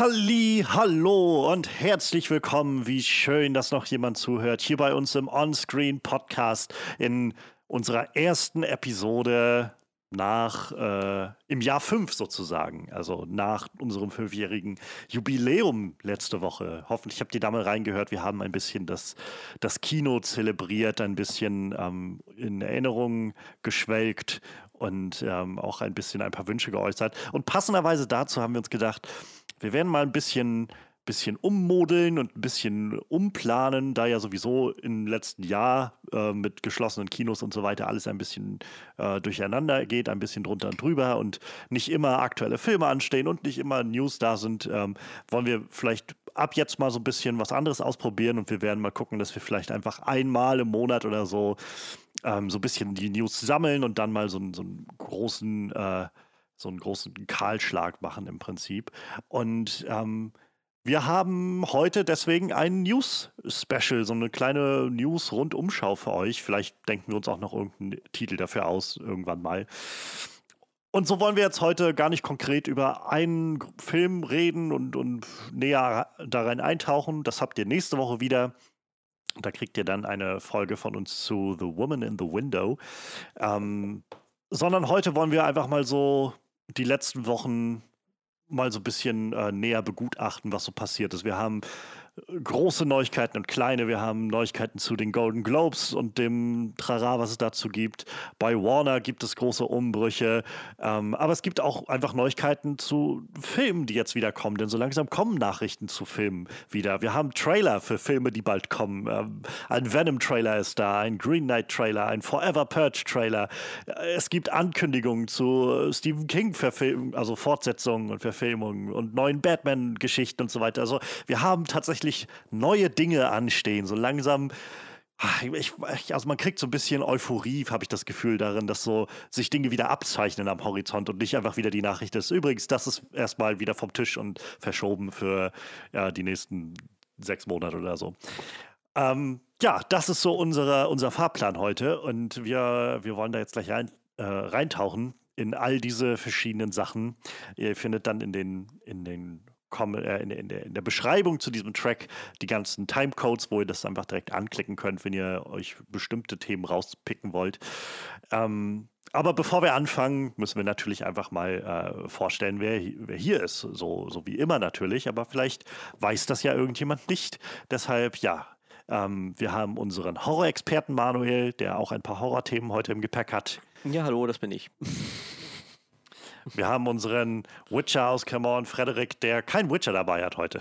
Halli, hallo und herzlich willkommen. Wie schön, dass noch jemand zuhört hier bei uns im Onscreen Podcast in unserer ersten Episode nach äh, im Jahr 5 sozusagen, also nach unserem fünfjährigen Jubiläum letzte Woche. Hoffentlich habt ihr da mal reingehört. Wir haben ein bisschen das, das Kino zelebriert, ein bisschen ähm, in Erinnerungen geschwelgt und ähm, auch ein bisschen ein paar Wünsche geäußert. Und passenderweise dazu haben wir uns gedacht, wir werden mal ein bisschen bisschen ummodeln und ein bisschen umplanen, da ja sowieso im letzten Jahr äh, mit geschlossenen Kinos und so weiter alles ein bisschen äh, durcheinander geht, ein bisschen drunter und drüber und nicht immer aktuelle Filme anstehen und nicht immer News da sind, ähm, wollen wir vielleicht ab jetzt mal so ein bisschen was anderes ausprobieren und wir werden mal gucken, dass wir vielleicht einfach einmal im Monat oder so ähm, so ein bisschen die News sammeln und dann mal so, so einen großen äh, so einen großen Kahlschlag machen im Prinzip. Und ähm, wir haben heute deswegen ein News-Special, so eine kleine News-Rundumschau für euch. Vielleicht denken wir uns auch noch irgendeinen Titel dafür aus, irgendwann mal. Und so wollen wir jetzt heute gar nicht konkret über einen Film reden und, und näher darin eintauchen. Das habt ihr nächste Woche wieder. Da kriegt ihr dann eine Folge von uns zu The Woman in the Window. Ähm, sondern heute wollen wir einfach mal so die letzten Wochen mal so ein bisschen äh, näher begutachten, was so passiert ist. Wir haben große Neuigkeiten und kleine. Wir haben Neuigkeiten zu den Golden Globes und dem Trara, was es dazu gibt. Bei Warner gibt es große Umbrüche. Ähm, aber es gibt auch einfach Neuigkeiten zu Filmen, die jetzt wieder kommen. Denn so langsam kommen Nachrichten zu Filmen wieder. Wir haben Trailer für Filme, die bald kommen. Ähm, ein Venom-Trailer ist da, ein Green Knight-Trailer, ein Forever Purge-Trailer. Es gibt Ankündigungen zu Stephen King-Verfilmungen, also Fortsetzungen und Verfilmungen und neuen Batman-Geschichten und so weiter. Also wir haben tatsächlich wirklich neue Dinge anstehen. So langsam. Ah, ich, also man kriegt so ein bisschen Euphorie, habe ich das Gefühl darin, dass so sich Dinge wieder abzeichnen am Horizont und nicht einfach wieder die Nachricht ist. Übrigens, das ist erstmal wieder vom Tisch und verschoben für ja, die nächsten sechs Monate oder so. Ähm, ja, das ist so unsere, unser Fahrplan heute und wir, wir wollen da jetzt gleich rein, äh, reintauchen in all diese verschiedenen Sachen. Ihr findet dann in den, in den äh, in, in, der, in der Beschreibung zu diesem Track die ganzen Timecodes, wo ihr das einfach direkt anklicken könnt, wenn ihr euch bestimmte Themen rauspicken wollt. Ähm, aber bevor wir anfangen, müssen wir natürlich einfach mal äh, vorstellen, wer, wer, hier ist. So, so wie immer natürlich, aber vielleicht weiß das ja irgendjemand nicht. Deshalb ja. Ähm, wir haben unseren Horror-Experten Manuel, der auch ein paar Horrorthemen heute im Gepäck hat. Ja, hallo, das bin ich. Wir haben unseren Witcher aus Camon, Frederik, der kein Witcher dabei hat heute.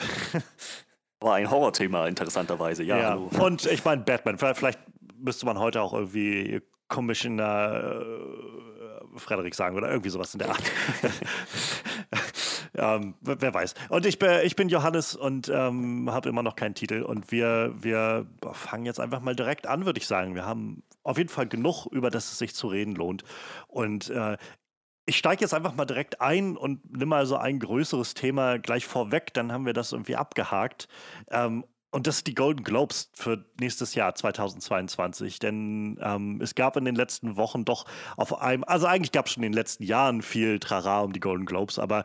War ein Horrorthema, interessanterweise, ja. ja. Und ich meine, Batman, vielleicht müsste man heute auch irgendwie Commissioner äh, Frederik sagen oder irgendwie sowas in der Art. ähm, wer weiß. Und ich, ich bin Johannes und ähm, habe immer noch keinen Titel. Und wir, wir fangen jetzt einfach mal direkt an, würde ich sagen. Wir haben auf jeden Fall genug, über das es sich zu reden lohnt. Und äh, ich steige jetzt einfach mal direkt ein und nimm mal so ein größeres Thema gleich vorweg, dann haben wir das irgendwie abgehakt. Ähm, und das ist die Golden Globes für nächstes Jahr 2022. Denn ähm, es gab in den letzten Wochen doch auf einem, also eigentlich gab es schon in den letzten Jahren viel Trara um die Golden Globes, aber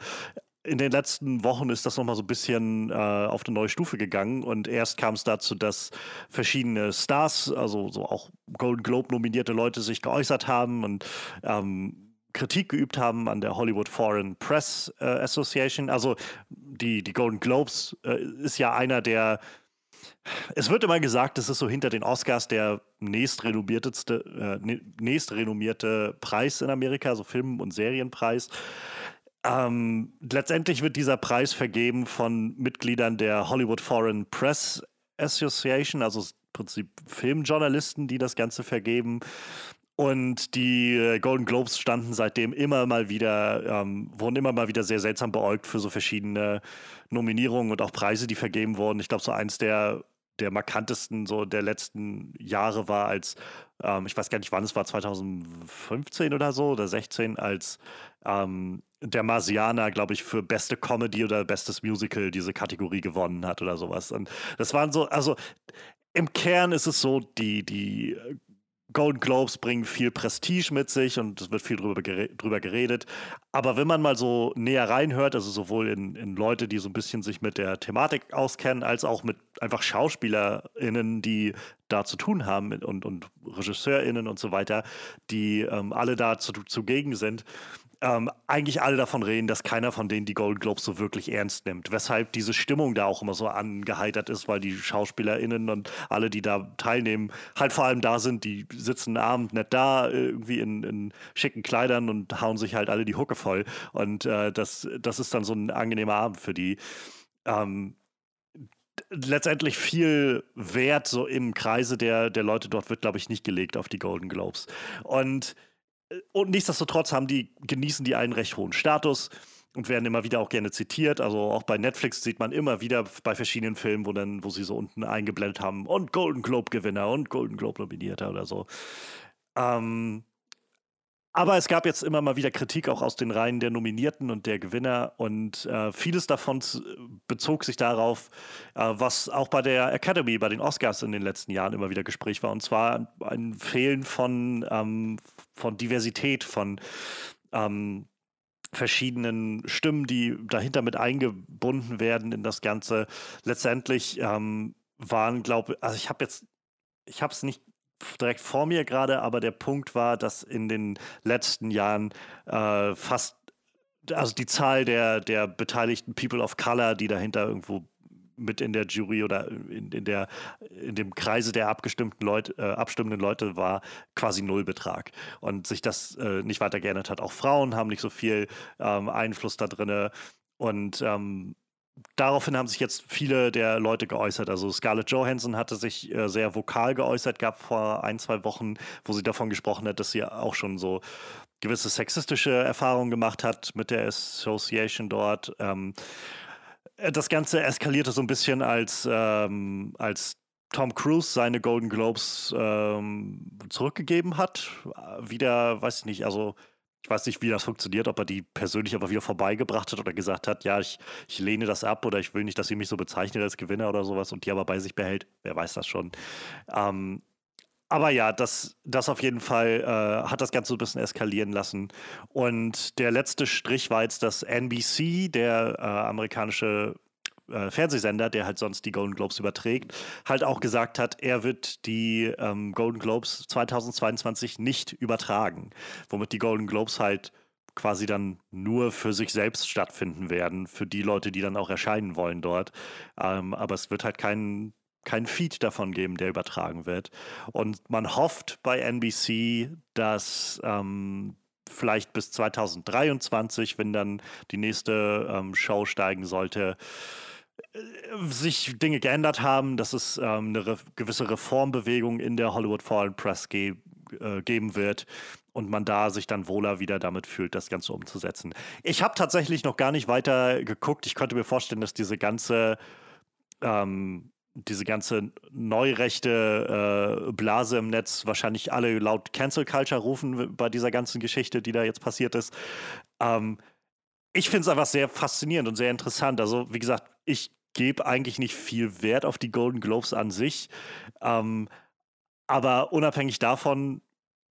in den letzten Wochen ist das nochmal so ein bisschen äh, auf eine neue Stufe gegangen und erst kam es dazu, dass verschiedene Stars, also so auch Golden Globe nominierte Leute sich geäußert haben und ähm, Kritik geübt haben an der Hollywood Foreign Press äh, Association. Also die, die Golden Globes äh, ist ja einer der, es wird immer gesagt, es ist so hinter den Oscars der nächstrenommierteste, äh, nächstrenommierte Preis in Amerika, also Film- und Serienpreis. Ähm, letztendlich wird dieser Preis vergeben von Mitgliedern der Hollywood Foreign Press Association, also im Prinzip Filmjournalisten, die das Ganze vergeben. Und die äh, Golden Globes standen seitdem immer mal wieder, ähm, wurden immer mal wieder sehr seltsam beäugt für so verschiedene Nominierungen und auch Preise, die vergeben wurden. Ich glaube, so eins der, der markantesten so der letzten Jahre war, als, ähm, ich weiß gar nicht wann es war, 2015 oder so oder 16, als ähm, der Marsianer, glaube ich, für beste Comedy oder bestes Musical diese Kategorie gewonnen hat oder sowas. Und das waren so, also im Kern ist es so, die, die Golden Globes bringen viel Prestige mit sich und es wird viel drüber, geredet. Aber wenn man mal so näher reinhört, also sowohl in, in Leute, die so ein bisschen sich mit der Thematik auskennen, als auch mit einfach SchauspielerInnen, die da zu tun haben und, und RegisseurInnen und so weiter, die ähm, alle da zu, zugegen sind, ähm, eigentlich alle davon reden, dass keiner von denen die Golden Globes so wirklich ernst nimmt. Weshalb diese Stimmung da auch immer so angeheitert ist, weil die SchauspielerInnen und alle, die da teilnehmen, halt vor allem da sind, die sitzen abend nicht da, irgendwie in, in schicken Kleidern und hauen sich halt alle die Hucke voll. Und äh, das, das ist dann so ein angenehmer Abend für die. Ähm, letztendlich viel Wert so im Kreise der, der Leute dort wird, glaube ich, nicht gelegt auf die Golden Globes. Und und nichtsdestotrotz haben die, genießen die einen recht hohen Status und werden immer wieder auch gerne zitiert. Also auch bei Netflix sieht man immer wieder bei verschiedenen Filmen, wo dann, wo sie so unten eingeblendet haben und Golden Globe Gewinner und Golden Globe Nominierter oder so. Ähm, aber es gab jetzt immer mal wieder Kritik auch aus den Reihen der Nominierten und der Gewinner und äh, vieles davon bezog sich darauf, äh, was auch bei der Academy, bei den Oscars in den letzten Jahren immer wieder Gespräch war, und zwar ein Fehlen von, ähm, von Diversität, von ähm, verschiedenen Stimmen, die dahinter mit eingebunden werden in das Ganze. Letztendlich ähm, waren, glaube also ich habe jetzt, ich habe es nicht direkt vor mir gerade, aber der Punkt war, dass in den letzten Jahren äh, fast, also die Zahl der, der beteiligten People of Color, die dahinter irgendwo mit in der Jury oder in, in, der, in dem Kreise der abgestimmten Leute, äh, abstimmenden Leute war quasi Nullbetrag. Und sich das äh, nicht weiter geändert hat. Auch Frauen haben nicht so viel ähm, Einfluss da drin. Und ähm, daraufhin haben sich jetzt viele der Leute geäußert. Also Scarlett Johansson hatte sich äh, sehr vokal geäußert, gab vor ein, zwei Wochen, wo sie davon gesprochen hat, dass sie auch schon so gewisse sexistische Erfahrungen gemacht hat mit der Association dort. Ähm, das Ganze eskalierte so ein bisschen, als, ähm, als Tom Cruise seine Golden Globes ähm, zurückgegeben hat. Wieder, weiß ich nicht, also ich weiß nicht, wie das funktioniert, ob er die persönlich aber wieder vorbeigebracht hat oder gesagt hat, ja, ich, ich lehne das ab oder ich will nicht, dass sie mich so bezeichnet als Gewinner oder sowas und die aber bei sich behält. Wer weiß das schon. Ähm, aber ja, das, das auf jeden Fall äh, hat das Ganze so ein bisschen eskalieren lassen. Und der letzte Strich war jetzt, dass NBC, der äh, amerikanische äh, Fernsehsender, der halt sonst die Golden Globes überträgt, halt auch gesagt hat, er wird die ähm, Golden Globes 2022 nicht übertragen. Womit die Golden Globes halt quasi dann nur für sich selbst stattfinden werden, für die Leute, die dann auch erscheinen wollen dort. Ähm, aber es wird halt keinen kein Feed davon geben, der übertragen wird. Und man hofft bei NBC, dass ähm, vielleicht bis 2023, wenn dann die nächste ähm, Show steigen sollte, sich Dinge geändert haben, dass es ähm, eine re gewisse Reformbewegung in der Hollywood Foreign Press ge äh, geben wird und man da sich dann wohler wieder damit fühlt, das Ganze umzusetzen. Ich habe tatsächlich noch gar nicht weiter geguckt. Ich könnte mir vorstellen, dass diese ganze ähm, diese ganze neurechte äh, Blase im Netz wahrscheinlich alle laut Cancel Culture rufen bei dieser ganzen Geschichte, die da jetzt passiert ist. Ähm, ich finde es einfach sehr faszinierend und sehr interessant. Also, wie gesagt, ich gebe eigentlich nicht viel Wert auf die Golden Globes an sich. Ähm, aber unabhängig davon,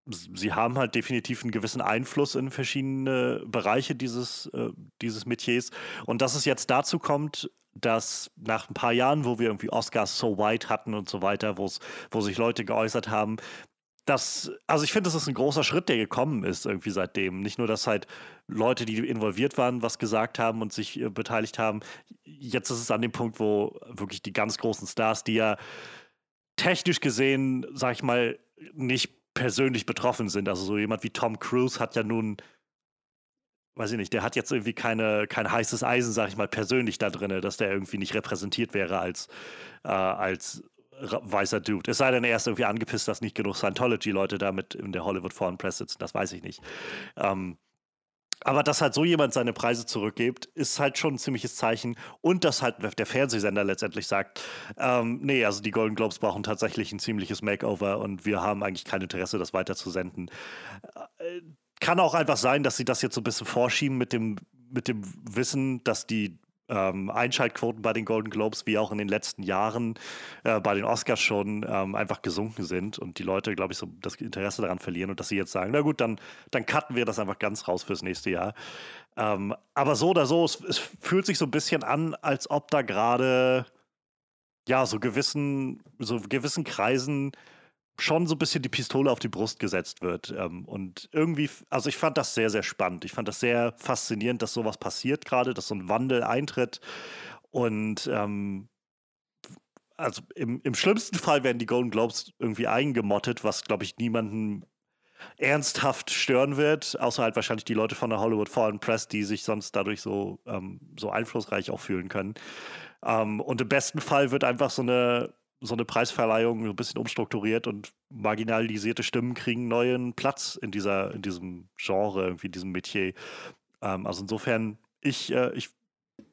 sie haben halt definitiv einen gewissen Einfluss in verschiedene Bereiche dieses, äh, dieses Metiers. Und dass es jetzt dazu kommt, dass nach ein paar Jahren, wo wir irgendwie Oscars so white hatten und so weiter, wo sich Leute geäußert haben, das, also ich finde, das ist ein großer Schritt, der gekommen ist irgendwie seitdem. Nicht nur, dass halt Leute, die involviert waren, was gesagt haben und sich äh, beteiligt haben. Jetzt ist es an dem Punkt, wo wirklich die ganz großen Stars, die ja technisch gesehen, sag ich mal, nicht persönlich betroffen sind. Also so jemand wie Tom Cruise hat ja nun, weiß ich nicht, der hat jetzt irgendwie keine, kein heißes Eisen, sag ich mal, persönlich da drin, dass der irgendwie nicht repräsentiert wäre als, äh, als weißer Dude. Es sei denn, er ist irgendwie angepisst, dass nicht genug Scientology-Leute da mit in der Hollywood Foreign Press sitzen. Das weiß ich nicht. Ähm, aber dass halt so jemand seine Preise zurückgibt, ist halt schon ein ziemliches Zeichen. Und dass halt der Fernsehsender letztendlich sagt, ähm, nee, also die Golden Globes brauchen tatsächlich ein ziemliches Makeover und wir haben eigentlich kein Interesse, das weiterzusenden. Äh, kann auch einfach sein, dass sie das jetzt so ein bisschen vorschieben mit dem, mit dem Wissen, dass die ähm, Einschaltquoten bei den Golden Globes wie auch in den letzten Jahren äh, bei den Oscars schon ähm, einfach gesunken sind und die Leute, glaube ich, so das Interesse daran verlieren und dass sie jetzt sagen, na gut, dann, dann cutten wir das einfach ganz raus fürs nächste Jahr. Ähm, aber so oder so, es, es, fühlt sich so ein bisschen an, als ob da gerade ja so gewissen, so gewissen Kreisen schon so ein bisschen die Pistole auf die Brust gesetzt wird. Ähm, und irgendwie, also ich fand das sehr, sehr spannend. Ich fand das sehr faszinierend, dass sowas passiert gerade, dass so ein Wandel eintritt. Und ähm, also im, im schlimmsten Fall werden die Golden Globes irgendwie eingemottet, was, glaube ich, niemanden ernsthaft stören wird, außer halt wahrscheinlich die Leute von der Hollywood Foreign Press, die sich sonst dadurch so, ähm, so einflussreich auch fühlen können. Ähm, und im besten Fall wird einfach so eine so eine Preisverleihung ein bisschen umstrukturiert und marginalisierte Stimmen kriegen neuen Platz in dieser, in diesem Genre, irgendwie in diesem Metier. Ähm, also insofern, ich, äh, ich,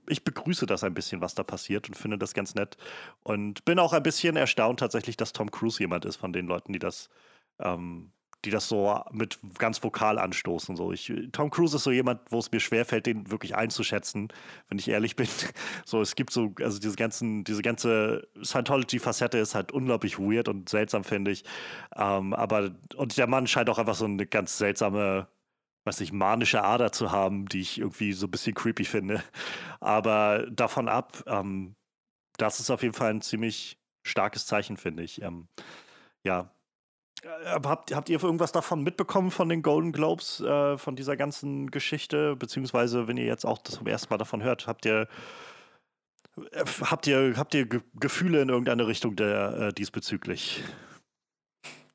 ich begrüße das ein bisschen, was da passiert und finde das ganz nett. Und bin auch ein bisschen erstaunt tatsächlich, dass Tom Cruise jemand ist von den Leuten, die das ähm, die das so mit ganz vokal anstoßen. So. Ich, Tom Cruise ist so jemand, wo es mir schwerfällt, den wirklich einzuschätzen, wenn ich ehrlich bin. So, es gibt so, also diese ganzen, diese ganze Scientology-Facette ist halt unglaublich weird und seltsam, finde ich. Ähm, aber, und der Mann scheint auch einfach so eine ganz seltsame, weiß nicht, manische Ader zu haben, die ich irgendwie so ein bisschen creepy finde. Aber davon ab, ähm, das ist auf jeden Fall ein ziemlich starkes Zeichen, finde ich. Ähm, ja, habt, habt ihr irgendwas davon mitbekommen von den Golden Globes, äh, von dieser ganzen Geschichte? Beziehungsweise, wenn ihr jetzt auch das zum ersten Mal davon hört, habt ihr, äh, habt ihr, habt ihr Gefühle in irgendeine Richtung der, äh, diesbezüglich?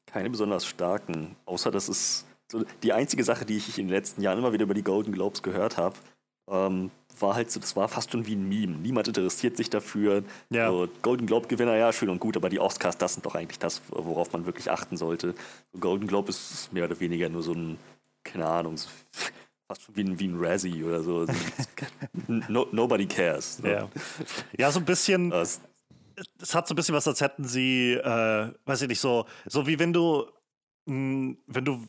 Keine besonders starken, außer dass es so die einzige Sache, die ich in den letzten Jahren immer wieder über die Golden Globes gehört habe, ähm, war halt so, das war fast schon wie ein Meme. Niemand interessiert sich dafür. Ja. So, Golden Globe Gewinner, ja, schön und gut, aber die Oscars, das sind doch eigentlich das, worauf man wirklich achten sollte. So, Golden Globe ist mehr oder weniger nur so ein, keine Ahnung, so, fast schon wie ein, wie ein Razzie oder so. no, nobody cares. Ne? Ja. ja, so ein bisschen. es hat so ein bisschen was, als hätten sie, äh, weiß ich nicht, so, so wie wenn du, mh, wenn du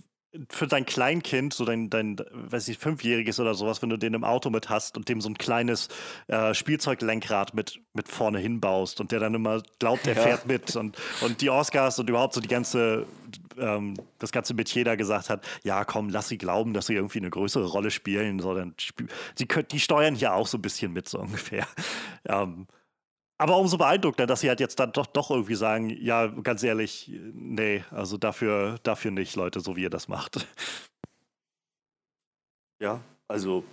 für dein Kleinkind, so dein, dein, weiß ich, fünfjähriges oder sowas, wenn du den im Auto mit hast und dem so ein kleines äh, Spielzeuglenkrad mit, mit vorne hinbaust und der dann immer glaubt, er ja. fährt mit und, und die Oscars und überhaupt so die ganze, ähm, das ganze Metier da gesagt hat, ja komm, lass sie glauben, dass sie irgendwie eine größere Rolle spielen, sondern sie können, die steuern hier auch so ein bisschen mit, so ungefähr. Ähm, aber umso beeindruckender, dass sie halt jetzt dann doch, doch irgendwie sagen, ja, ganz ehrlich, nee, also dafür, dafür nicht, Leute, so wie ihr das macht. Ja, also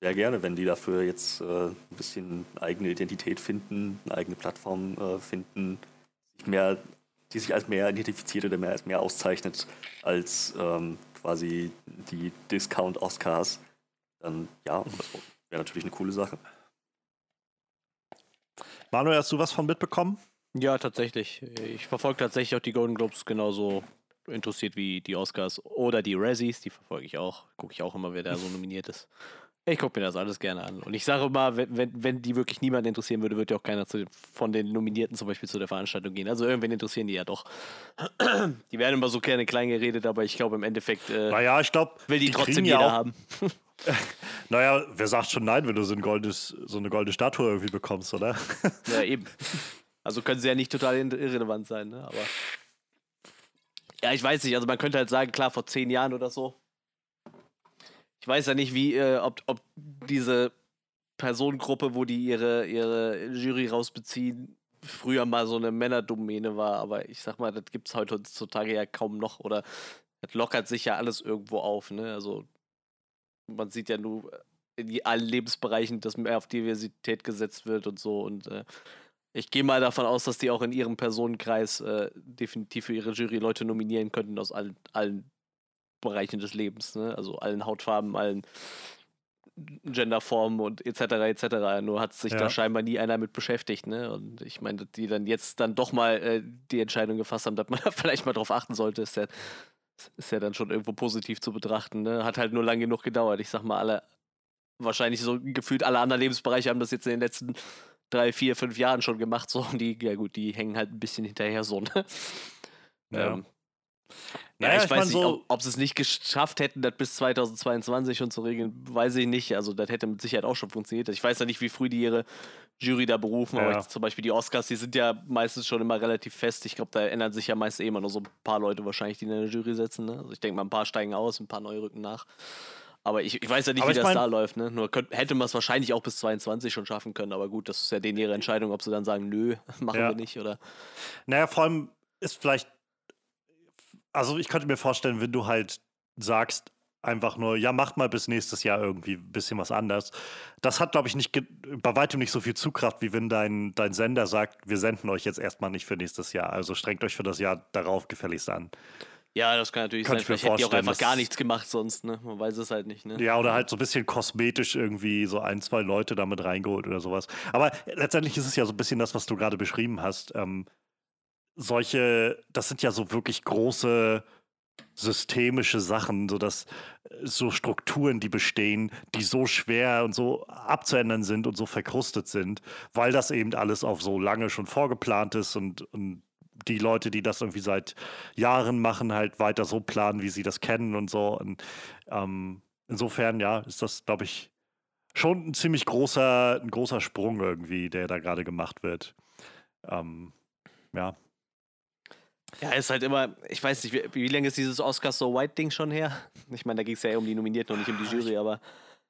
sehr gerne, wenn die dafür jetzt äh, ein bisschen eigene Identität finden, eine eigene Plattform äh, finden, mehr, die sich als mehr identifiziert oder mehr als mehr auszeichnet als ähm, quasi die Discount-Oscars, dann ja, wäre natürlich eine coole Sache. Manuel, hast du was von mitbekommen? Ja, tatsächlich. Ich verfolge tatsächlich auch die Golden Globes genauso interessiert wie die Oscars oder die Razzies. Die verfolge ich auch. Gucke ich auch immer, wer da so nominiert ist. Ich gucke mir das alles gerne an. Und ich sage immer, wenn, wenn, wenn die wirklich niemand interessieren würde, würde ja auch keiner zu, von den Nominierten zum Beispiel zu der Veranstaltung gehen. Also irgendwen interessieren die ja doch. Die werden immer so gerne klein geredet, aber ich glaube im Endeffekt äh, naja, ich glaub, will die, die trotzdem jeder ja haben. naja, wer sagt schon nein, wenn du so, ein goldes, so eine goldene Statue irgendwie bekommst, oder? ja, eben. Also können sie ja nicht total irrelevant sein, ne? Aber. Ja, ich weiß nicht. Also man könnte halt sagen, klar, vor zehn Jahren oder so. Ich weiß ja nicht, wie, äh, ob, ob diese Personengruppe, wo die ihre, ihre Jury rausbeziehen, früher mal so eine Männerdomäne war, aber ich sag mal, das gibt es heutzutage ja kaum noch oder das lockert sich ja alles irgendwo auf, ne? Also man sieht ja nur in allen Lebensbereichen, dass mehr auf Diversität gesetzt wird und so. Und äh, ich gehe mal davon aus, dass die auch in ihrem Personenkreis äh, definitiv für ihre Jury Leute nominieren könnten aus allen, allen Bereichen des Lebens, ne? Also allen Hautfarben, allen Genderformen und etc. etc. Nur hat sich ja. da scheinbar nie einer mit beschäftigt, ne? Und ich meine, die dann jetzt dann doch mal äh, die Entscheidung gefasst haben, dass man da vielleicht mal drauf achten sollte, ist ja ist ja dann schon irgendwo positiv zu betrachten. Ne? Hat halt nur lang genug gedauert. Ich sag mal, alle, wahrscheinlich so gefühlt alle anderen Lebensbereiche haben das jetzt in den letzten drei, vier, fünf Jahren schon gemacht. So, und die, ja gut, die hängen halt ein bisschen hinterher so. Ne? Ja. Ähm, Ja, naja, ich, ich weiß nicht, so ob, ob sie es nicht geschafft hätten, das bis 2022 schon zu regeln, weiß ich nicht. Also, das hätte mit Sicherheit auch schon funktioniert. Ich weiß ja nicht, wie früh die ihre Jury da berufen, ja. aber zum Beispiel die Oscars, die sind ja meistens schon immer relativ fest. Ich glaube, da ändern sich ja meist eh immer nur so ein paar Leute wahrscheinlich, die in der Jury sitzen. Ne? Also, ich denke mal, ein paar steigen aus, ein paar neue rücken nach. Aber ich, ich weiß ja nicht, aber wie das mein, da läuft. Ne? Nur könnt, hätte man es wahrscheinlich auch bis 22 schon schaffen können. Aber gut, das ist ja denen ihre Entscheidung, ob sie dann sagen, nö, machen ja. wir nicht. Oder naja, vor allem ist vielleicht also ich könnte mir vorstellen, wenn du halt sagst, einfach nur, ja, macht mal bis nächstes Jahr irgendwie ein bisschen was anders. Das hat, glaube ich, nicht bei weitem nicht so viel Zugkraft, wie wenn dein, dein Sender sagt, wir senden euch jetzt erstmal nicht für nächstes Jahr. Also strengt euch für das Jahr darauf gefälligst an. Ja, das kann natürlich Könnte sein. Vielleicht hätten die auch einfach gar nichts gemacht sonst, ne? Man weiß es halt nicht, ne? Ja, oder halt so ein bisschen kosmetisch irgendwie so ein, zwei Leute damit reingeholt oder sowas. Aber letztendlich ist es ja so ein bisschen das, was du gerade beschrieben hast. Ähm, solche, das sind ja so wirklich große systemische Sachen, so dass so Strukturen, die bestehen, die so schwer und so abzuändern sind und so verkrustet sind, weil das eben alles auf so lange schon vorgeplant ist und, und die Leute, die das irgendwie seit Jahren machen, halt weiter so planen, wie sie das kennen und so. Und ähm, insofern, ja, ist das, glaube ich, schon ein ziemlich großer, ein großer Sprung irgendwie, der da gerade gemacht wird. Ähm, ja. Ja, ist halt immer, ich weiß nicht, wie, wie lange ist dieses Oscars So White-Ding schon her? Ich meine, da ging es ja eher um die Nominierten und nicht um die Jury, aber.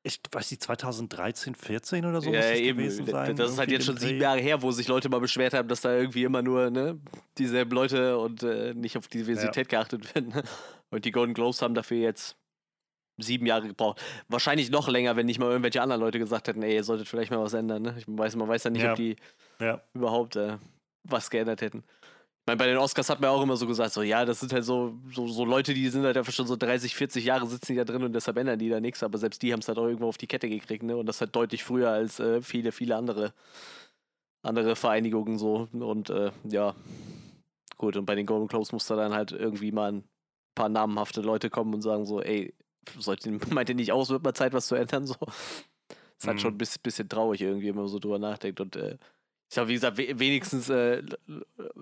Ich weiß nicht, 2013, 14 oder so ja, muss das eben. gewesen sein. Das ist halt jetzt schon sieben Jahre her, wo sich Leute mal beschwert haben, dass da irgendwie immer nur ne, dieselben Leute und äh, nicht auf Diversität ja. geachtet werden. Ne? Und die Golden Globes haben dafür jetzt sieben Jahre gebraucht. Wahrscheinlich noch länger, wenn nicht mal irgendwelche anderen Leute gesagt hätten, ey, ihr solltet vielleicht mal was ändern. Ne? Ich weiß, man weiß ja nicht, ja. ob die ja. überhaupt äh, was geändert hätten meine, bei den Oscars hat man auch immer so gesagt, so ja, das sind halt so, so, so, Leute, die sind halt einfach schon so 30, 40 Jahre sitzen die da drin und deshalb ändern die da nichts, aber selbst die haben es halt auch irgendwo auf die Kette gekriegt, ne? Und das halt deutlich früher als äh, viele, viele andere, andere Vereinigungen so. Und äh, ja, gut, und bei den Golden Globes muss da dann halt irgendwie mal ein paar namenhafte Leute kommen und sagen so, ey, sollte, meint ihr nicht aus, wird mal Zeit, was zu ändern, so. Das ist halt mhm. schon ein bisschen, bisschen traurig irgendwie, wenn man so drüber nachdenkt und äh, ich glaube, wie gesagt, wenigstens äh,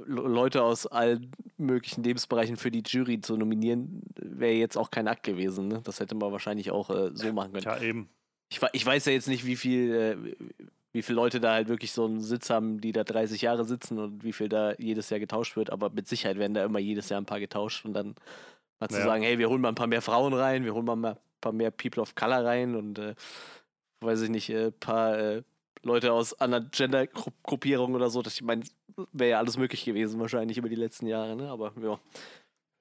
Leute aus allen möglichen Lebensbereichen für die Jury zu nominieren, wäre jetzt auch kein Akt gewesen. Ne? Das hätte man wahrscheinlich auch äh, so machen können. Ja, eben. Ich, ich, weiß ja jetzt nicht, wie viel, äh, wie viele Leute da halt wirklich so einen Sitz haben, die da 30 Jahre sitzen und wie viel da jedes Jahr getauscht wird, aber mit Sicherheit werden da immer jedes Jahr ein paar getauscht und dann mal zu ja. sagen, hey, wir holen mal ein paar mehr Frauen rein, wir holen mal ein paar mehr People of Color rein und äh, weiß ich nicht, ein äh, paar äh, Leute aus anderen Gender-Gruppierungen oder so. Das, ich meine, wäre ja alles möglich gewesen, wahrscheinlich über die letzten Jahre, ne? Aber ja.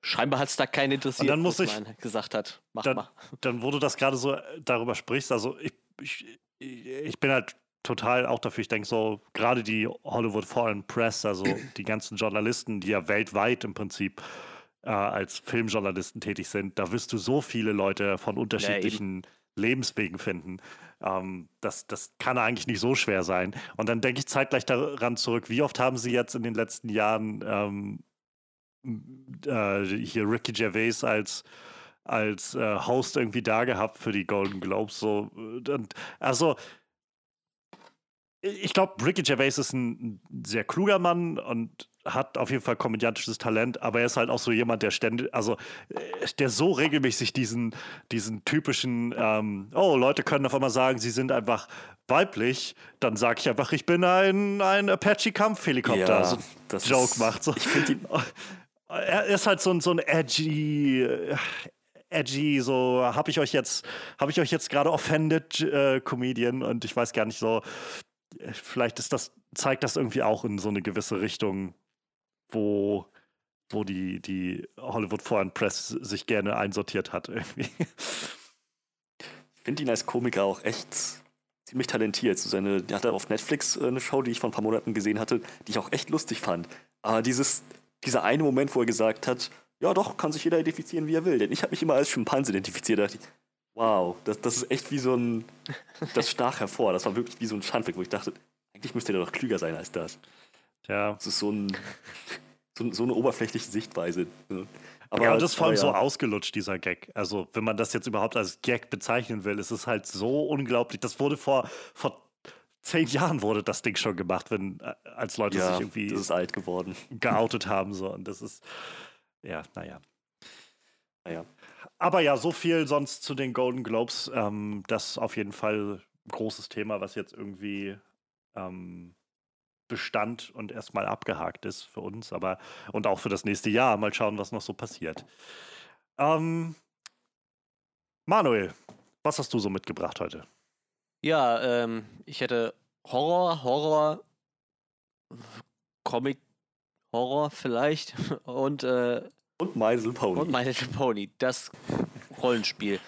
Scheinbar hat es da keinen interessiert, Und dann muss ich, man gesagt hat. Mach dann, mal. Dann, wo du das gerade so äh, darüber sprichst, also ich, ich, ich bin halt total auch dafür, ich denke so, gerade die Hollywood Foreign Press, also die ganzen Journalisten, die ja weltweit im Prinzip äh, als Filmjournalisten tätig sind, da wirst du so viele Leute von unterschiedlichen ja, Lebenswegen finden. Ähm, das, das kann eigentlich nicht so schwer sein. Und dann denke ich zeitgleich daran zurück, wie oft haben Sie jetzt in den letzten Jahren ähm, äh, hier Ricky Gervais als als äh, Host irgendwie da gehabt für die Golden Globes. So, und, also ich glaube, Ricky Gervais ist ein sehr kluger Mann und hat auf jeden Fall komödiantisches Talent, aber er ist halt auch so jemand, der ständig, also äh, der so regelmäßig diesen, diesen typischen, ähm, oh, Leute können auf einmal sagen, sie sind einfach weiblich, dann sage ich einfach, ich bin ein, ein Apache-Kampfhelikopter. Ja, so das Joke ist, macht. So. Er ist halt so ein, so ein edgy, äh, edgy, so habe ich euch jetzt, habe ich euch jetzt gerade offended, äh, Comedian und ich weiß gar nicht so, vielleicht ist das, zeigt das irgendwie auch in so eine gewisse Richtung, wo, wo die, die Hollywood Foreign Press sich gerne einsortiert hat irgendwie. Ich finde ihn als Komiker auch echt ziemlich talentiert. So seine, der hatte auf Netflix äh, eine Show, die ich vor ein paar Monaten gesehen hatte, die ich auch echt lustig fand. Aber dieses, dieser eine Moment, wo er gesagt hat, ja doch, kann sich jeder identifizieren, wie er will. Denn ich habe mich immer als Schimpanse identifiziert. Da dachte ich, wow, das, das ist echt wie so ein, das stach hervor. Das war wirklich wie so ein Schandweg, wo ich dachte, eigentlich müsste er doch klüger sein als das. Ja. Das ist so, ein, so, so eine oberflächliche Sichtweise. Ne? Aber, ja, und das ist vor allem ja. so ausgelutscht, dieser Gag. Also, wenn man das jetzt überhaupt als Gag bezeichnen will, ist es halt so unglaublich. Das wurde vor, vor zehn Jahren wurde das Ding schon gemacht, wenn äh, als Leute ja, sich irgendwie das ist alt geworden. geoutet haben. So. Und das ist, ja, naja. Naja. Aber ja, so viel sonst zu den Golden Globes. Ähm, das ist auf jeden Fall ein großes Thema, was jetzt irgendwie ähm, bestand und erstmal abgehakt ist für uns, aber und auch für das nächste Jahr. Mal schauen, was noch so passiert. Ähm, Manuel, was hast du so mitgebracht heute? Ja, ähm, ich hätte Horror, Horror, Comic, Horror vielleicht und, äh, Und My Little Pony. und My Little Pony. Das Rollenspiel,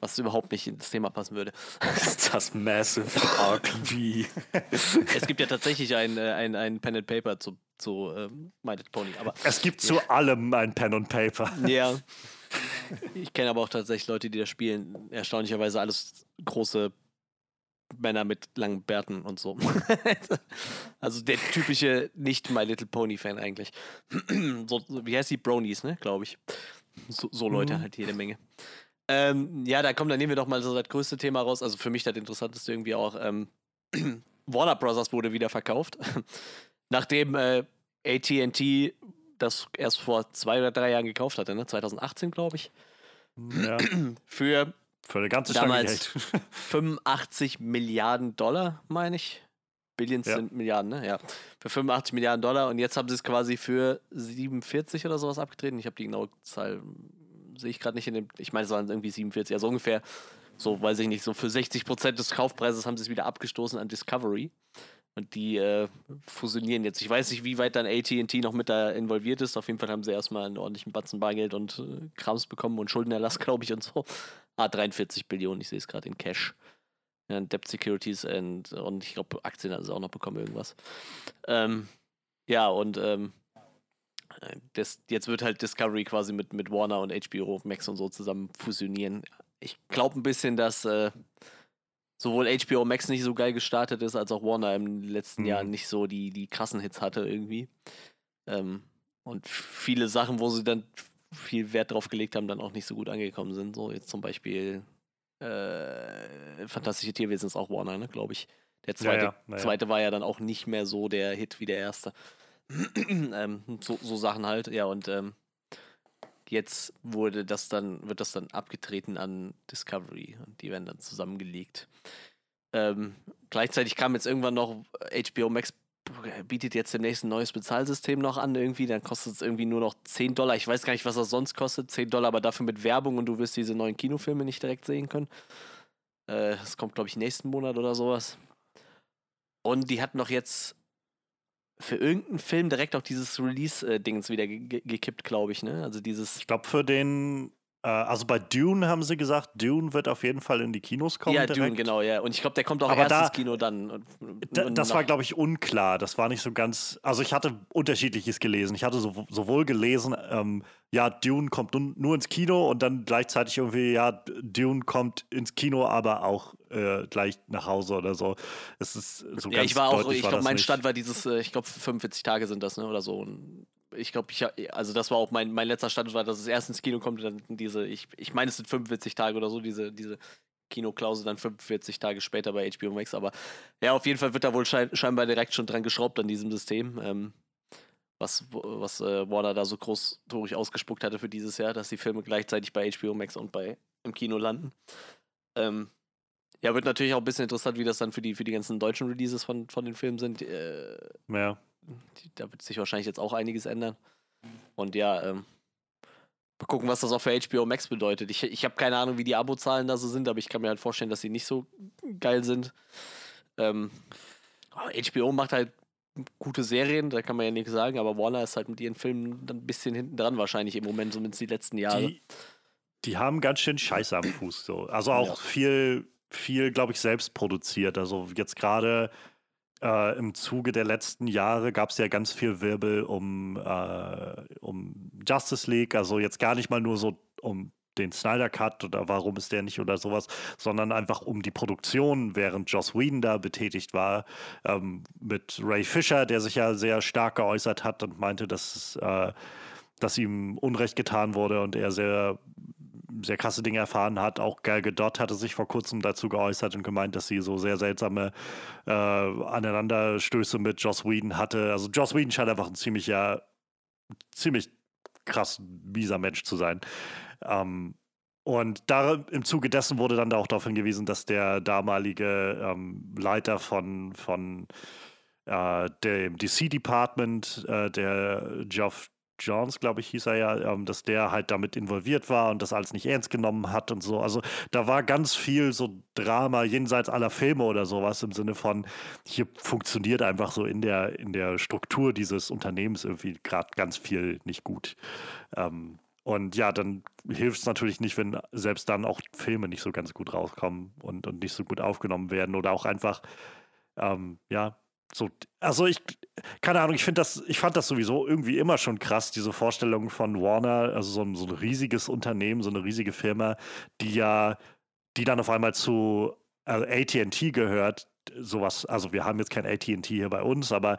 was überhaupt nicht ins Thema passen würde. das Massive RPG. Es gibt ja tatsächlich ein, äh, ein, ein Pen and Paper zu, zu ähm, My Little Pony, aber Es gibt zu allem ein Pen und Paper. ja. Ich kenne aber auch tatsächlich Leute, die das spielen. Erstaunlicherweise alles große Männer mit langen Bärten und so. also der typische nicht My Little Pony Fan eigentlich. so, wie heißt die? Bronies, ne? Glaube ich. So, so Leute Mhm. halt jede Menge. Ähm, ja, da kommt, dann nehmen wir doch mal so das größte Thema raus. Also für mich das interessanteste irgendwie auch. Ähm, Warner Brothers wurde wieder verkauft. Nachdem äh, AT&T das erst vor zwei oder drei Jahren gekauft hatte, ne? 2018, glaube ich. Ja, Für für eine ganze Stange Damals- Geld. 85 Milliarden Dollar, meine ich. Billions Ja. sind Milliarden, ne? Ja. Für 85 Milliarden Dollar und jetzt haben sie es quasi für 47 oder sowas abgetreten. Ich habe die genaue Zahl, sehe ich gerade nicht in dem. Ich meine, es waren irgendwie 47, also ungefähr, so weiß ich nicht, so für 60 Prozent des Kaufpreises haben sie es wieder abgestoßen an Discovery. Und die äh, fusionieren jetzt. Ich weiß nicht, wie weit dann ATT noch mit da involviert ist. Auf jeden Fall haben sie erstmal einen ordentlichen Batzen Bargeld und äh, Krams bekommen und Schuldenerlass, glaube ich, und so. Ah, 43 Billionen, ich sehe es gerade in Cash. Ja, Debt Securities and, und ich glaube, Aktien hat sie auch noch bekommen, irgendwas. Ähm, ja, und ähm, äh, das, jetzt wird halt Discovery quasi mit, mit Warner und HBO Max und so zusammen fusionieren. Ich glaube ein bisschen, dass äh, sowohl HBO Max nicht so geil gestartet ist, als auch Warner im letzten Mhm. Jahr nicht so die, die krassen Hits hatte irgendwie. Ähm, und viele Sachen, wo sie dann viel Wert drauf gelegt haben, dann auch nicht so gut angekommen sind. So jetzt zum Beispiel äh, Fantastische Tierwesen ist auch Warner, ne, glaube ich. Der zweite, ja, na ja. zweite war ja dann auch nicht mehr so der Hit wie der erste. ähm, so, so Sachen halt, ja, und ähm, jetzt wurde das dann, wird das dann abgetreten an Discovery und die werden dann zusammengelegt. Ähm, gleichzeitig kam jetzt irgendwann noch HBO Max bietet jetzt demnächst ein neues Bezahlsystem noch an irgendwie, dann kostet es irgendwie nur noch 10 Dollar. Ich weiß gar nicht, was das sonst kostet. 10 Dollar, aber dafür mit Werbung und du wirst diese neuen Kinofilme nicht direkt sehen können. Äh, das kommt, glaube ich, nächsten Monat oder sowas. Und die hatten doch jetzt für irgendeinen Film direkt auch dieses Release-Dings wieder ge ge gekippt, glaube ich, ne? Also dieses. Ich glaube, für den, äh, also bei Dune haben sie gesagt, Dune wird auf jeden Fall in die Kinos kommen. ja, direkt. Dune, genau, ja. Und ich glaube, der kommt auch Aber erst da- ins Kino dann. Und, Da, und das war, glaube ich, unklar. Das war nicht so ganz. Also, ich hatte unterschiedliches gelesen. Ich hatte so, sowohl gelesen, ähm, ja, Dune kommt nun, nur ins Kino und dann gleichzeitig irgendwie, ja, Dune kommt ins Kino, aber auch äh, gleich nach Hause oder so. Es ist so Ja, ganz ich war auch, ich glaube, mein nicht. Stand war dieses, äh, ich glaube, 45 Tage sind das, ne, oder so. Und ich glaube, ich, also das war auch mein, mein letzter Stand, war, dass es erst ins Kino kommt dann diese, ich, ich meine, es sind 45 Tage oder so, diese, diese Kinoklausel dann 45 Tage später bei HBO Max, aber ja, auf jeden Fall wird da wohl schein, scheinbar direkt schon dran geschraubt an diesem System. Ähm, was, was äh, Warner da so großtorig ausgespuckt hatte für dieses Jahr, dass die Filme gleichzeitig bei HBO Max und bei im Kino landen. Ähm, ja, wird natürlich auch ein bisschen interessant, wie das dann für die, für die ganzen deutschen Releases von, von den Filmen sind. Äh, Ja. Da wird sich wahrscheinlich jetzt auch einiges ändern. Und ja, ähm, mal gucken, was das auch für HBO Max bedeutet. Ich, ich habe keine Ahnung, wie die Abozahlen da so sind, aber ich kann mir halt vorstellen, dass sie nicht so geil sind. Ähm, HBO macht halt gute Serien, da kann man ja nichts sagen, aber Warner ist halt mit ihren Filmen dann ein bisschen hinten dran wahrscheinlich im Moment, zumindest die letzten Jahre. Die, die haben ganz schön Scheiße am Fuß. So. Also auch Ja. viel, viel, glaube ich, selbst produziert. Also jetzt gerade äh, im Zuge der letzten Jahre gab es ja ganz viel Wirbel um, äh, um Justice League. Also jetzt gar nicht mal nur so um den Snyder Cut oder warum ist der nicht oder sowas, sondern einfach um die Produktion, während Joss Whedon da betätigt war, ähm, mit Ray Fisher, der sich ja sehr stark geäußert hat und meinte, dass, äh, dass ihm Unrecht getan wurde und er sehr sehr krasse Dinge erfahren hat. Auch Gal Gadot hatte sich vor kurzem dazu geäußert und gemeint, dass sie so sehr seltsame äh, Aneinanderstöße mit Joss Whedon hatte. Also Joss Whedon scheint einfach ein ziemlicher, ziemlich krass mieser Mensch zu sein. Ähm, und da, im Zuge dessen wurde dann auch darauf hingewiesen, dass der damalige ähm, Leiter von, von äh, dem DC-Department, äh, der Geoff Jones, glaube ich, hieß er ja, ähm, dass der halt damit involviert war und das alles nicht ernst genommen hat und so. Also da war ganz viel so Drama jenseits aller Filme oder sowas im Sinne von, hier funktioniert einfach so in der, in der Struktur dieses Unternehmens irgendwie gerade ganz viel nicht gut. Ähm, und ja, dann hilft es natürlich nicht, wenn selbst dann auch Filme nicht so ganz gut rauskommen und, und nicht so gut aufgenommen werden oder auch einfach, ähm, ja, so, also ich, keine Ahnung, ich finde das, ich fand das sowieso irgendwie immer schon krass, diese Vorstellung von Warner, also so ein, so ein riesiges Unternehmen, so eine riesige Firma, die ja, die dann auf einmal zu also AT&T gehört, sowas, also wir haben jetzt kein AT&T hier bei uns, aber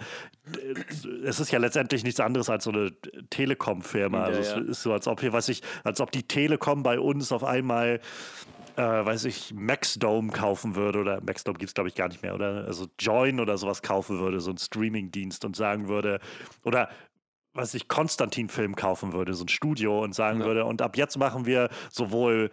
es ist ja letztendlich nichts anderes als so eine Telekom-Firma. Also ja, ja. es ist so, als ob hier, weiß ich, als ob die Telekom bei uns auf einmal äh, weiß ich, Maxdome kaufen würde, oder Maxdome gibt es, glaube ich, gar nicht mehr, oder? Also Join oder sowas kaufen würde, so ein Streaming-Dienst und sagen würde, oder was ich Konstantin-Film kaufen würde, so ein Studio und sagen ja. würde, und ab jetzt machen wir sowohl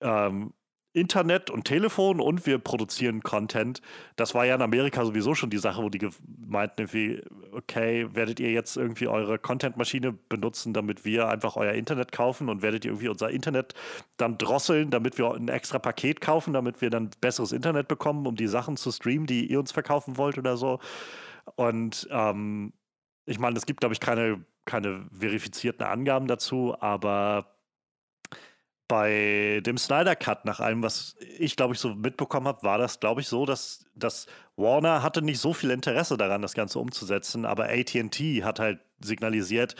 ähm, Internet und Telefon und wir produzieren Content. Das war ja in Amerika sowieso schon die Sache, wo die meinten irgendwie, okay, werdet ihr jetzt irgendwie eure Content-Maschine benutzen, damit wir einfach euer Internet kaufen und werdet ihr irgendwie unser Internet dann drosseln, damit wir ein extra Paket kaufen, damit wir dann besseres Internet bekommen, um die Sachen zu streamen, die ihr uns verkaufen wollt oder so. Und ähm, ich meine, es gibt, glaube ich, keine, keine verifizierten Angaben dazu, aber bei dem Snyder Cut, nach allem, was ich glaube ich so mitbekommen habe, war das glaube ich so, dass, dass Warner hatte nicht so viel Interesse daran, das Ganze umzusetzen, aber AT&T hat halt signalisiert,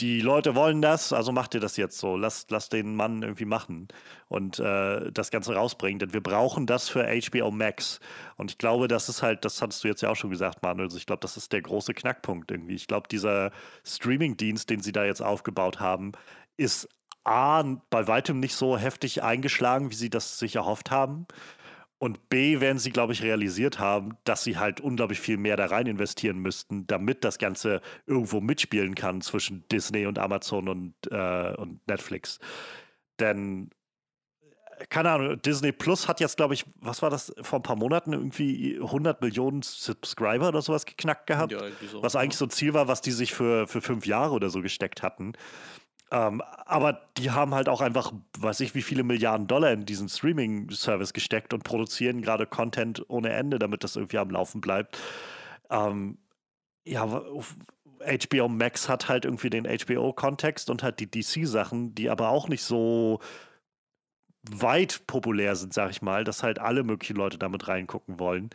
die Leute wollen das, also macht ihr das jetzt so. Lasst, lasst den Mann irgendwie machen und äh, das Ganze rausbringen, denn wir brauchen das für HBO Max. Und ich glaube, das ist halt, das hattest du jetzt ja auch schon gesagt, Manuel. Also ich glaube, das ist der große Knackpunkt irgendwie. Ich glaube, dieser Streaming-Dienst, den sie da jetzt aufgebaut haben, ist A, bei weitem nicht so heftig eingeschlagen, wie sie das sich erhofft haben. Und B, werden sie, glaube ich, realisiert haben, dass sie halt unglaublich viel mehr da rein investieren müssten, damit das Ganze irgendwo mitspielen kann zwischen Disney und Amazon und, äh, und Netflix. Denn, äh, keine Ahnung, Disney Plus hat jetzt, glaube ich, was war das, vor ein paar Monaten irgendwie 100 Millionen Subscriber oder sowas geknackt gehabt. Ja, so. Was eigentlich so ein Ziel war, was die sich für, für fünf Jahre oder so gesteckt hatten. Ähm, aber die haben halt auch einfach, weiß ich, wie viele Milliarden Dollar in diesen Streaming-Service gesteckt und produzieren gerade Content ohne Ende, damit das irgendwie am Laufen bleibt. Ähm, ja, HBO Max hat halt irgendwie den HBO-Kontext und hat die DC-Sachen, die aber auch nicht so weit populär sind, sag ich mal, dass halt alle möglichen Leute damit reingucken wollen.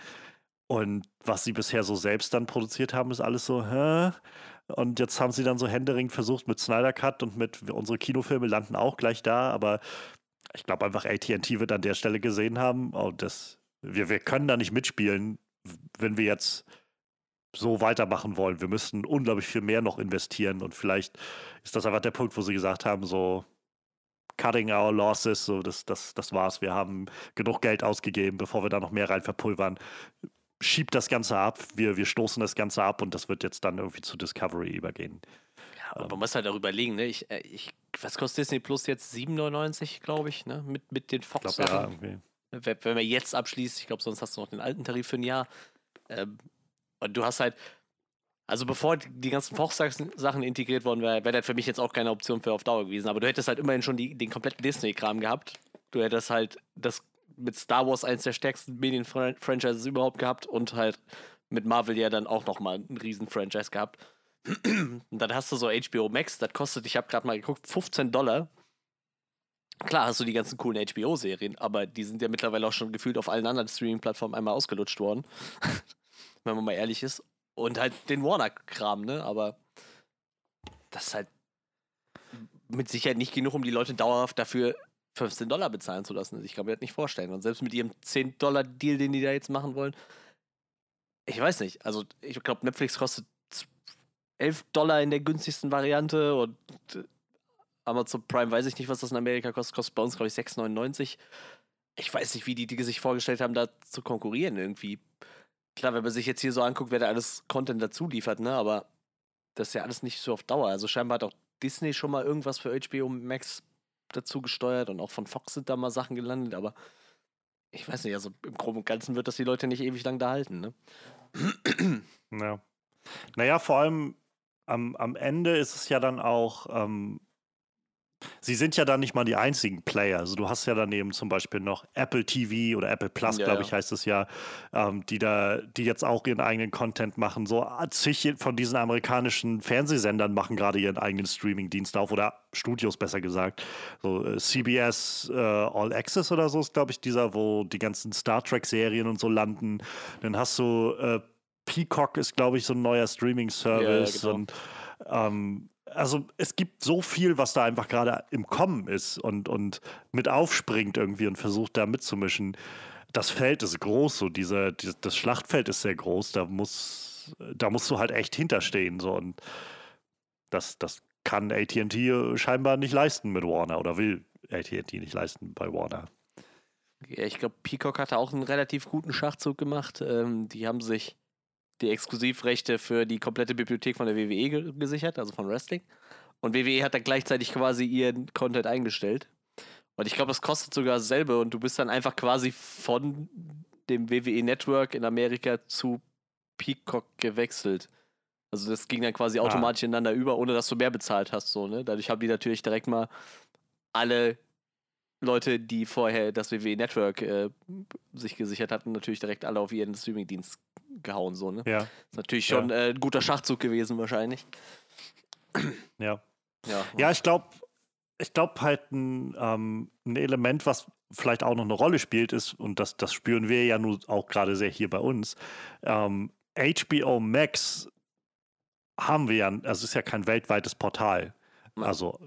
Und was sie bisher so selbst dann produziert haben, ist alles so, hä? Und jetzt haben sie dann so Händering versucht mit Snyder Cut und mit unsere Kinofilme landen auch gleich da, aber ich glaube einfach AT&T wird an der Stelle gesehen haben, oh, das, wir, wir können da nicht mitspielen, wenn wir jetzt so weitermachen wollen. Wir müssten unglaublich viel mehr noch investieren und vielleicht ist das einfach der Punkt, wo sie gesagt haben, so cutting our losses, so das, das, das war's. Wir haben genug Geld ausgegeben, bevor wir da noch mehr rein verpulvern schiebt das Ganze ab, wir, wir stoßen das Ganze ab und das wird jetzt dann irgendwie zu Discovery übergehen. Ja, aber ähm. man muss halt darüber legen, ne? Ich, äh, ich, was kostet Disney Plus jetzt? 7,99, glaube ich, ne? Mit, mit den Fox. Glaub, ja, irgendwie. Wenn, wenn man jetzt abschließt, ich glaube, sonst hast du noch den alten Tarif für ein Jahr. Ähm, und du hast halt, also bevor die ganzen Fox-Sachen integriert worden wären, wäre das für mich jetzt auch keine Option für auf Dauer gewesen. Aber du hättest halt immerhin schon die, den kompletten Disney-Kram gehabt. Du hättest halt das mit Star Wars eines der stärksten Medien-Franchises überhaupt gehabt und halt mit Marvel ja dann auch nochmal ein riesen Franchise gehabt. und dann hast du so HBO Max, das kostet, ich habe gerade mal geguckt, 15 Dollar. Klar hast du die ganzen coolen HBO-Serien, aber die sind ja mittlerweile auch schon gefühlt auf allen anderen Streaming-Plattformen einmal ausgelutscht worden. Wenn man mal ehrlich ist. Und halt den Warner-Kram, ne? Aber das ist halt mit Sicherheit nicht genug, um die Leute dauerhaft dafür 15 Dollar bezahlen zu lassen. Ich kann mir das nicht vorstellen. Und selbst mit ihrem 10-Dollar-Deal, den die da jetzt machen wollen, ich weiß nicht. Also, ich glaube, Netflix kostet 11 Dollar in der günstigsten Variante und äh, Amazon Prime weiß ich nicht, was das in Amerika kostet. Kostet bei uns, glaube ich, 6,99. Ich weiß nicht, wie die, die sich vorgestellt haben, da zu konkurrieren irgendwie. Klar, wenn man sich jetzt hier so anguckt, wer da alles Content dazu liefert, ne? Aber das ist ja alles nicht so auf Dauer. Also scheinbar hat auch Disney schon mal irgendwas für HBO Max dazu gesteuert und auch von Fox sind da mal Sachen gelandet, aber ich weiß nicht, also im Groben und Ganzen wird das die Leute nicht ewig lang da halten, ne? Ja. Naja, vor allem am, am Ende ist es ja dann auch, ähm, sie sind ja dann nicht mal die einzigen Player. Also du hast ja daneben zum Beispiel noch Apple TV oder Apple Plus, Ja, glaube ja. ich, heißt es ja, ähm, die da, die jetzt auch ihren eigenen Content machen. So zig von diesen amerikanischen Fernsehsendern machen gerade ihren eigenen Streaming-Dienst auf oder Studios besser gesagt. So äh, CBS äh, All Access oder so ist, glaube ich, dieser, wo die ganzen Star Trek-Serien und so landen. Dann hast du äh, Peacock ist, glaube ich, so ein neuer Streaming-Service. genau. Und ähm, also es gibt so viel, was da einfach gerade im Kommen ist und, und mit aufspringt irgendwie und versucht da mitzumischen. Das Feld ist groß, so diese, die, das Schlachtfeld ist sehr groß, da muss, da musst du halt echt hinterstehen. So, und das, das kann ATT scheinbar nicht leisten mit Warner oder will ATT nicht leisten bei Warner. Ja, ich glaube, Peacock hatte auch einen relativ guten Schachzug gemacht. Ähm, die haben sich die Exklusivrechte für die komplette Bibliothek von der WWE ge gesichert, also von Wrestling. Und WWE hat dann gleichzeitig quasi ihren Content eingestellt. Und ich glaube, das kostet sogar dasselbe und du bist dann einfach quasi von dem WWE Network in Amerika zu Peacock gewechselt. Also das ging dann quasi Ah. automatisch ineinander über, ohne dass du mehr bezahlt hast. So, ne? Dadurch haben die natürlich direkt mal alle Leute, die vorher das WWE Network äh, sich gesichert hatten, natürlich direkt alle auf ihren Streamingdienst gehauen. So, ne? Ja, Ist natürlich Ja. schon äh, ein guter Schachzug gewesen, wahrscheinlich. ja. Ja, Ja, ich glaube, ich glaube halt ein, ähm, ein Element, was vielleicht auch noch eine Rolle spielt, ist, und das, das spüren wir ja nun auch gerade sehr hier bei uns, ähm, HBO Max haben wir ja, also es ist ja kein weltweites Portal. Ja. Also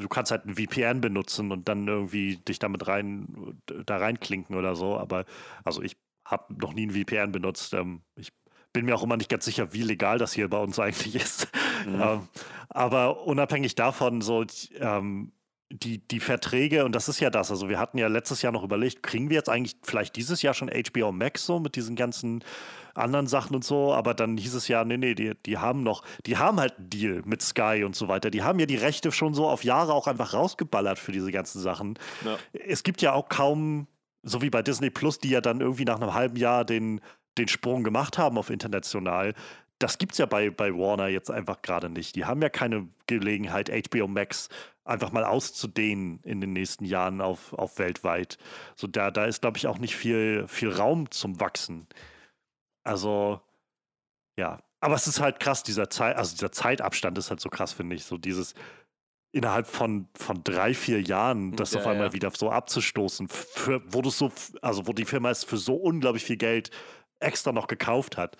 du kannst halt ein VPN benutzen und dann irgendwie dich damit rein, da reinklinken oder so, aber also ich habe noch nie ein VPN benutzt. Ähm, ich bin mir auch immer nicht ganz sicher, wie legal das hier bei uns eigentlich ist. Mhm. Ähm, aber unabhängig davon, so ähm, die, die Verträge, und das ist ja das, also wir hatten ja letztes Jahr noch überlegt, kriegen wir jetzt eigentlich vielleicht dieses Jahr schon HBO Max so mit diesen ganzen anderen Sachen und so, aber dann hieß es ja, nee, nee, die, die haben noch, die haben halt einen Deal mit Sky und so weiter. Die haben ja die Rechte schon so auf Jahre auch einfach rausgeballert für diese ganzen Sachen. Ja. Es gibt ja auch kaum, so wie bei Disney Plus, die ja dann irgendwie nach einem halben Jahr den, den Sprung gemacht haben auf international. Das gibt es ja bei, bei Warner jetzt einfach gerade nicht. Die haben ja keine Gelegenheit, HBO Max einfach mal auszudehnen in den nächsten Jahren auf, auf weltweit. So da, da ist, glaube ich, auch nicht viel, viel Raum zum Wachsen. Also, ja. Aber es ist halt krass, dieser Zeit, also dieser Zeitabstand ist halt so krass, finde ich. So dieses innerhalb von, von drei, vier Jahren, das Ja, auf einmal ja. wieder so abzustoßen, für, wo du so, also wo die Firma es für so unglaublich viel Geld extra noch gekauft hat.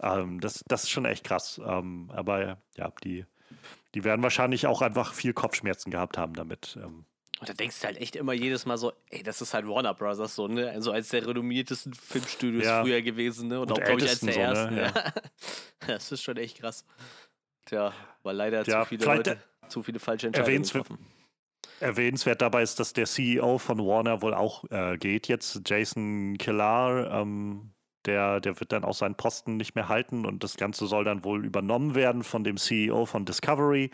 Ähm, das, das ist schon echt krass. Ähm, aber ja, die, die werden wahrscheinlich auch einfach viel Kopfschmerzen gehabt haben damit. Ähm, Und da denkst du halt echt immer jedes Mal so, ey, das ist halt Warner Brothers, so, ne? Also eins der renommiertesten Filmstudios Ja. früher gewesen, ne? Und, Und auch, glaube ich, eins der so, ersten. ne? ja. das ist schon echt krass. Tja, weil leider Ja, zu viele Leute zu viele falsche Entscheidungen erwähnenswert- getroffen. Erwähnenswert dabei ist, dass der CEO von Warner wohl auch äh, geht jetzt, Jason Killar. Ähm, der, der wird dann auch seinen Posten nicht mehr halten und das Ganze soll dann wohl übernommen werden von dem CEO von Discovery,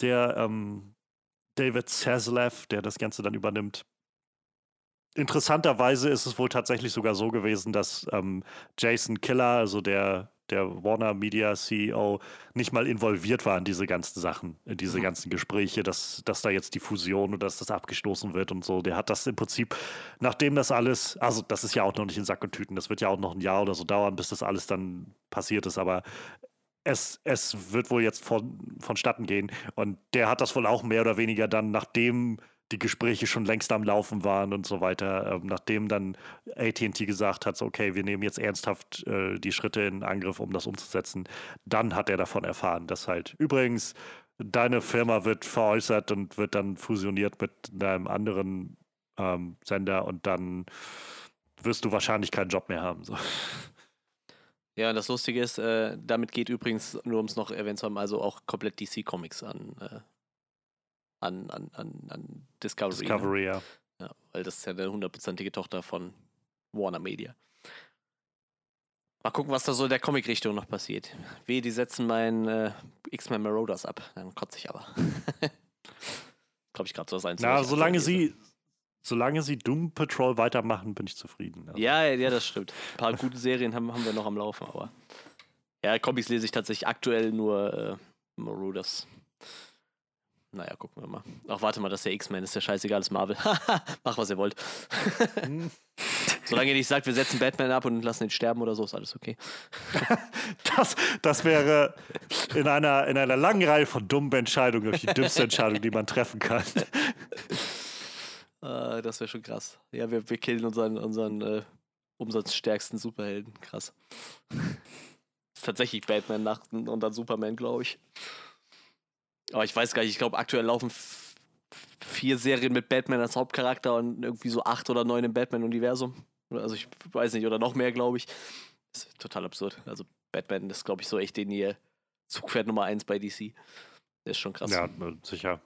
der ähm, David Zaslav, der das Ganze dann übernimmt. Interessanterweise ist es wohl tatsächlich sogar so gewesen, dass ähm, Jason Killer, also der, der Warner Media CEO, nicht mal involviert war in diese ganzen Sachen, in diese Mhm. ganzen Gespräche, dass, dass da jetzt die Fusion oder dass das abgestoßen wird und so. Der hat das im Prinzip, nachdem das alles, also das ist ja auch noch nicht in Sack und Tüten, das wird ja auch noch ein Jahr oder so dauern, bis das alles dann passiert ist, aber es, es wird wohl jetzt von, vonstatten gehen. Und der hat das wohl auch mehr oder weniger dann, nachdem die Gespräche schon längst am Laufen waren und so weiter, ähm, nachdem dann ATT gesagt hat, so, okay, wir nehmen jetzt ernsthaft äh, die Schritte in Angriff, um das umzusetzen, dann hat er davon erfahren, dass halt übrigens deine Firma wird veräußert und wird dann fusioniert mit einem anderen ähm, Sender und dann wirst du wahrscheinlich keinen Job mehr haben. So. Ja, und das Lustige ist, äh, damit geht übrigens, nur um es noch erwähnt zu haben, also auch komplett DC Comics an, äh, an, an, an, an Discovery. Ne? Discovery, ja. Ja, weil das ist ja eine hundertprozentige Tochter von Warner Media. Mal gucken, was da so in der Comic-Richtung noch passiert. Weh, die setzen meinen äh, X-Men Marauders ab. Dann kotze ich aber. Glaube ich gerade so sein. Na, solange sie, solange sie Doom Patrol weitermachen, bin ich zufrieden. Also. Ja, ja, das stimmt. Ein paar gute Serien haben, haben wir noch am Laufen, aber. Ja, Comics lese ich tatsächlich aktuell nur äh, Marauders. Naja, gucken wir mal. Ach, warte mal, das ist der X-Men, ist ja scheißegal, ist Marvel. Mach, was ihr wollt. Solange ihr nicht sagt, wir setzen Batman ab und lassen ihn sterben oder so, ist alles okay. das, das wäre in einer, in einer langen Reihe von dummen Entscheidungen die dümmste Entscheidung, die man treffen kann. Uh, das wäre schon krass. Ja, wir, wir killen unseren, unseren äh, umsatzstärksten Superhelden. Krass. ist tatsächlich Batman nach und dann Superman, glaube ich. Aber ich weiß gar nicht, ich glaube, aktuell laufen vier Serien mit Batman als Hauptcharakter und irgendwie so acht oder neun im Batman-Universum. Also ich weiß nicht, oder noch mehr, glaube ich. Ist total absurd. Also Batman ist, glaube ich, so echt den hier Zugpferd Nummer eins bei DC. Der ist schon krass. Ja, sicher.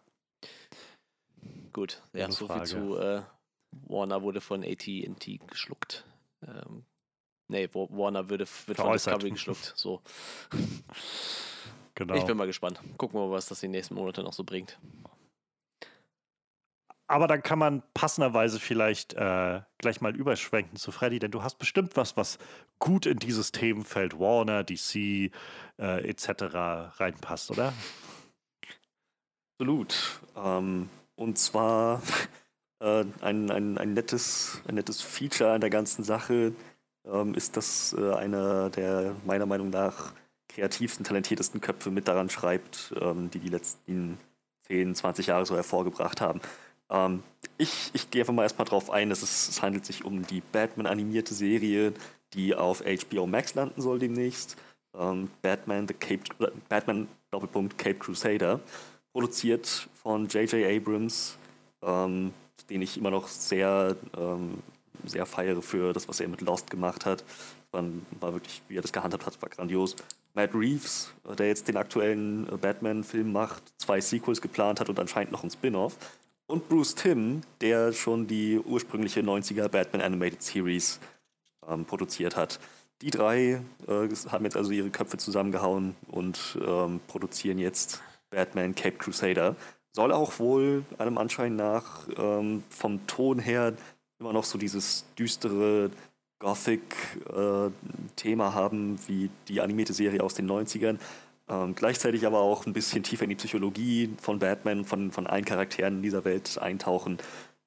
Gut, ja, so Frage. viel zu äh, Warner wurde von AT&T geschluckt. Ähm, nee, Warner würde, wird von Discovery geschluckt. So. Genau. Ich bin mal gespannt. Gucken wir mal, was das die nächsten Monate noch so bringt. Aber dann kann man passenderweise vielleicht äh, gleich mal überschwenken zu Freddy, denn du hast bestimmt was, was gut in dieses Themenfeld Warner, DC äh, etc. reinpasst, oder? Absolut. Ähm, und zwar äh, ein, ein, ein, nettes, ein nettes Feature an der ganzen Sache ähm, ist, dass äh, einer der meiner Meinung nach kreativsten, talentiertesten Köpfe mit daran schreibt, ähm, die die letzten 10, 20 Jahre so hervorgebracht haben. Ähm, ich, ich gehe einfach mal erstmal drauf ein, dass es, es handelt sich um die Batman-animierte Serie, die auf HBO Max landen soll demnächst. Ähm, Batman, the Cape, Batman Doppelpunkt Cape Crusader, produziert von J.J. Abrams, ähm, den ich immer noch sehr, ähm, sehr feiere für das, was er mit Lost gemacht hat. War, war wirklich, wie er das gehandhabt hat, war grandios. Matt Reeves, äh, der jetzt den aktuellen äh, Batman-Film macht, zwei Sequels geplant hat und anscheinend noch ein Spin-off. Und Bruce Timm, der schon die ursprüngliche 90er Batman Animated Series ähm, produziert hat. Die drei äh, haben jetzt also ihre Köpfe zusammengehauen und ähm, produzieren jetzt Batman Cape Crusader. Soll auch wohl einem Anschein nach ähm, vom Ton her immer noch so dieses düstere Gothic-Thema äh, haben, wie die animierte Serie aus den 90ern. Ähm, gleichzeitig aber auch ein bisschen tiefer in die Psychologie von Batman, von, von allen Charakteren in dieser Welt eintauchen.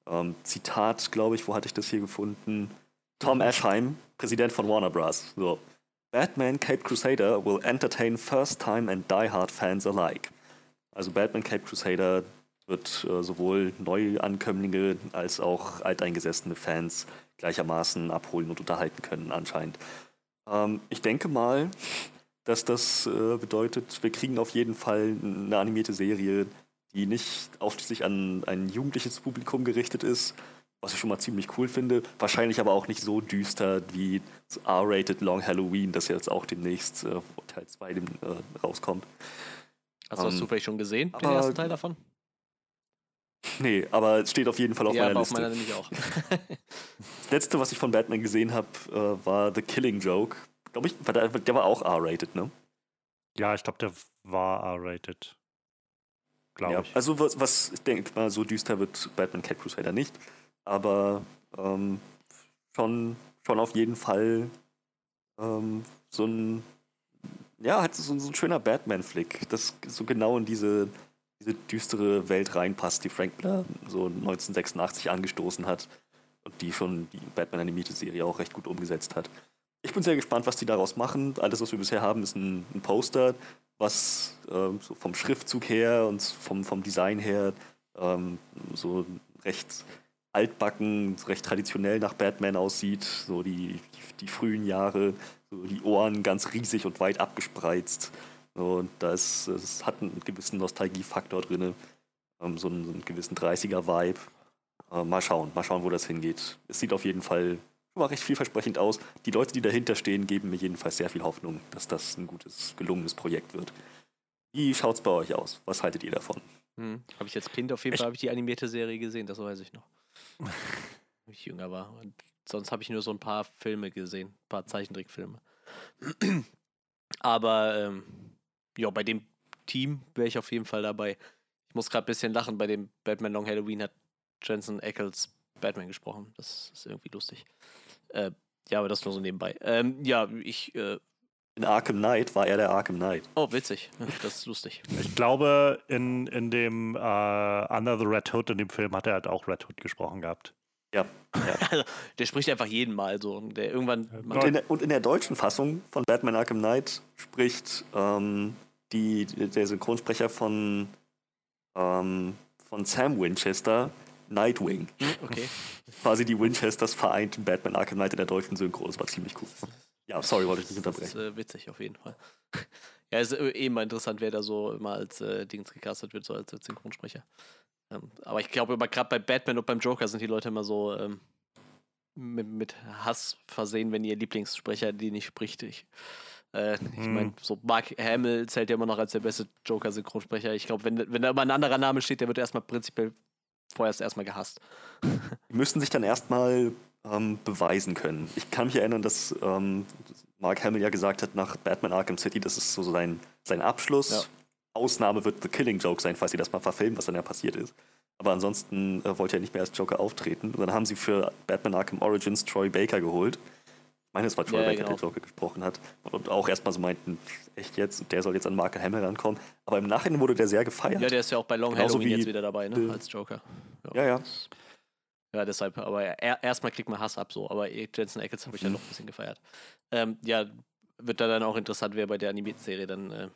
Ähm, Zitat, glaube ich, wo hatte ich das hier gefunden? Tom Ashheim, Präsident von Warner Bros. So. Batman Cape Crusader will entertain first-time and die-hard fans alike. Also Batman Cape Crusader wird äh, sowohl Neuankömmlinge als auch alteingesessene Fans gleichermaßen abholen und unterhalten können anscheinend. Ähm, ich denke mal, dass das äh, bedeutet, wir kriegen auf jeden Fall eine animierte Serie, die nicht ausschließlich an ein jugendliches Publikum gerichtet ist, was ich schon mal ziemlich cool finde. Wahrscheinlich aber auch nicht so düster wie R-Rated Long Halloween, das jetzt auch demnächst äh, Teil 2 äh, rauskommt. Hast du das ähm, zufällig schon gesehen, den ersten Teil davon? Nee, aber es steht auf jeden Fall auf ja, meiner Liste. Auf meiner nämlich auch. das letzte, was ich von Batman gesehen habe, äh, war The Killing Joke. Glaube ich, der, der, war auch R-rated, ne? Ja, ich glaube, der war R-rated. Glaube ja, ich. Also was, was ich denke mal, so düster wird Batman Cat Crusader nicht, aber ähm, schon, schon auf jeden Fall ähm, so ein ja, halt so, so ein schöner Batman-Flick, das so genau in diese diese düstere Welt reinpasst, die Frank Miller so 1986 angestoßen hat und die schon die Batman-animierte Serie auch recht gut umgesetzt hat. Ich bin sehr gespannt, was die daraus machen. Alles, was wir bisher haben, ist ein, ein Poster, was ähm, so vom Schriftzug her und vom, vom Design her ähm, so recht altbacken, recht traditionell nach Batman aussieht. So die, die, die frühen Jahre, die Ohren ganz riesig und weit abgespreizt. Und da ist, es hat einen gewissen Nostalgiefaktor drin, ähm, so, einen, so, einen, gewissen 30er-Vibe. Äh, mal schauen, mal schauen, wo das hingeht. Es sieht auf jeden Fall schon mal recht vielversprechend aus. Die Leute, die dahinter stehen, geben mir jedenfalls sehr viel Hoffnung, dass das ein gutes, gelungenes Projekt wird. Wie schaut es bei euch aus? Was haltet ihr davon? Hm. Habe ich als Kind auf jeden Fall ich die animierte Serie gesehen, das weiß ich noch. Als ich jünger war. Und sonst habe ich nur so ein paar Filme gesehen, ein paar Zeichentrickfilme. Aber ähm, ja, bei dem Team wäre ich auf jeden Fall dabei. Ich muss gerade ein bisschen lachen, bei dem Batman Long Halloween hat Jensen Ackles Batman gesprochen. Das ist irgendwie lustig. Äh, ja, aber das nur so nebenbei. Ähm, ja, ich. Äh, in Arkham Knight war er der Arkham Knight. Oh, witzig. Das ist lustig. Ich glaube, in, in dem uh, Under the Red Hood, in dem Film, hat er halt auch Red Hood gesprochen gehabt. Ja. ja. der spricht einfach jeden Mal so. Der irgendwann. Und in, der, und in der deutschen Fassung von Batman Arkham Knight spricht ähm, die, der Synchronsprecher von, ähm, von Sam Winchester Nightwing. Hm, okay. Quasi die Winchesters vereint in Batman Arkham Knight in der deutschen Synchro. Das war ziemlich cool. Ja, sorry, wollte ich nicht unterbrechen. Das ist äh, witzig auf jeden Fall. ja, ist äh, eh mal interessant, wer da so immer als äh, Dings gecastet wird, so als, als Synchronsprecher. Ähm, aber ich glaube, gerade bei Batman und beim Joker sind die Leute immer so ähm, mit, mit, Hass versehen, wenn ihr Lieblingssprecher die nicht spricht. Ich, äh, hm. ich meine, so Mark Hamill zählt ja immer noch als der beste Joker-Synchronsprecher. Ich glaube, wenn, wenn da immer ein anderer Name steht, der wird erstmal prinzipiell vorerst erstmal gehasst. Die müssten sich dann erstmal ähm, beweisen können. Ich kann mich erinnern, dass ähm, Mark Hamill ja gesagt hat, nach Batman Arkham City, das ist so sein, sein Abschluss. Ja. Ausnahme wird The Killing Joke sein, falls sie das mal verfilmen, was dann ja passiert ist. Aber ansonsten äh, wollte er nicht mehr als Joker auftreten. Und dann haben sie für Batman Arkham Origins Troy Baker geholt. Ich meine, es war Troy ja, Baker, genau. der Joker gesprochen hat. Und auch erstmal so meinten, echt jetzt, der soll jetzt an Mark Hamill rankommen. Aber im Nachhinein wurde der sehr gefeiert. Ja, der ist ja auch bei Long Genauso Halloween jetzt wieder dabei, ne? als Joker. Ja, ja. ja. Ja, deshalb, aber er, erstmal kriegt man Hass ab so, aber Jensen Ackles habe ich ja noch ein bisschen gefeiert. Ähm, ja, wird da dann auch interessant, wer bei der animierten Serie dann äh,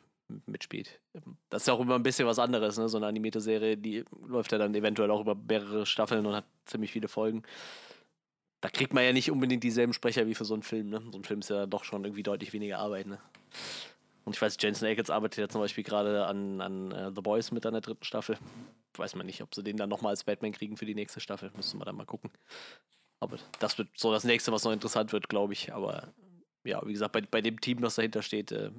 mitspielt. Das ist ja auch immer ein bisschen was anderes, ne? So eine animierte Serie, die läuft ja dann eventuell auch über mehrere Staffeln und hat ziemlich viele Folgen. Da kriegt man ja nicht unbedingt dieselben Sprecher wie für so einen Film, ne? So ein Film ist ja doch schon irgendwie deutlich weniger Arbeit, ne? Und ich weiß, Jensen Ackles arbeitet ja zum Beispiel gerade an, an uh, The Boys mit an der dritten Staffel. Weiß man nicht, ob sie den dann nochmal als Batman kriegen für die nächste Staffel. Müssen wir dann mal gucken. Aber das wird so das nächste, was noch interessant wird, glaube ich. Aber ja, wie gesagt, bei, bei dem Team, das dahinter steht, äh,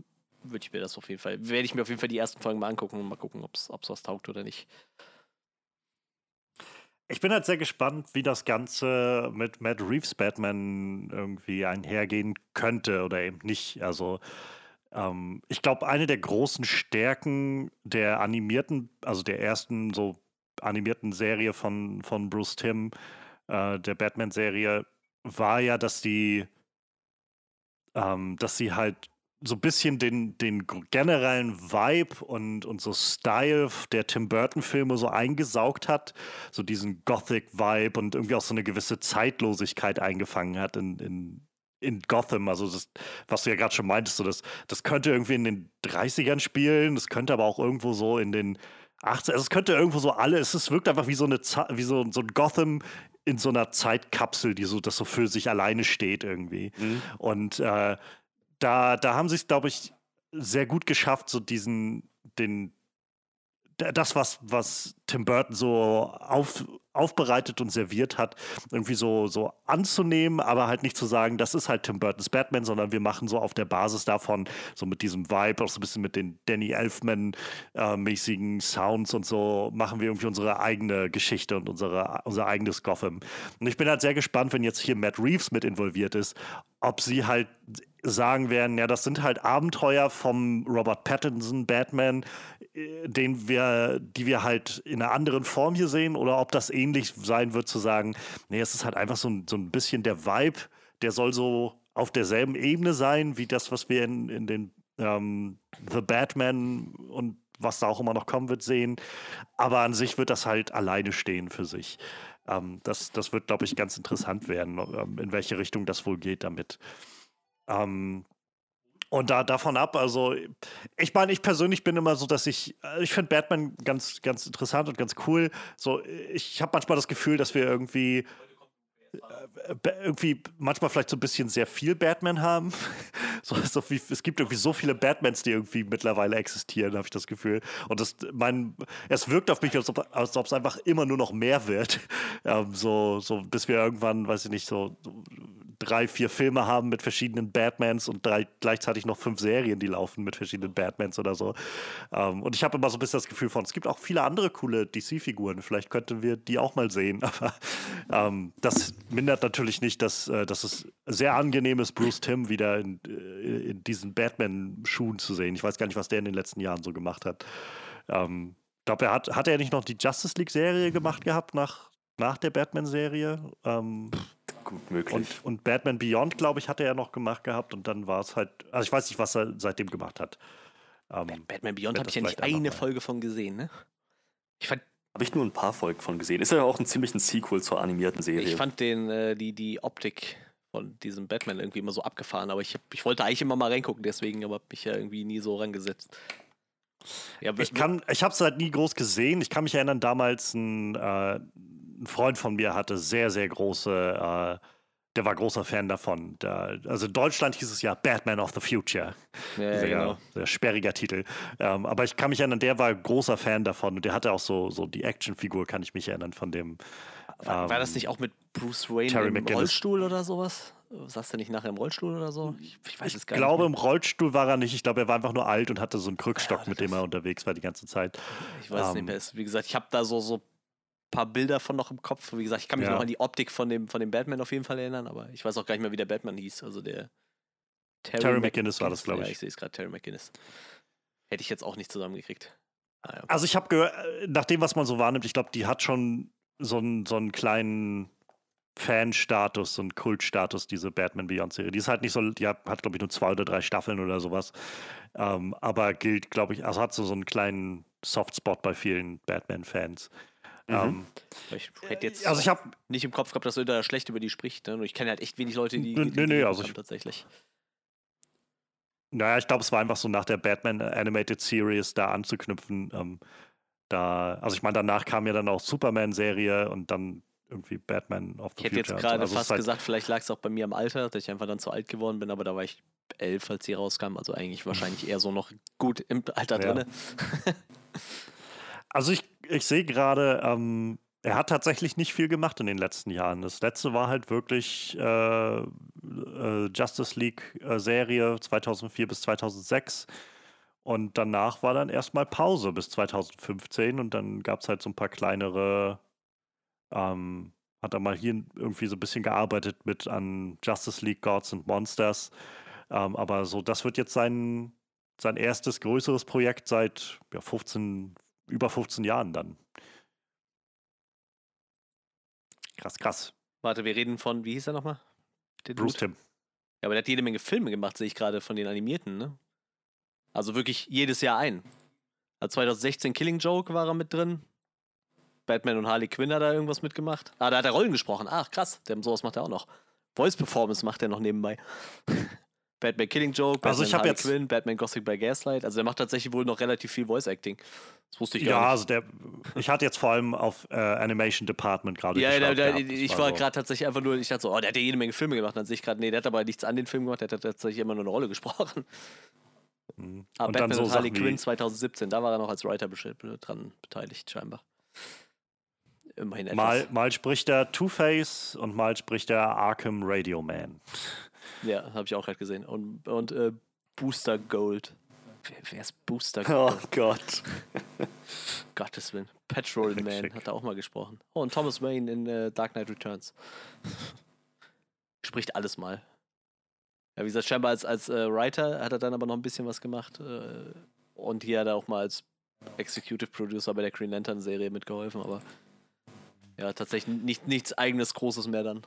würde ich mir das auf jeden Fall, werde ich mir auf jeden Fall die ersten Folgen mal angucken und mal gucken, ob es was taugt oder nicht. Ich bin halt sehr gespannt, wie das Ganze mit Matt Reeves Batman irgendwie einhergehen könnte oder eben nicht. Also ähm, ich glaube, eine der großen Stärken der animierten, also der ersten so animierten Serie von, von Bruce Timm, äh, der Batman-Serie, war ja, dass die, ähm, dass sie halt so ein bisschen den, den generellen Vibe und, und so Style der Tim Burton-Filme so eingesaugt hat, so diesen Gothic-Vibe und irgendwie auch so eine gewisse Zeitlosigkeit eingefangen hat in, in, in Gotham, also das, was du ja gerade schon meintest, so das, das könnte irgendwie in den 30ern spielen, das könnte aber auch irgendwo so in den 80 also es könnte irgendwo so alle, es wirkt einfach wie so eine wie so, so ein Gotham in so einer Zeitkapsel, die so das so für sich alleine steht irgendwie. Mhm. Und äh, da, da haben sie es, glaube ich, sehr gut geschafft, so diesen, den, das, was, was Tim Burton so auf, aufbereitet und serviert hat, irgendwie so, so anzunehmen, aber halt nicht zu sagen, das ist halt Tim Burtons Batman, sondern wir machen so auf der Basis davon, so mit diesem Vibe, auch so ein bisschen mit den Danny Elfman-mäßigen äh, Sounds und so, machen wir irgendwie unsere eigene Geschichte und unsere, unser eigenes Gotham. Und ich bin halt sehr gespannt, wenn jetzt hier Matt Reeves mit involviert ist, ob sie halt sagen werden, ja, das sind halt Abenteuer vom Robert Pattinson Batman, äh, den wir, die wir halt in einer anderen Form hier sehen, oder ob das ähnlich sein wird, zu sagen, nee, es ist halt einfach so ein, so ein bisschen der Vibe, der soll so auf derselben Ebene sein, wie das, was wir in, in den ähm, The Batman und was da auch immer noch kommen wird, sehen. Aber an sich wird das halt alleine stehen für sich. Ähm, das, das wird, glaube ich, ganz interessant werden, ähm, in welche Richtung das wohl geht damit. Ähm, und da davon ab, also ich meine, ich persönlich bin immer so, dass ich, äh, ich finde Batman ganz, ganz interessant und ganz cool. So, ich habe manchmal das Gefühl, dass wir irgendwie äh, irgendwie manchmal vielleicht so ein bisschen sehr viel Batman haben. So, so wie, es gibt irgendwie so viele Batmans, die irgendwie mittlerweile existieren, habe ich das Gefühl. Und das, mein, es wirkt auf mich, als ob, als ob es einfach immer nur noch mehr wird. Ähm, so, so, bis wir irgendwann, weiß ich nicht, so, drei, vier Filme haben mit verschiedenen Batmans und drei, gleichzeitig noch fünf Serien, die laufen mit verschiedenen Batmans oder so. Ähm, und ich habe immer so ein bisschen das Gefühl von, es gibt auch viele andere coole DC-Figuren. Vielleicht könnten wir die auch mal sehen. Aber ähm, das mindert natürlich nicht, dass, äh, dass es sehr angenehm ist, Bruce Timm wieder in, äh, in diesen Batman-Schuhen zu sehen. Ich weiß gar nicht, was der in den letzten Jahren so gemacht hat. Ähm, ich glaube, er hat, hat er nicht noch die Justice League-Serie gemacht gehabt nach, nach der Batman-Serie? Ähm, Gut möglich. und, und Batman Beyond, glaube ich, hatte er noch gemacht gehabt und dann war es halt, also ich weiß nicht, was er seitdem gemacht hat. Ähm, Batman Beyond habe ich ja nicht eine Folge von gesehen, ne? Ich fand, Habe ich nur ein paar Folgen von gesehen. Ist ja auch ein ziemlich ein Sequel zur animierten Serie. ich fand den, äh, die, die Optik von diesem Batman irgendwie immer so abgefahren, aber ich, hab, ich wollte eigentlich immer mal reingucken, deswegen aber hab mich ja irgendwie nie so rangesetzt. Ja, Ich kann, ich habe es halt nie groß gesehen. Ich kann mich erinnern, damals ein, äh, ein Freund von mir hatte sehr, sehr große, äh, der war großer Fan davon. Der, also in Deutschland hieß es ja Batman of the Future. ja, sehr, genau. sehr sperriger Titel. Ähm, aber ich kann mich erinnern, der war großer Fan davon und der hatte auch so, so die Actionfigur, kann ich mich erinnern, von dem. War, war das ähm, nicht auch mit Bruce Wayne Terry im McGinnis. Rollstuhl oder sowas? Saß der nicht nachher im Rollstuhl oder so? Ich, ich weiß es Ich gar glaube, nicht. mehr. im Rollstuhl war er nicht. Ich glaube, er war einfach nur alt und hatte so einen Krückstock, Ja, mit dem er unterwegs war die ganze Zeit. Ich weiß es nicht ähm, mehr. Wie gesagt, ich habe da so, so paar Bilder von noch im Kopf. Wie gesagt, ich kann mich Ja. noch an die Optik von dem, von dem Batman auf jeden Fall erinnern, aber ich weiß auch gar nicht mehr, wie der Batman hieß. Also der Terry McGinnis war das, glaub Ja, ich. ich sehe es gerade, Terry McGinnis. Hätte ich jetzt auch nicht zusammengekriegt. Ah, ja. Also ich habe gehört, nach dem, was man so wahrnimmt, ich glaube, die hat schon so einen, so einen kleinen Fan-Status, so einen Kultstatus, diese Batman Beyond-Serie. Die ist halt nicht so, die hat, hat glaube ich, nur zwei oder drei Staffeln oder sowas. Ähm, aber gilt, glaube ich, also hat so, so einen kleinen Softspot bei vielen Batman-Fans. Mhm. Ähm, ich hätte jetzt also ich habe nicht im Kopf gehabt, dass Söder schlecht über die spricht. Ne? Und ich kenne halt echt wenig Leute, die. Nee, die, nee, also ich- tatsächlich. Naja, ich glaube, es war einfach so nach der Batman Animated Series da anzuknüpfen. Ähm, da, also ich meine, danach kam ja dann auch Superman-Serie und dann irgendwie Batman of the Ich hätte jetzt Future so. gerade Also fast halt- gesagt, vielleicht lag es auch bei mir am Alter, dass ich einfach dann zu alt geworden bin, aber da war ich elf, als sie rauskam. Also eigentlich wahrscheinlich eher so noch gut im Alter Ja. drinne. Also ich, ich sehe gerade, ähm, er hat tatsächlich nicht viel gemacht in den letzten Jahren. Das letzte war halt wirklich äh, äh, Justice League-Serie 2004 bis 2006. Und danach war dann erstmal Pause bis 2015 und dann gab es halt so ein paar kleinere, ähm, hat er mal hier irgendwie so ein bisschen gearbeitet mit an Justice League Gods and Monsters. Ähm, aber so, das wird jetzt sein, sein erstes größeres Projekt seit ja, 15, über 15 Jahren dann. Krass, krass. Warte, wir reden von, wie hieß er nochmal? Der Bruce Dude? Tim. Ja, aber der hat jede Menge Filme gemacht, sehe ich gerade von den animierten, ne? Also wirklich jedes Jahr ein. Also 2016 Killing Joke war er mit drin. Batman und Harley Quinn hat da irgendwas mitgemacht. Ah, da hat er Rollen gesprochen. Ach, krass. Der, sowas macht er auch noch. Voice Performance macht er noch nebenbei. Batman Killing Joke, Batman Also ich Harley jetzt- Quinn, Batman Gothic by Gaslight. Also er macht tatsächlich wohl noch relativ viel Voice Acting. Das wusste ich gar Ja, nicht. also der, ich hatte jetzt vor allem auf äh, Animation Department gerade Ja, gehabt. Das ich war so- gerade tatsächlich einfach nur, ich dachte so, oh, der hat ja jede Menge Filme gemacht. Dann sehe ich gerade, nee, der hat aber nichts an den Film gemacht, der hat tatsächlich immer nur eine Rolle gesprochen. Mhm. Aber Und Batman dann so und Harley Quinn wie, 2017, da war er noch als Writer dran beteiligt, scheinbar. Immerhin etwas. mal, mal spricht er Two-Face und mal spricht er Arkham Radio Man. Ja, habe ich auch gerade gesehen. Und, und äh, Booster Gold. Wer, wer ist Booster Oh Gold? Gott. Gottes Willen. Patrol Man hat er auch mal gesprochen. Oh, und Thomas Wayne in äh, Dark Knight Returns. Spricht alles mal. Ja, wie gesagt, scheinbar als, als äh, Writer hat er dann aber noch ein bisschen was gemacht. Äh, und hier hat er auch mal als Executive Producer bei der Green Lantern Serie mitgeholfen, aber ja, tatsächlich nicht, nichts eigenes Großes mehr dann.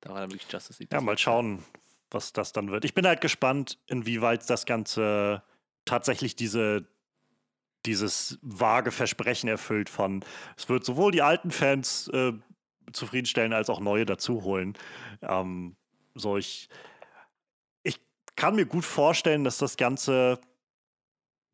Da war dann wirklich Justice League. Ja, mal schauen, was das dann wird. Ich bin halt gespannt, inwieweit das Ganze tatsächlich diese, dieses vage Versprechen erfüllt von, es wird sowohl die alten Fans äh, zufriedenstellen, als auch neue dazu holen. Ähm, so, ich, ich kann mir gut vorstellen, dass das Ganze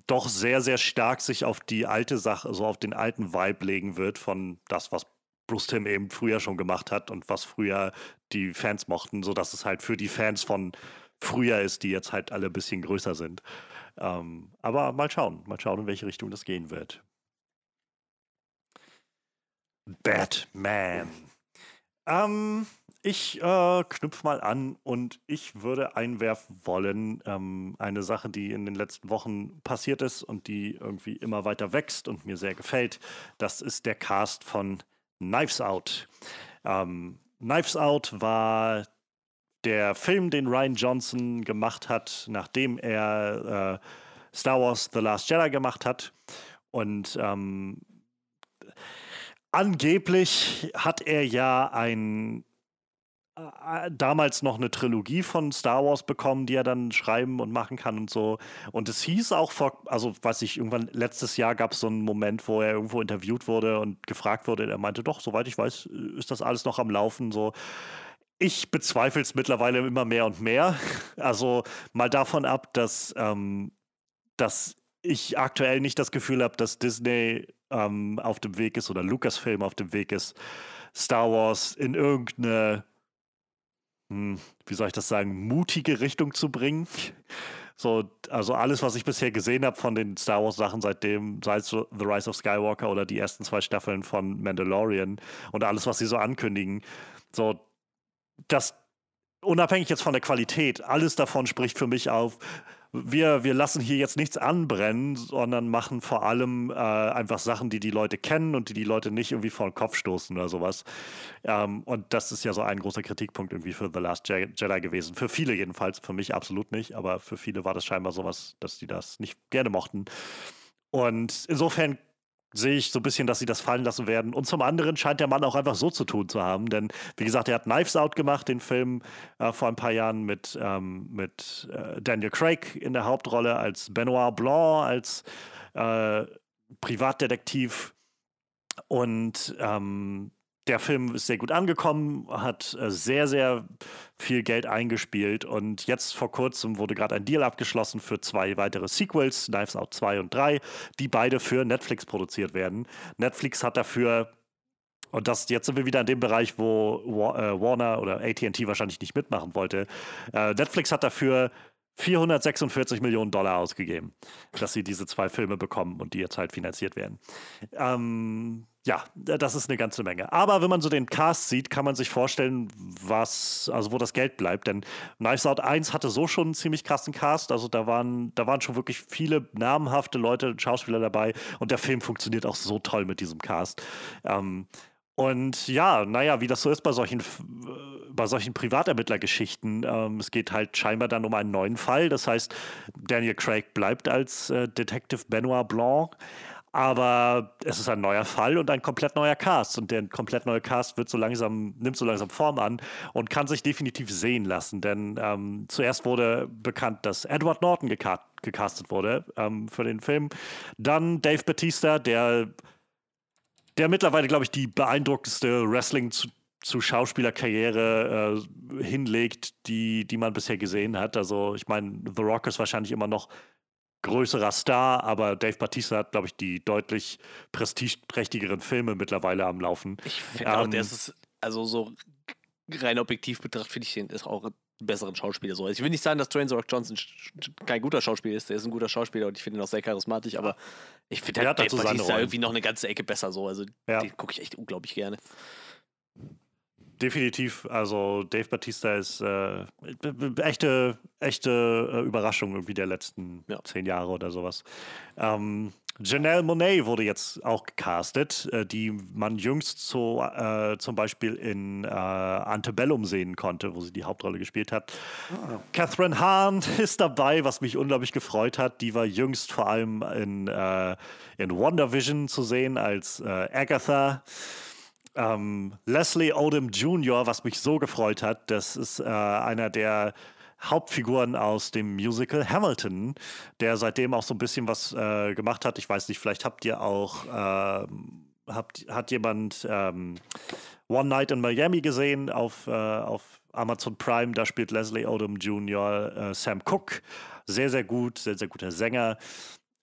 doch sehr, sehr stark sich auf die alte Sache, also auf den alten Vibe legen wird von das, was Bruce Tim eben früher schon gemacht hat und was früher die Fans mochten, sodass es halt für die Fans von früher ist, die jetzt halt alle ein bisschen größer sind. Ähm, aber mal schauen, mal schauen, in welche Richtung das gehen wird. Batman. Ähm, ich äh, knüpfe mal an und ich würde einwerfen wollen, ähm, eine Sache, die in den letzten Wochen passiert ist und die irgendwie immer weiter wächst und mir sehr gefällt. Das ist der Cast von Knives Out. Ähm, Knives Out war der Film, den Ryan Johnson gemacht hat, nachdem er äh, Star Wars The Last Jedi gemacht hat. Und ähm, angeblich hat er ja ein damals noch eine Trilogie von Star Wars bekommen, die er dann schreiben und machen kann und so. Und es hieß auch vor, also weiß ich, irgendwann letztes Jahr gab es so einen Moment, wo er irgendwo interviewt wurde und gefragt wurde. Er meinte, doch, soweit ich weiß, ist das alles noch am Laufen. So. Ich bezweifle es mittlerweile immer mehr und mehr. Also mal davon ab, dass, ähm, dass ich aktuell nicht das Gefühl habe, dass Disney ähm, auf dem Weg ist oder Lucasfilm auf dem Weg ist, Star Wars in irgendeine, wie soll ich das sagen, mutige Richtung zu bringen. So, also alles, was ich bisher gesehen habe von den Star Wars Sachen seitdem, sei es The Rise of Skywalker oder die ersten zwei Staffeln von Mandalorian und alles, was sie so ankündigen, so, das unabhängig jetzt von der Qualität, alles davon spricht für mich auf, wir, wir lassen hier jetzt nichts anbrennen, sondern machen vor allem äh, einfach Sachen, die die Leute kennen und die die Leute nicht irgendwie vor den Kopf stoßen oder sowas. Ähm, und das ist ja so ein großer Kritikpunkt irgendwie für The Last Jedi gewesen. Für viele jedenfalls, für mich absolut nicht, aber für viele war das scheinbar sowas, dass die das nicht gerne mochten. Und insofern sehe ich so ein bisschen, dass sie das fallen lassen werden. Und zum anderen scheint der Mann auch einfach so zu tun zu haben, denn wie gesagt, er hat Knives Out gemacht, den Film äh, vor ein paar Jahren mit, ähm, mit äh, Daniel Craig in der Hauptrolle als Benoit Blanc, als äh, Privatdetektiv. Und ähm, der Film ist sehr gut angekommen, hat äh, sehr, sehr viel Geld eingespielt und jetzt vor kurzem wurde gerade ein Deal abgeschlossen für zwei weitere Sequels, Knives Out 2 und 3, die beide für Netflix produziert werden. Netflix hat dafür und das, jetzt sind wir wieder in dem Bereich, wo äh, Warner oder ATT wahrscheinlich nicht mitmachen wollte. Äh, Netflix hat dafür 446 Millionen Dollar ausgegeben, dass sie diese zwei Filme bekommen und die jetzt halt finanziert werden. Ähm, ja, das ist eine ganze Menge. Aber wenn man so den Cast sieht, kann man sich vorstellen, was, also wo das Geld bleibt. Denn Knives Out 1 hatte so schon einen ziemlich krassen Cast. Also da waren, da waren schon wirklich viele namhafte Leute, Schauspieler dabei. Und der Film funktioniert auch so toll mit diesem Cast. Ähm, und ja, naja, wie das so ist bei solchen, bei solchen Privatermittlergeschichten, ähm, es geht halt scheinbar dann um einen neuen Fall. Das heißt, Daniel Craig bleibt als äh, Detective Benoit Blanc, aber es ist ein neuer Fall und ein komplett neuer Cast. Und der komplett neue Cast wird so langsam, nimmt so langsam Form an und kann sich definitiv sehen lassen. Denn ähm, zuerst wurde bekannt, dass Edward Norton gecastet wurde ähm, für den Film. Dann Dave Batista, der der mittlerweile, glaube ich, die beeindruckendste Wrestling- zu, Schauspielerkarriere äh, hinlegt, die, die man bisher gesehen hat. Also ich meine, The Rock ist wahrscheinlich immer noch größerer Star, aber Dave Batista hat, glaube ich, die deutlich prestigeträchtigeren Filme mittlerweile am Laufen. Ich finde ähm, auch, der ist, also so rein objektiv betrachtet, finde ich den ist auch einen besseren Schauspieler. So. Also ich will nicht sagen, dass Dwayne Rock Johnson kein guter Schauspieler ist, der ist ein guter Schauspieler und ich finde ihn auch sehr charismatisch, aber ich finde halt Dave Batista irgendwie noch eine ganze Ecke besser so. Also ja. den gucke ich echt unglaublich gerne. Definitiv. Also Dave Batista ist äh, echte, echte äh, Überraschung irgendwie der letzten ja. zehn Jahre oder sowas. Ähm, Janelle Monet wurde jetzt auch gecastet, äh, die man jüngst so, äh, zum Beispiel in äh, Antebellum sehen konnte, wo sie die Hauptrolle gespielt hat. Oh. Catherine Hahn ist dabei, was mich unglaublich gefreut hat. Die war jüngst vor allem in, äh, in WandaVision zu sehen als äh, Agatha. Ähm, Leslie Odom Jr., was mich so gefreut hat, das ist äh, einer der Hauptfiguren aus dem Musical Hamilton, der seitdem auch so ein bisschen was äh, gemacht hat. Ich weiß nicht, vielleicht habt ihr auch, äh, habt, hat jemand ähm, One Night in Miami gesehen auf, äh, auf Amazon Prime. Da spielt Leslie Odom Jr. Äh, Sam Cooke. Sehr, sehr gut, sehr, sehr guter Sänger.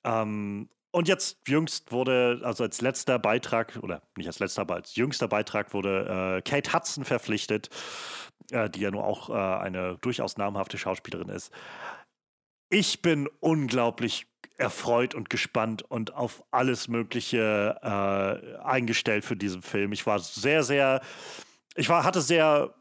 Ähm, und jetzt jüngst wurde, also als letzter Beitrag, oder nicht als letzter, aber als jüngster Beitrag wurde äh, Kate Hudson verpflichtet, äh, die ja nur auch äh, eine durchaus namhafte Schauspielerin ist. Ich bin unglaublich erfreut und gespannt und auf alles Mögliche äh, eingestellt für diesen Film. Ich war sehr, sehr, ich war, hatte sehr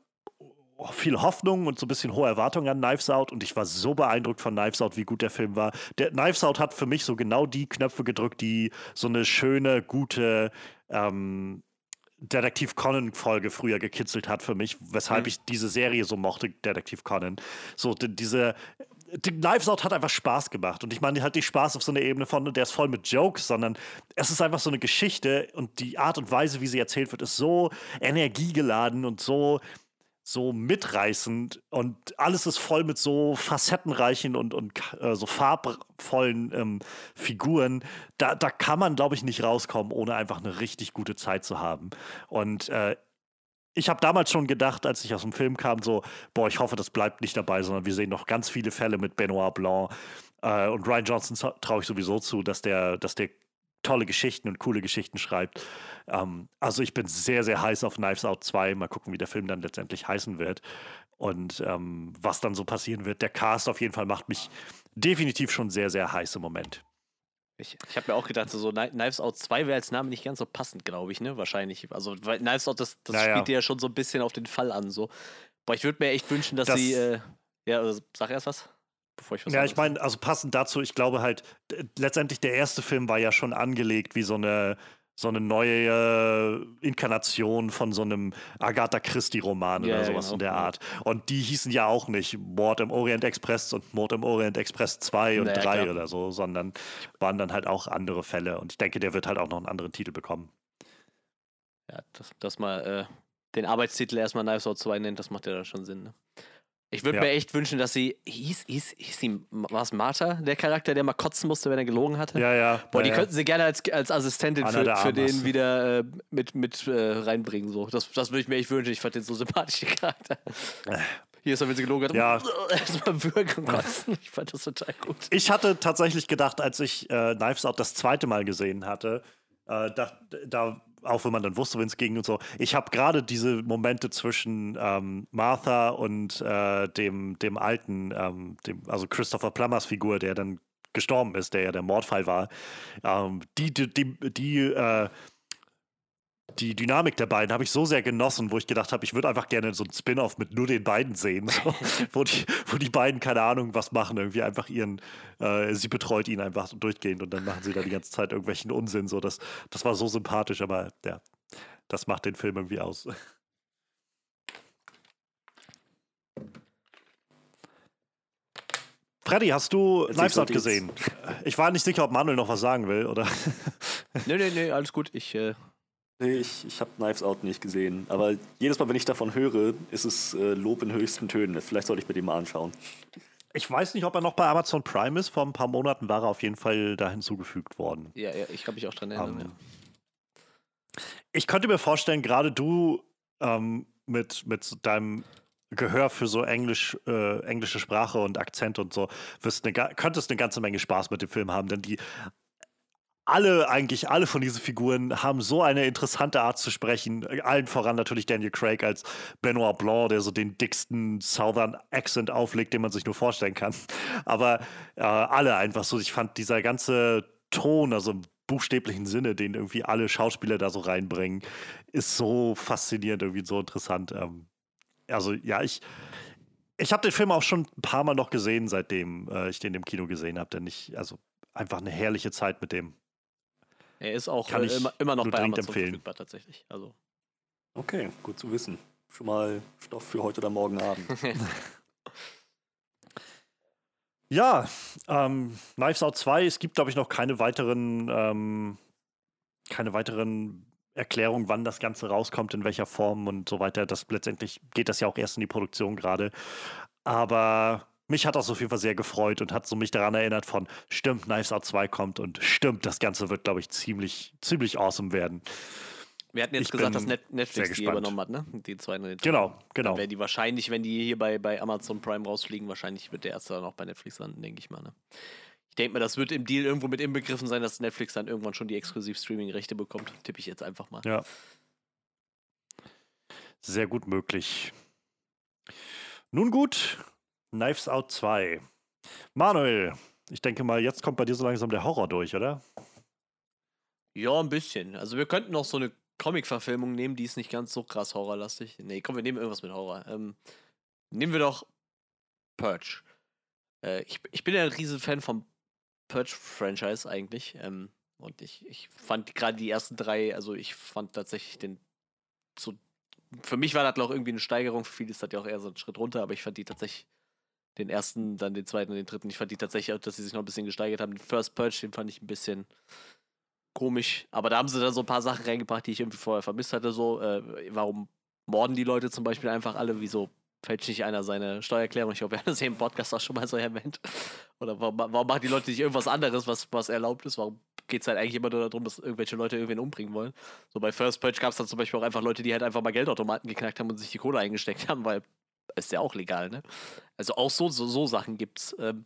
viel Hoffnung und so ein bisschen hohe Erwartungen an Knives Out und ich war so beeindruckt von Knives Out, wie gut der Film war. Der Knives Out hat für mich so genau die Knöpfe gedrückt, die so eine schöne, gute ähm, Detektiv Conan-Folge früher gekitzelt hat für mich, weshalb mhm. ich diese Serie so mochte, Detektiv Conan. So die, diese die Knives Out hat einfach Spaß gemacht. Und ich meine, die hat nicht Spaß auf so einer Ebene von, der ist voll mit Jokes, sondern es ist einfach so eine Geschichte und die Art und Weise, wie sie erzählt wird, ist so energiegeladen und so so mitreißend und alles ist voll mit so facettenreichen und, und äh, so farbvollen ähm, Figuren. Da, da kann man, glaube ich, nicht rauskommen, ohne einfach eine richtig gute Zeit zu haben. Und äh, ich habe damals schon gedacht, als ich aus dem Film kam, so, boah, ich hoffe, das bleibt nicht dabei, sondern wir sehen noch ganz viele Fälle mit Benoit Blanc. Äh, und Ryan Johnson traue ich sowieso zu, dass der, dass der tolle Geschichten und coole Geschichten schreibt. Ähm, also ich bin sehr, sehr heiß auf Knives Out 2. Mal gucken, wie der Film dann letztendlich heißen wird und ähm, was dann so passieren wird. Der Cast auf jeden Fall macht mich definitiv schon sehr, sehr heiß im Moment. Ich, ich habe mir auch gedacht, so Knives Out 2 wäre als Name nicht ganz so passend, glaube ich, ne? Wahrscheinlich. Also, weil Knives Out, das, das naja. spielt ja schon so ein bisschen auf den Fall an. So. Boah, ich würde mir echt wünschen, dass das, sie. Äh, ja, also, sag erst was bevor ich was Ja, ich meine, also passend dazu, ich glaube halt, letztendlich der erste Film war ja schon angelegt wie so eine so eine neue Inkarnation von so einem Agatha Christie-Roman ja, oder sowas genau. in der Art. Und die hießen ja auch nicht Mord im Orient Express und Mord im Orient Express 2 und naja, 3 klar. oder so, sondern waren dann halt auch andere Fälle. Und ich denke, der wird halt auch noch einen anderen Titel bekommen. Ja, dass das mal äh, den Arbeitstitel erstmal Knives Out 2 nennt, das macht ja dann schon Sinn. Ne? Ich würde ja. mir echt wünschen, dass sie. Hieß, hieß, hieß sie, war es Martha, der Charakter, der mal kotzen musste, wenn er gelogen hatte? Ja, ja. Boah, die ja, könnten sie gerne als, als Assistentin für, für den wieder äh, mit, mit äh, reinbringen. So. Das, das würde ich mir echt wünschen. Ich fand den so sympathisch, den Charakter. Äh. Hier ist er, wenn sie gelogen hat. Ja. Erstmal würgen kotzen. Ich fand das total gut. Ich hatte tatsächlich gedacht, als ich äh, Knives Out das zweite Mal gesehen hatte, äh, da, da auch wenn man dann wusste, wenn es ging und so. Ich habe gerade diese Momente zwischen ähm, Martha und äh, dem, dem alten, ähm, dem, also Christopher Plummers Figur, der dann gestorben ist, der ja der Mordfall war, ähm, die, die, die, die äh, die Dynamik der beiden habe ich so sehr genossen, wo ich gedacht habe, ich würde einfach gerne so ein Spin-off mit nur den beiden sehen, so, wo, die, wo die beiden keine Ahnung was machen, irgendwie einfach ihren, äh, sie betreut ihn einfach durchgehend und dann machen sie da die ganze Zeit irgendwelchen Unsinn. So, das, das war so sympathisch, aber ja, das macht den Film irgendwie aus. Freddy, hast du Knives Out gesehen? Ich war nicht sicher, ob Manuel noch was sagen will, oder? nee, nee, nee, alles gut. Ich äh, Nee, ich, ich habe Knives Out nicht gesehen. Aber jedes Mal, wenn ich davon höre, ist es äh, Lob in höchsten Tönen. Vielleicht sollte ich mir den mal anschauen. Ich weiß nicht, ob er noch bei Amazon Prime ist. Vor ein paar Monaten war er auf jeden Fall da hinzugefügt worden. Ja, ja ich kann mich auch dran erinnern. Um, ähm, ja. Ich könnte mir vorstellen, gerade du ähm, mit, mit deinem Gehör für so Englisch, äh, englische Sprache und Akzent und so, wirst eine, könntest eine ganze Menge Spaß mit dem Film haben, denn die alle, eigentlich alle von diesen Figuren haben so eine interessante Art zu sprechen. Allen voran natürlich Daniel Craig als Benoit Blanc, der so den dicksten Southern Accent auflegt, den man sich nur vorstellen kann. Aber äh, alle einfach so. Ich fand dieser ganze Ton, also im buchstäblichen Sinne, den irgendwie alle Schauspieler da so reinbringen, ist so faszinierend, irgendwie so interessant. Ähm, also ja, ich, ich habe den Film auch schon ein paar Mal noch gesehen, seitdem äh, ich den im Kino gesehen habe, denn ich, also einfach eine herrliche Zeit mit dem. Er ist auch äh, immer, immer noch bei Amazon empfehlen. verfügbar tatsächlich. Also. Okay, gut zu wissen. Schon mal Stoff für heute oder morgen Abend. ja, ähm, Knives Out 2, es gibt, glaube ich, noch keine weiteren, ähm, keine weiteren Erklärungen, wann das Ganze rauskommt, in welcher Form und so weiter. Das letztendlich geht das ja auch erst in die Produktion gerade. Aber mich hat das auf jeden Fall sehr gefreut und hat so mich daran erinnert von, stimmt, Knives Out 2 kommt und stimmt, das Ganze wird, glaube ich, ziemlich, ziemlich awesome werden. Wir hatten jetzt ich gesagt, dass Netflix die übernommen hat, ne? Die zwei Genau, genau. Dann wäre die wahrscheinlich, wenn die hier bei, bei Amazon Prime rausfliegen, wahrscheinlich wird der erste dann auch bei Netflix landen, denke ich mal. Ne? Ich denke mal, das wird im Deal irgendwo mit inbegriffen sein, dass Netflix dann irgendwann schon die Exklusiv-Streaming-Rechte bekommt. Tippe ich jetzt einfach mal. Ja. Sehr gut möglich. Nun gut, Knives Out 2. Manuel, ich denke mal, jetzt kommt bei dir so langsam der Horror durch, oder? Ja, ein bisschen. Also wir könnten noch so eine Comic-Verfilmung nehmen, die ist nicht ganz so krass horrorlastig. Nee, komm, wir nehmen irgendwas mit Horror. Ähm, nehmen wir doch Purge. Äh, ich, ich bin ja ein riesen Fan vom Purge-Franchise eigentlich. Ähm, und ich, ich fand gerade die ersten drei, also ich fand tatsächlich den so. Für mich war das auch irgendwie eine Steigerung, für viele ist das ja auch eher so ein Schritt runter, aber ich fand die tatsächlich den ersten, dann den zweiten und den dritten. Ich fand die tatsächlich auch, dass sie sich noch ein bisschen gesteigert haben. Den First Purge, den fand ich ein bisschen komisch. Aber da haben sie dann so ein paar Sachen reingebracht, die ich irgendwie vorher vermisst hatte. So, äh, warum morden die Leute zum Beispiel einfach alle? Wieso fälscht nicht einer seine Steuererklärung? Ich glaube, wir haben das hier im Podcast auch schon mal so erwähnt. Oder warum, warum machen die Leute nicht irgendwas anderes, was, was erlaubt ist? Warum geht es halt eigentlich immer nur darum, dass irgendwelche Leute irgendwen umbringen wollen? So bei First Purge gab es dann zum Beispiel auch einfach Leute, die halt einfach mal Geldautomaten geknackt haben und sich die Kohle eingesteckt haben, weil ist ja auch legal, ne? Also auch so, so, so Sachen gibt's. Ähm,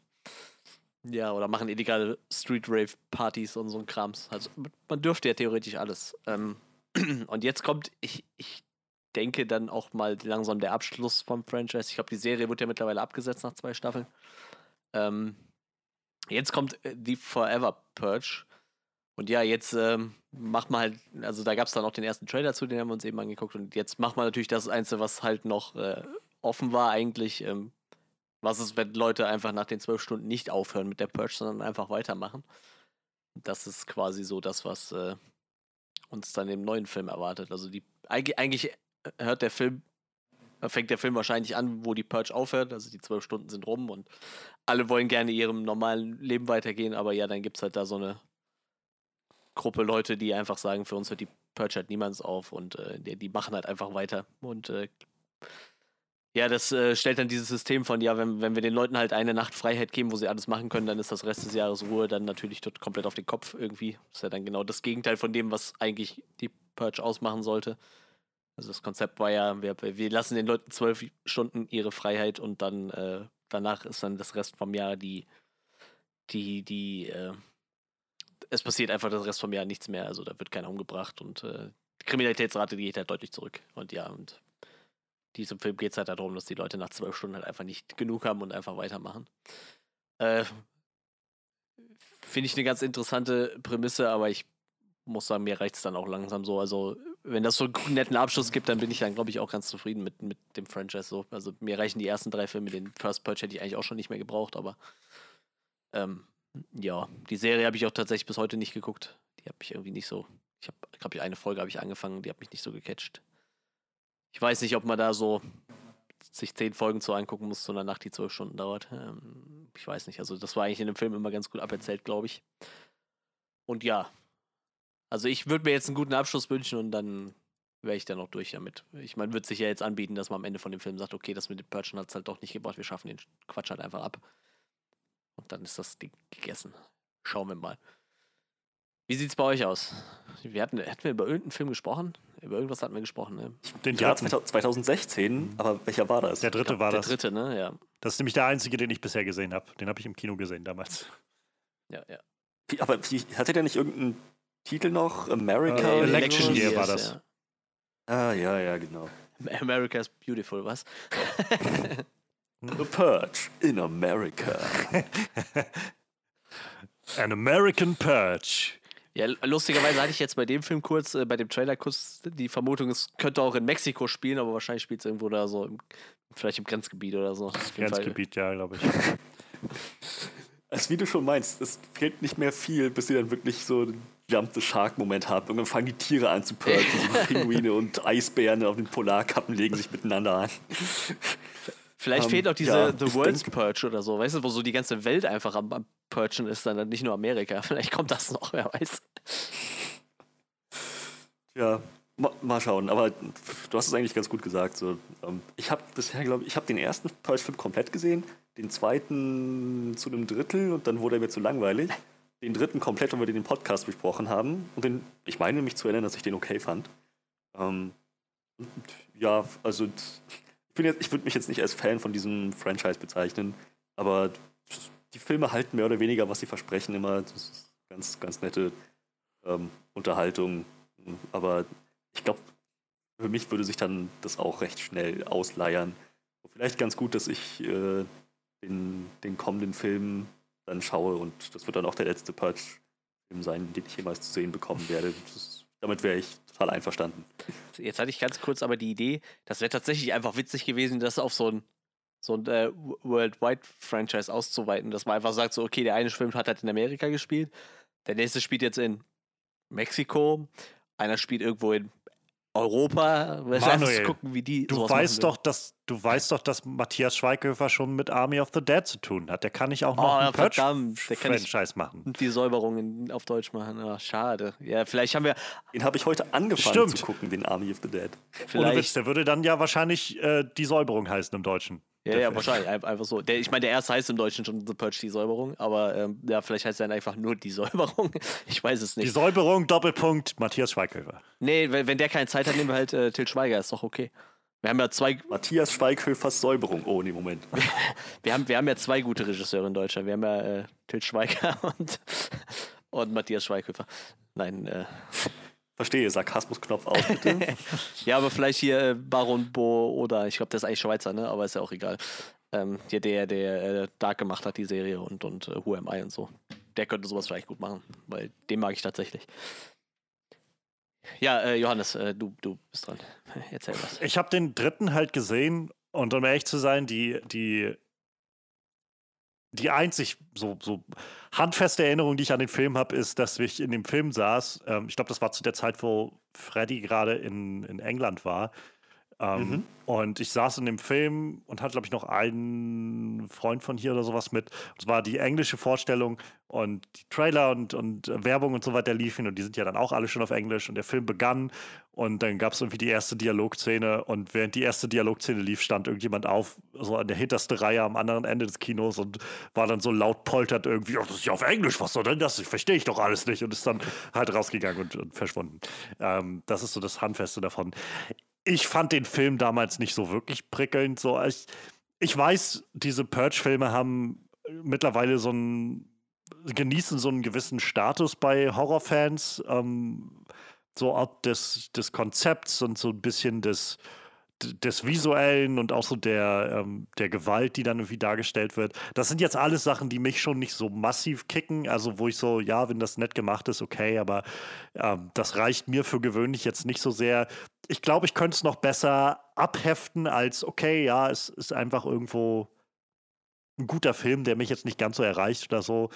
ja, oder machen illegale Street Rave Partys und so ein Krams. Also man dürfte ja theoretisch alles. Ähm, und jetzt kommt, ich, ich denke dann auch mal langsam der Abschluss vom Franchise. Ich glaube, die Serie wird ja mittlerweile abgesetzt nach zwei Staffeln. Ähm, jetzt kommt äh, die Forever Purge. Und ja, jetzt ähm, macht man halt, also da gab es dann auch den ersten Trailer zu, den haben wir uns eben angeguckt. Und jetzt macht man natürlich das Einzige, was halt noch äh, offen war, eigentlich. Ähm, was ist, wenn Leute einfach nach den zwölf Stunden nicht aufhören mit der Purge, sondern einfach weitermachen? Das ist quasi so das, was äh, uns dann im neuen Film erwartet. Also die eigentlich hört der Film, fängt der Film wahrscheinlich an, wo die Purge aufhört. Also die zwölf Stunden sind rum und alle wollen gerne ihrem normalen Leben weitergehen, aber ja, dann gibt es halt da so eine Gruppe Leute, die einfach sagen, für uns hört die Purge halt niemals auf und äh, die, die, machen halt einfach weiter. Und äh, ja, das äh, stellt dann dieses System von, ja, wenn, wenn wir den Leuten halt eine Nacht Freiheit geben, wo sie alles machen können, dann ist das Rest des Jahres Ruhe dann natürlich dort komplett auf den Kopf irgendwie. Ist ja dann genau das Gegenteil von dem, was eigentlich die Purge ausmachen sollte. Also das Konzept war ja, wir, wir lassen den Leuten zwölf Stunden ihre Freiheit und dann äh, danach ist dann das Rest vom Jahr die, die, die, äh, es passiert einfach das Rest vom Jahr nichts mehr. Also da wird keiner umgebracht und äh, die Kriminalitätsrate geht halt deutlich zurück. Und ja, und diesem Film geht es halt darum, dass die Leute nach zwölf Stunden halt einfach nicht genug haben und einfach weitermachen. Äh, Finde ich eine ganz interessante Prämisse, aber ich muss sagen, mir reicht es dann auch langsam so. Also, wenn das so einen netten Abschluss gibt, dann bin ich dann, glaube ich, auch ganz zufrieden mit, mit dem Franchise. So. Also, mir reichen die ersten drei Filme. Den First Purge hätte ich eigentlich auch schon nicht mehr gebraucht, aber ähm, ja, die Serie habe ich auch tatsächlich bis heute nicht geguckt. Die hat mich irgendwie nicht so. Ich habe, glaube ich, eine Folge habe ich angefangen, die hat mich nicht so gecatcht. Ich weiß nicht, ob man da so sich zehn Folgen zu angucken muss, sondern nach die zwölf Stunden dauert. Ähm, ich weiß nicht. Also, das war eigentlich in dem Film immer ganz gut aberzählt, glaube ich. Und ja. Also, ich würde mir jetzt einen guten Abschluss wünschen und dann wäre ich dann auch durch damit. Ich meine, würde sich ja jetzt anbieten, dass man am Ende von dem Film sagt, okay, das mit dem Purgen hat es halt doch nicht gebracht, wir schaffen den Quatsch halt einfach ab. Und dann ist das Ding gegessen. Schauen wir mal. Wie sieht es bei euch aus? Wir hatten, hatten wir über irgendeinen Film gesprochen? Über irgendwas hatten wir gesprochen, ne? Den ja, 2016, aber welcher war das? Der dritte glaub, war der das. Der dritte, ne? Ja. Das ist nämlich der einzige, den ich bisher gesehen habe. Den habe ich im Kino gesehen damals. Ja, ja. Wie, aber wie, hatte der nicht irgendeinen Titel noch? America? Uh, Election Year war das. Ja. Ah, ja, ja, genau. America's Beautiful, was? The Purge in America. An American Purge. Ja, lustigerweise hatte ich jetzt bei dem Film kurz, äh, bei dem Trailer kurz die Vermutung, es könnte auch in Mexiko spielen, aber wahrscheinlich spielt es irgendwo da so, im, vielleicht im Grenzgebiet oder so. Grenzgebiet, ja, glaube ich. Also wie du schon meinst, es fehlt nicht mehr viel, bis sie dann wirklich so einen Jump the Shark-Moment haben. Und dann fangen die Tiere an zu purgen. so Pinguine und Eisbären auf den Polarkappen legen sich miteinander an. Vielleicht um, ähm, fehlt auch diese ja, The World's Purge oder so, weißt du, wo so die ganze Welt einfach am, am Purgen ist, dann nicht nur Amerika. Vielleicht kommt das noch, wer weiß. Ja, mal, mal schauen. Aber du hast es eigentlich ganz gut gesagt. So, ähm, ich habe bisher, glaube ich, ich habe den ersten Purge-Film komplett gesehen, den zweiten zu einem Drittel und dann wurde er mir zu langweilig. Den dritten komplett, weil wir den Podcast besprochen haben. Und den, ich meine mich zu erinnern, dass ich den okay fand. Ähm, ja, also ich, ich würde mich jetzt nicht als Fan von diesem Franchise bezeichnen, aber die Filme halten mehr oder weniger, was sie versprechen, immer. Das ist ganz, ganz nette ähm, Unterhaltung. Aber ich glaube, für mich würde sich dann das auch recht schnell ausleiern. Vielleicht ganz gut, dass ich äh, den, den kommenden Film dann schaue und das wird dann auch der letzte Purge-Film sein, den ich jemals zu sehen bekommen werde. Ist, Damit wäre ich total einverstanden. Jetzt hatte ich ganz kurz aber die Idee, das wäre tatsächlich einfach witzig gewesen, das auf so ein, so ein äh, Worldwide-Franchise auszuweiten, dass man einfach sagt, so, okay, der eine Film hat halt in Amerika gespielt, der nächste spielt jetzt in Mexiko, einer spielt irgendwo in Europa. Manuel, gucken, wie die du weißt doch, dass du weißt doch, dass Matthias Schweighöfer schon mit Army of the Dead zu tun hat. Der kann ich auch noch oh, ein Purge-Franchise machen. Die Säuberung in, auf Deutsch machen. Oh, schade. Ja, vielleicht haben wir. Den habe ich heute angefangen Stimmt. zu gucken, den Army of the Dead. Vielleicht. Ohne Witz, der würde dann ja wahrscheinlich äh, die Säuberung heißen im Deutschen. Ja, ja, wahrscheinlich. Einfach so. Der, ich meine, der erste heißt im Deutschen schon The Purge, die Säuberung, aber ähm, ja, vielleicht heißt er dann einfach nur die Säuberung. Ich weiß es nicht. Die Säuberung, Doppelpunkt, Matthias Schweighöfer. Nee, wenn, wenn der keine Zeit hat, nehmen wir halt äh, Till Schweiger, ist doch okay. Wir haben ja zwei. Matthias Schweighöfers Säuberung. Oh, nee, Moment. wir, haben, wir haben ja zwei gute Regisseure in Deutschland. Wir haben ja äh, Till Schweiger und, und Matthias Schweighöfer. Nein, äh. Verstehe, Sarkasmusknopf aus, bitte. ja, aber vielleicht hier äh, Baron Bo oder ich glaube, der ist eigentlich Schweizer, ne? Aber ist ja auch egal. Ähm, hier der, der äh, Dark gemacht hat, die Serie und, und uh, Who Am I und so. Der könnte sowas vielleicht gut machen, weil den mag ich tatsächlich. Ja, äh, Johannes, äh, du, du bist dran. Erzähl was. Ich habe den dritten halt gesehen und um ehrlich zu sein, die, die die einzig so, so handfeste Erinnerung, die ich an den Film habe, ist, dass ich in dem Film saß. Ähm, ich glaube, das war zu der Zeit, wo Freddy gerade in, in England war. Ähm, mhm. Und ich saß in dem Film und hatte, glaube ich, noch einen Freund von hier oder sowas mit. Es war die englische Vorstellung und die Trailer und, und Werbung und so weiter liefen und die sind ja dann auch alle schon auf Englisch und der Film begann und dann gab es irgendwie die erste Dialogszene und während die erste Dialogszene lief, stand irgendjemand auf, so an der hintersten Reihe am anderen Ende des Kinos und war dann so laut poltert irgendwie, oh, das ist ja auf Englisch, was soll denn das? Verstehe ich doch alles nicht und ist dann halt rausgegangen und, und verschwunden. Ähm, das ist so das Handfeste davon ich fand den Film damals nicht so wirklich prickelnd. So, ich, ich weiß, diese Purge-Filme haben mittlerweile so einen, genießen so einen gewissen Status bei Horrorfans. Ähm, so ob des, des Konzepts und so ein bisschen des, des Visuellen und auch so der, ähm, der Gewalt, die dann irgendwie dargestellt wird. Das sind jetzt alles Sachen, die mich schon nicht so massiv kicken. Also, wo ich so, ja, wenn das nett gemacht ist, okay, aber ähm, das reicht mir für gewöhnlich jetzt nicht so sehr. Ich glaube, ich könnte es noch besser abheften als, okay, ja, es ist einfach irgendwo ein guter Film, der mich jetzt nicht ganz so erreicht oder so.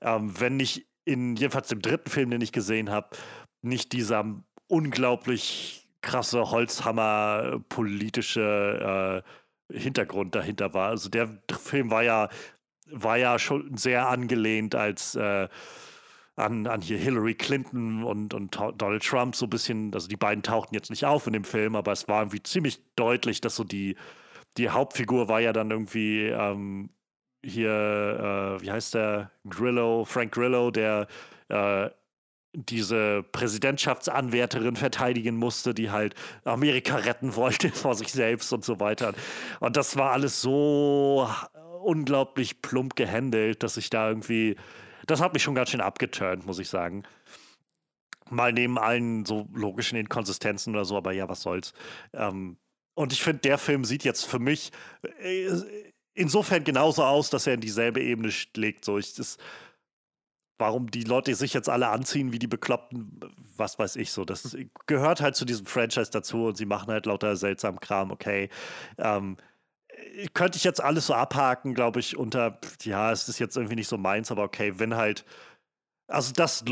Ähm, wenn nicht in jedenfalls dem dritten Film, den ich gesehen habe, nicht dieser unglaublich krasse Holzhammer politische äh, Hintergrund dahinter war. Also der Film war ja, war ja schon sehr angelehnt als äh, an, an hier Hillary Clinton und, und Donald Trump so ein bisschen, also die beiden tauchten jetzt nicht auf in dem Film, aber es war irgendwie ziemlich deutlich, dass so die, die Hauptfigur war ja dann irgendwie ähm, hier, äh, wie heißt der, Grillo, Frank Grillo, der äh, diese Präsidentschaftsanwärterin verteidigen musste, die halt Amerika retten wollte vor sich selbst und so weiter. Und das war alles so unglaublich plump gehandelt, dass ich da irgendwie, das hat mich schon ganz schön abgeturnt, muss ich sagen. Mal neben allen so logischen Inkonsistenzen oder so, aber ja, was soll's. Ähm, und ich finde, der Film sieht jetzt für mich äh, insofern genauso aus, dass er in dieselbe Ebene schlägt. So, ich, das, warum die Leute sich jetzt alle anziehen wie die Bekloppten, was weiß ich so. Das gehört halt zu diesem Franchise dazu und sie machen halt lauter seltsamen Kram, okay. Ähm, könnte ich jetzt alles so abhaken, glaube ich, unter, ja, es ist jetzt irgendwie nicht so meins, aber okay, wenn halt, also das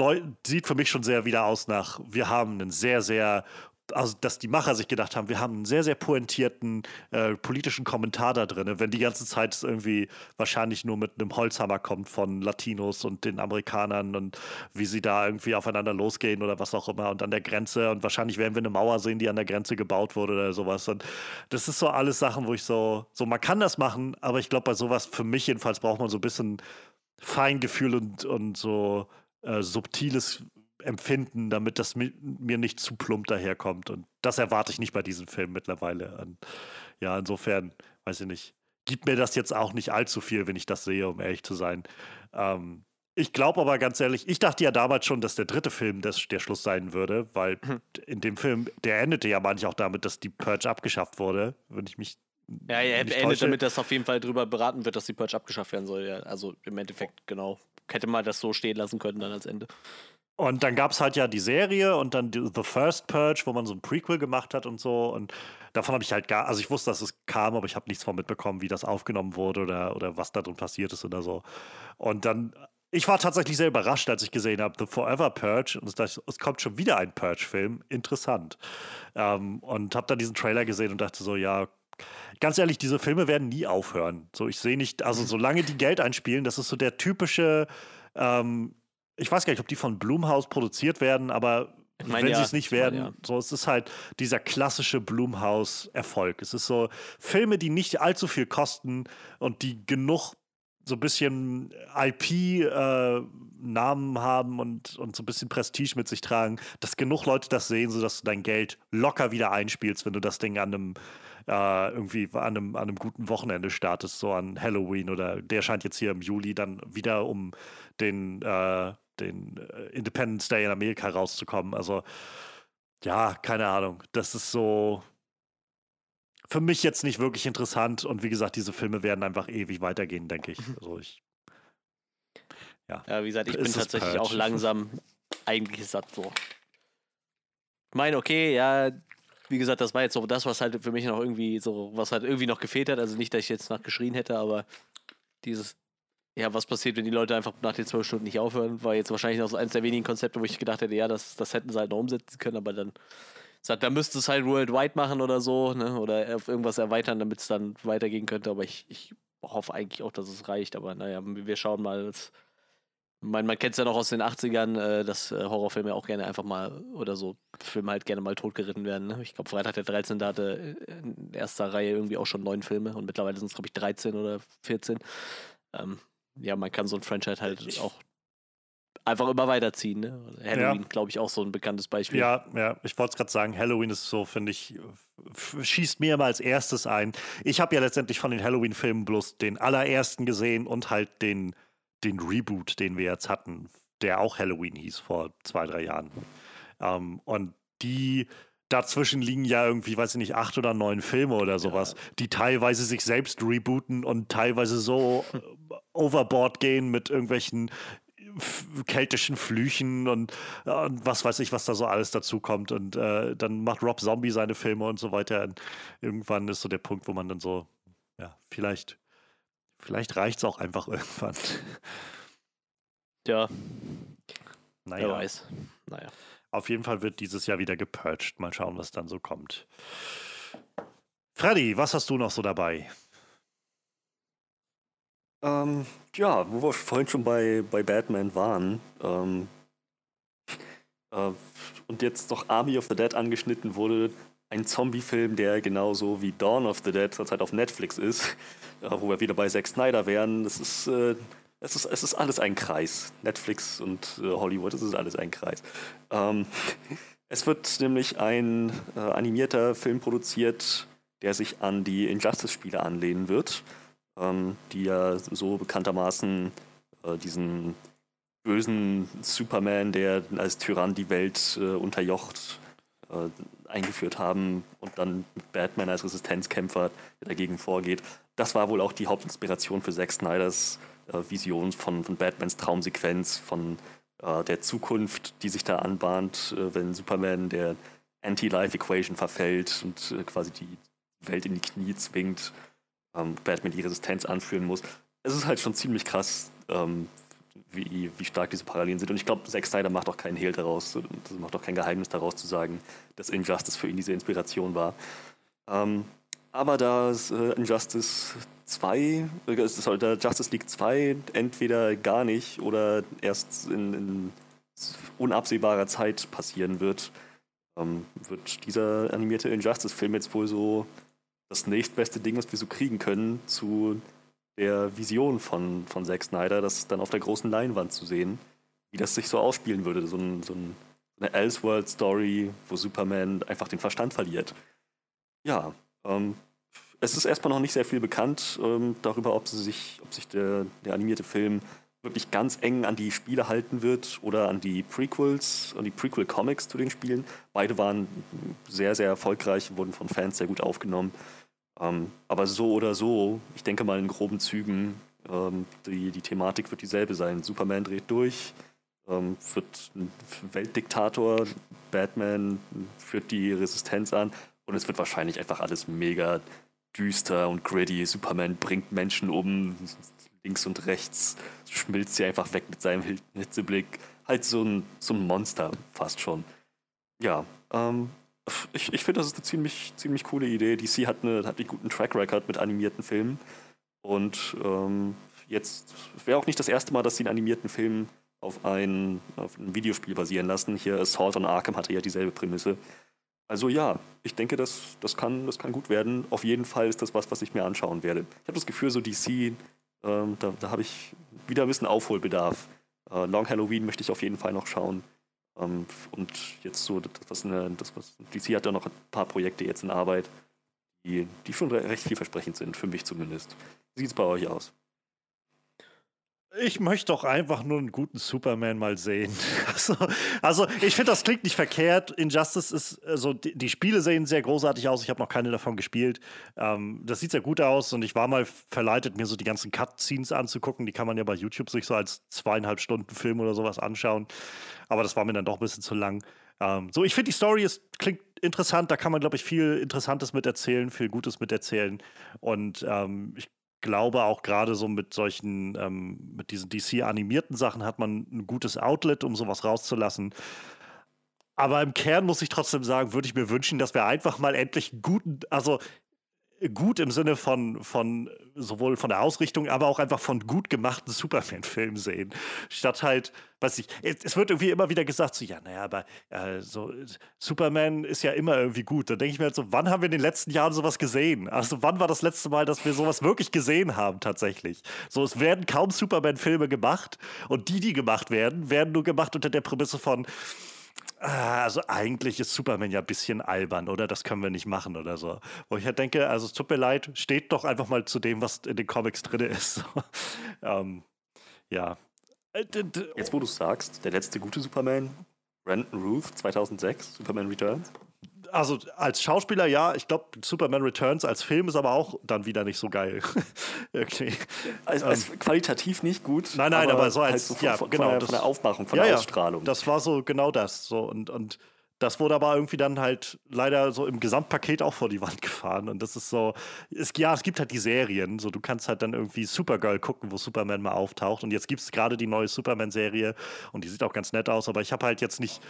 sieht für mich schon sehr wieder aus nach, wir haben einen sehr, sehr also dass die Macher sich gedacht haben, wir haben einen sehr, sehr pointierten äh, politischen Kommentar da drin, wenn die ganze Zeit irgendwie wahrscheinlich nur mit einem Holzhammer kommt von Latinos und den Amerikanern und wie sie da irgendwie aufeinander losgehen oder was auch immer und an der Grenze und wahrscheinlich werden wir eine Mauer sehen, die an der Grenze gebaut wurde oder sowas. Und das ist so alles Sachen, wo ich so, so man kann das machen, aber ich glaube bei sowas, für mich jedenfalls braucht man so ein bisschen Feingefühl und, und so äh, subtiles empfinden, damit das mir nicht zu plump daherkommt. Und das erwarte ich nicht bei diesem Film mittlerweile. Und ja, insofern, weiß ich nicht, gibt mir das jetzt auch nicht allzu viel, wenn ich das sehe, um ehrlich zu sein. Ähm, ich glaube aber ganz ehrlich, ich dachte ja damals schon, dass der dritte Film das, der Schluss sein würde, weil mhm. in dem Film, der endete ja manchmal auch damit, dass die Purge abgeschafft wurde, wenn ich mich. Ja, er endet damit, dass auf jeden Fall darüber beraten wird, dass die Purge abgeschafft werden soll. Ja. Also im Endeffekt, genau. Hätte man das so stehen lassen können dann als Ende. Und dann gab es halt ja die Serie und dann The First Purge, wo man so ein Prequel gemacht hat und so. Und davon habe ich halt gar, also ich wusste, dass es kam, aber ich habe nichts von mitbekommen, wie das aufgenommen wurde oder, oder was da drin passiert ist oder so. Und dann, ich war tatsächlich sehr überrascht, als ich gesehen habe, The Forever Purge. Und es, es kommt schon wieder ein Purge-Film. Interessant. Ähm, und habe dann diesen Trailer gesehen und dachte so, ja, ganz ehrlich, diese Filme werden nie aufhören. So, ich sehe nicht, also solange die Geld einspielen, das ist so der typische ähm, ich weiß gar nicht, ob die von Blumhaus produziert werden, aber ich mein, wenn ja. sie es nicht werden, meine, ja. so es ist halt dieser klassische Blumhaus-Erfolg. Es ist so Filme, die nicht allzu viel kosten und die genug so ein bisschen IP-Namen äh, haben und, und so ein bisschen Prestige mit sich tragen, dass genug Leute das sehen, sodass du dein Geld locker wieder einspielst, wenn du das Ding an einem äh, irgendwie an einem, an einem guten Wochenende startest, so an Halloween oder der scheint jetzt hier im Juli dann wieder um den äh, den äh, Independence Day in Amerika rauszukommen. Also, ja, keine Ahnung. Das ist so für mich jetzt nicht wirklich interessant. Und wie gesagt, diese Filme werden einfach ewig weitergehen, denke ich. Mhm. Also ich. Ja, ja wie gesagt, ich bin tatsächlich auch langsam eigentlich satt so. Ich meine, okay, ja, wie gesagt, das war jetzt so das, was halt für mich noch irgendwie so, was halt irgendwie noch gefehlt hat. Also nicht, dass ich jetzt nach geschrien hätte, aber dieses, ja, was passiert, wenn die Leute einfach nach den zwölf Stunden nicht aufhören, war jetzt wahrscheinlich noch so eines der wenigen Konzepte, wo ich gedacht hätte, ja, das, das hätten sie halt noch umsetzen können, aber dann sagt, da müsste es halt worldwide machen oder so, ne? Oder auf irgendwas erweitern, damit es dann weitergehen könnte. Aber ich, ich hoffe eigentlich auch, dass es reicht. Aber naja, wir schauen mal. Das, man, man kennt es ja noch aus den 80ern, äh, dass äh, Horrorfilme auch gerne einfach mal oder so Filme halt gerne mal totgeritten werden. Ne? Ich glaube, Freitag der 13. hatte in erster Reihe irgendwie auch schon neun Filme und mittlerweile sind es, glaube ich, 13 oder 14. Ähm, ja, man kann so ein Franchise halt auch einfach immer weiterziehen. Ne? Halloween, ja. glaube ich, auch so ein bekanntes Beispiel. Ja, ja, ich wollte es gerade sagen, Halloween ist so, finde ich, schießt mir immer als erstes ein. Ich habe ja letztendlich von den Halloween-Filmen bloß den allerersten gesehen und halt den, den Reboot, den wir jetzt hatten, der auch Halloween hieß vor zwei, drei Jahren. Ähm, und die dazwischen liegen ja irgendwie, weiß ich nicht, acht oder neun Filme oder sowas, ja. die teilweise sich selbst rebooten und teilweise so overboard gehen mit irgendwelchen keltischen Flüchen und, und, was weiß ich, was da so alles dazu kommt. Und äh, dann macht Rob Zombie seine Filme und so weiter. Und irgendwann ist so der Punkt, wo man dann so, ja, vielleicht, vielleicht reicht es auch einfach irgendwann. Ja. Naja. Wer weiß. Naja. Auf jeden Fall wird dieses Jahr wieder gepurcht. Mal schauen, was dann so kommt. Freddy, was hast du noch so dabei? Ähm, ja, wo wir vorhin schon bei, bei Batman waren ähm, äh, und jetzt noch Army of the Dead angeschnitten wurde, ein Zombie-Film, der genauso wie Dawn of the Dead zurzeit auf Netflix ist, äh, wo wir wieder bei Zack Snyder wären. Das ist, äh, es ist, es ist alles ein Kreis. Netflix und äh, Hollywood, es ist alles ein Kreis. Ähm, es wird nämlich ein äh, animierter Film produziert, der sich an die Injustice-Spiele anlehnen wird ähm, die ja so bekanntermaßen äh, diesen bösen Superman, der als Tyrann die Welt äh, unterjocht, äh, eingeführt haben und dann mit Batman als Resistenzkämpfer dagegen vorgeht. Das war wohl auch die Hauptinspiration für Zack Snyders äh, Vision von, von Batmans Traumsequenz, von äh, der Zukunft, die sich da anbahnt, wenn Superman der Anti-Life-Equation verfällt und quasi die Welt in die Knie zwingt ähm, Batman die Resistenz anführen muss. Es ist halt schon ziemlich krass, ähm, wie, wie stark diese Parallelen sind. Und ich glaube, Zack Snyder macht auch keinen Hehl daraus, das macht auch kein Geheimnis daraus zu sagen, dass Injustice für ihn diese Inspiration war. Ähm, aber da äh, Injustice 2, äh, sollte Justice League 2 entweder gar nicht oder erst in, in unabsehbarer Zeit passieren wird, ähm, wird dieser animierte Injustice-Film jetzt wohl so das nächstbeste Ding, was wir so kriegen können, zu der Vision von, von Zack Snyder, das dann auf der großen Leinwand zu sehen, wie das sich so ausspielen würde. So, ein, so ein, eine Elseworld-Story, wo Superman einfach den Verstand verliert. Ja, ähm, es ist erstmal noch nicht sehr viel bekannt ähm, darüber, ob, sich, ob sich der, der animierte Film wirklich ganz eng an die Spiele halten wird oder an die Prequels, an die Prequel-Comics zu den Spielen. Beide waren sehr, sehr erfolgreich, wurden von Fans sehr gut aufgenommen. Ähm, aber so oder so, ich denke mal in groben Zügen, ähm, die, die Thematik wird dieselbe sein. Superman dreht durch, ähm, wird ein Weltdiktator, Batman führt die Resistenz an und es wird wahrscheinlich einfach alles mega düster und gritty. Superman bringt Menschen um, links und rechts, schmilzt sie einfach weg mit seinem Hitzeblick. Halt so ein, so ein Monster fast schon. Ja, ähm, ich, ich finde, das ist eine ziemlich, ziemlich coole Idee. DC hat, eine, hat einen guten Track Record mit animierten Filmen. Und ähm, jetzt wäre auch nicht das erste Mal, dass sie einen animierten Film auf ein, auf ein Videospiel basieren lassen. Hier Assault on Arkham hatte ja dieselbe Prämisse. Also ja, ich denke, das, das, kann, das kann gut werden. Auf jeden Fall ist das was, was ich mir anschauen werde. Ich habe das Gefühl, so DC, ähm, da, da habe ich wieder ein bisschen Aufholbedarf. Äh, Long Halloween möchte ich auf jeden Fall noch schauen. Ähm, und jetzt so, das was, eine, das, was DC hat ja noch ein paar Projekte jetzt in Arbeit, die, die schon recht vielversprechend sind, für mich zumindest. Wie sieht es bei euch aus? Ich möchte doch einfach nur einen guten Superman mal sehen. Also, also ich finde, das klingt nicht verkehrt. Injustice ist, also die, die Spiele sehen sehr großartig aus. Ich habe noch keine davon gespielt. Ähm, das sieht sehr gut aus und ich war mal verleitet, mir so die ganzen Cutscenes anzugucken. Die kann man ja bei YouTube sich so als zweieinhalb Stunden Film oder sowas anschauen. Aber das war mir dann doch ein bisschen zu lang. Ähm, so, ich finde, die Story ist, klingt interessant. Da kann man, glaube ich, viel Interessantes mit erzählen, viel Gutes mit erzählen. Und ähm, ich glaube auch gerade so mit solchen, ähm, mit diesen DC-animierten Sachen hat man ein gutes Outlet, um sowas rauszulassen. Aber im Kern muss ich trotzdem sagen, würde ich mir wünschen, dass wir einfach mal endlich einen guten, also gut im Sinne von, von sowohl von der Ausrichtung, aber auch einfach von gut gemachten Superman-Filmen sehen. Statt halt, weiß ich, es wird irgendwie immer wieder gesagt, so, ja, naja, aber äh, so, Superman ist ja immer irgendwie gut. Da denke ich mir halt so, wann haben wir in den letzten Jahren sowas gesehen? Also, wann war das letzte Mal, dass wir sowas wirklich gesehen haben, tatsächlich? So, es werden kaum Superman-Filme gemacht und die, die gemacht werden, werden nur gemacht unter der Prämisse von, Ah, also eigentlich ist Superman ja ein bisschen albern, oder? Das können wir nicht machen oder so. Wo ich halt denke, also es tut mir leid, steht doch einfach mal zu dem, was in den Comics drin ist. ähm, ja. Äh, Jetzt, wo du sagst, der letzte gute Superman, Brandon Ruth 2006, Superman Returns also als Schauspieler ja, ich glaube, Superman Returns als Film ist aber auch dann wieder nicht so geil. okay. Also, also ähm, qualitativ nicht gut. Nein, nein, aber, aber so als halt so von, ja, von, genau, von, der, von der Aufmachung, von ja, der Ausstrahlung. Ja, das war so genau das. So und, und das wurde aber irgendwie dann halt leider so im Gesamtpaket auch vor die Wand gefahren. Und das ist so, es, ja, es gibt halt die Serien. So, du kannst halt dann irgendwie Supergirl gucken, wo Superman mal auftaucht. Und jetzt gibt es gerade die neue Superman-Serie und die sieht auch ganz nett aus, aber ich habe halt jetzt nicht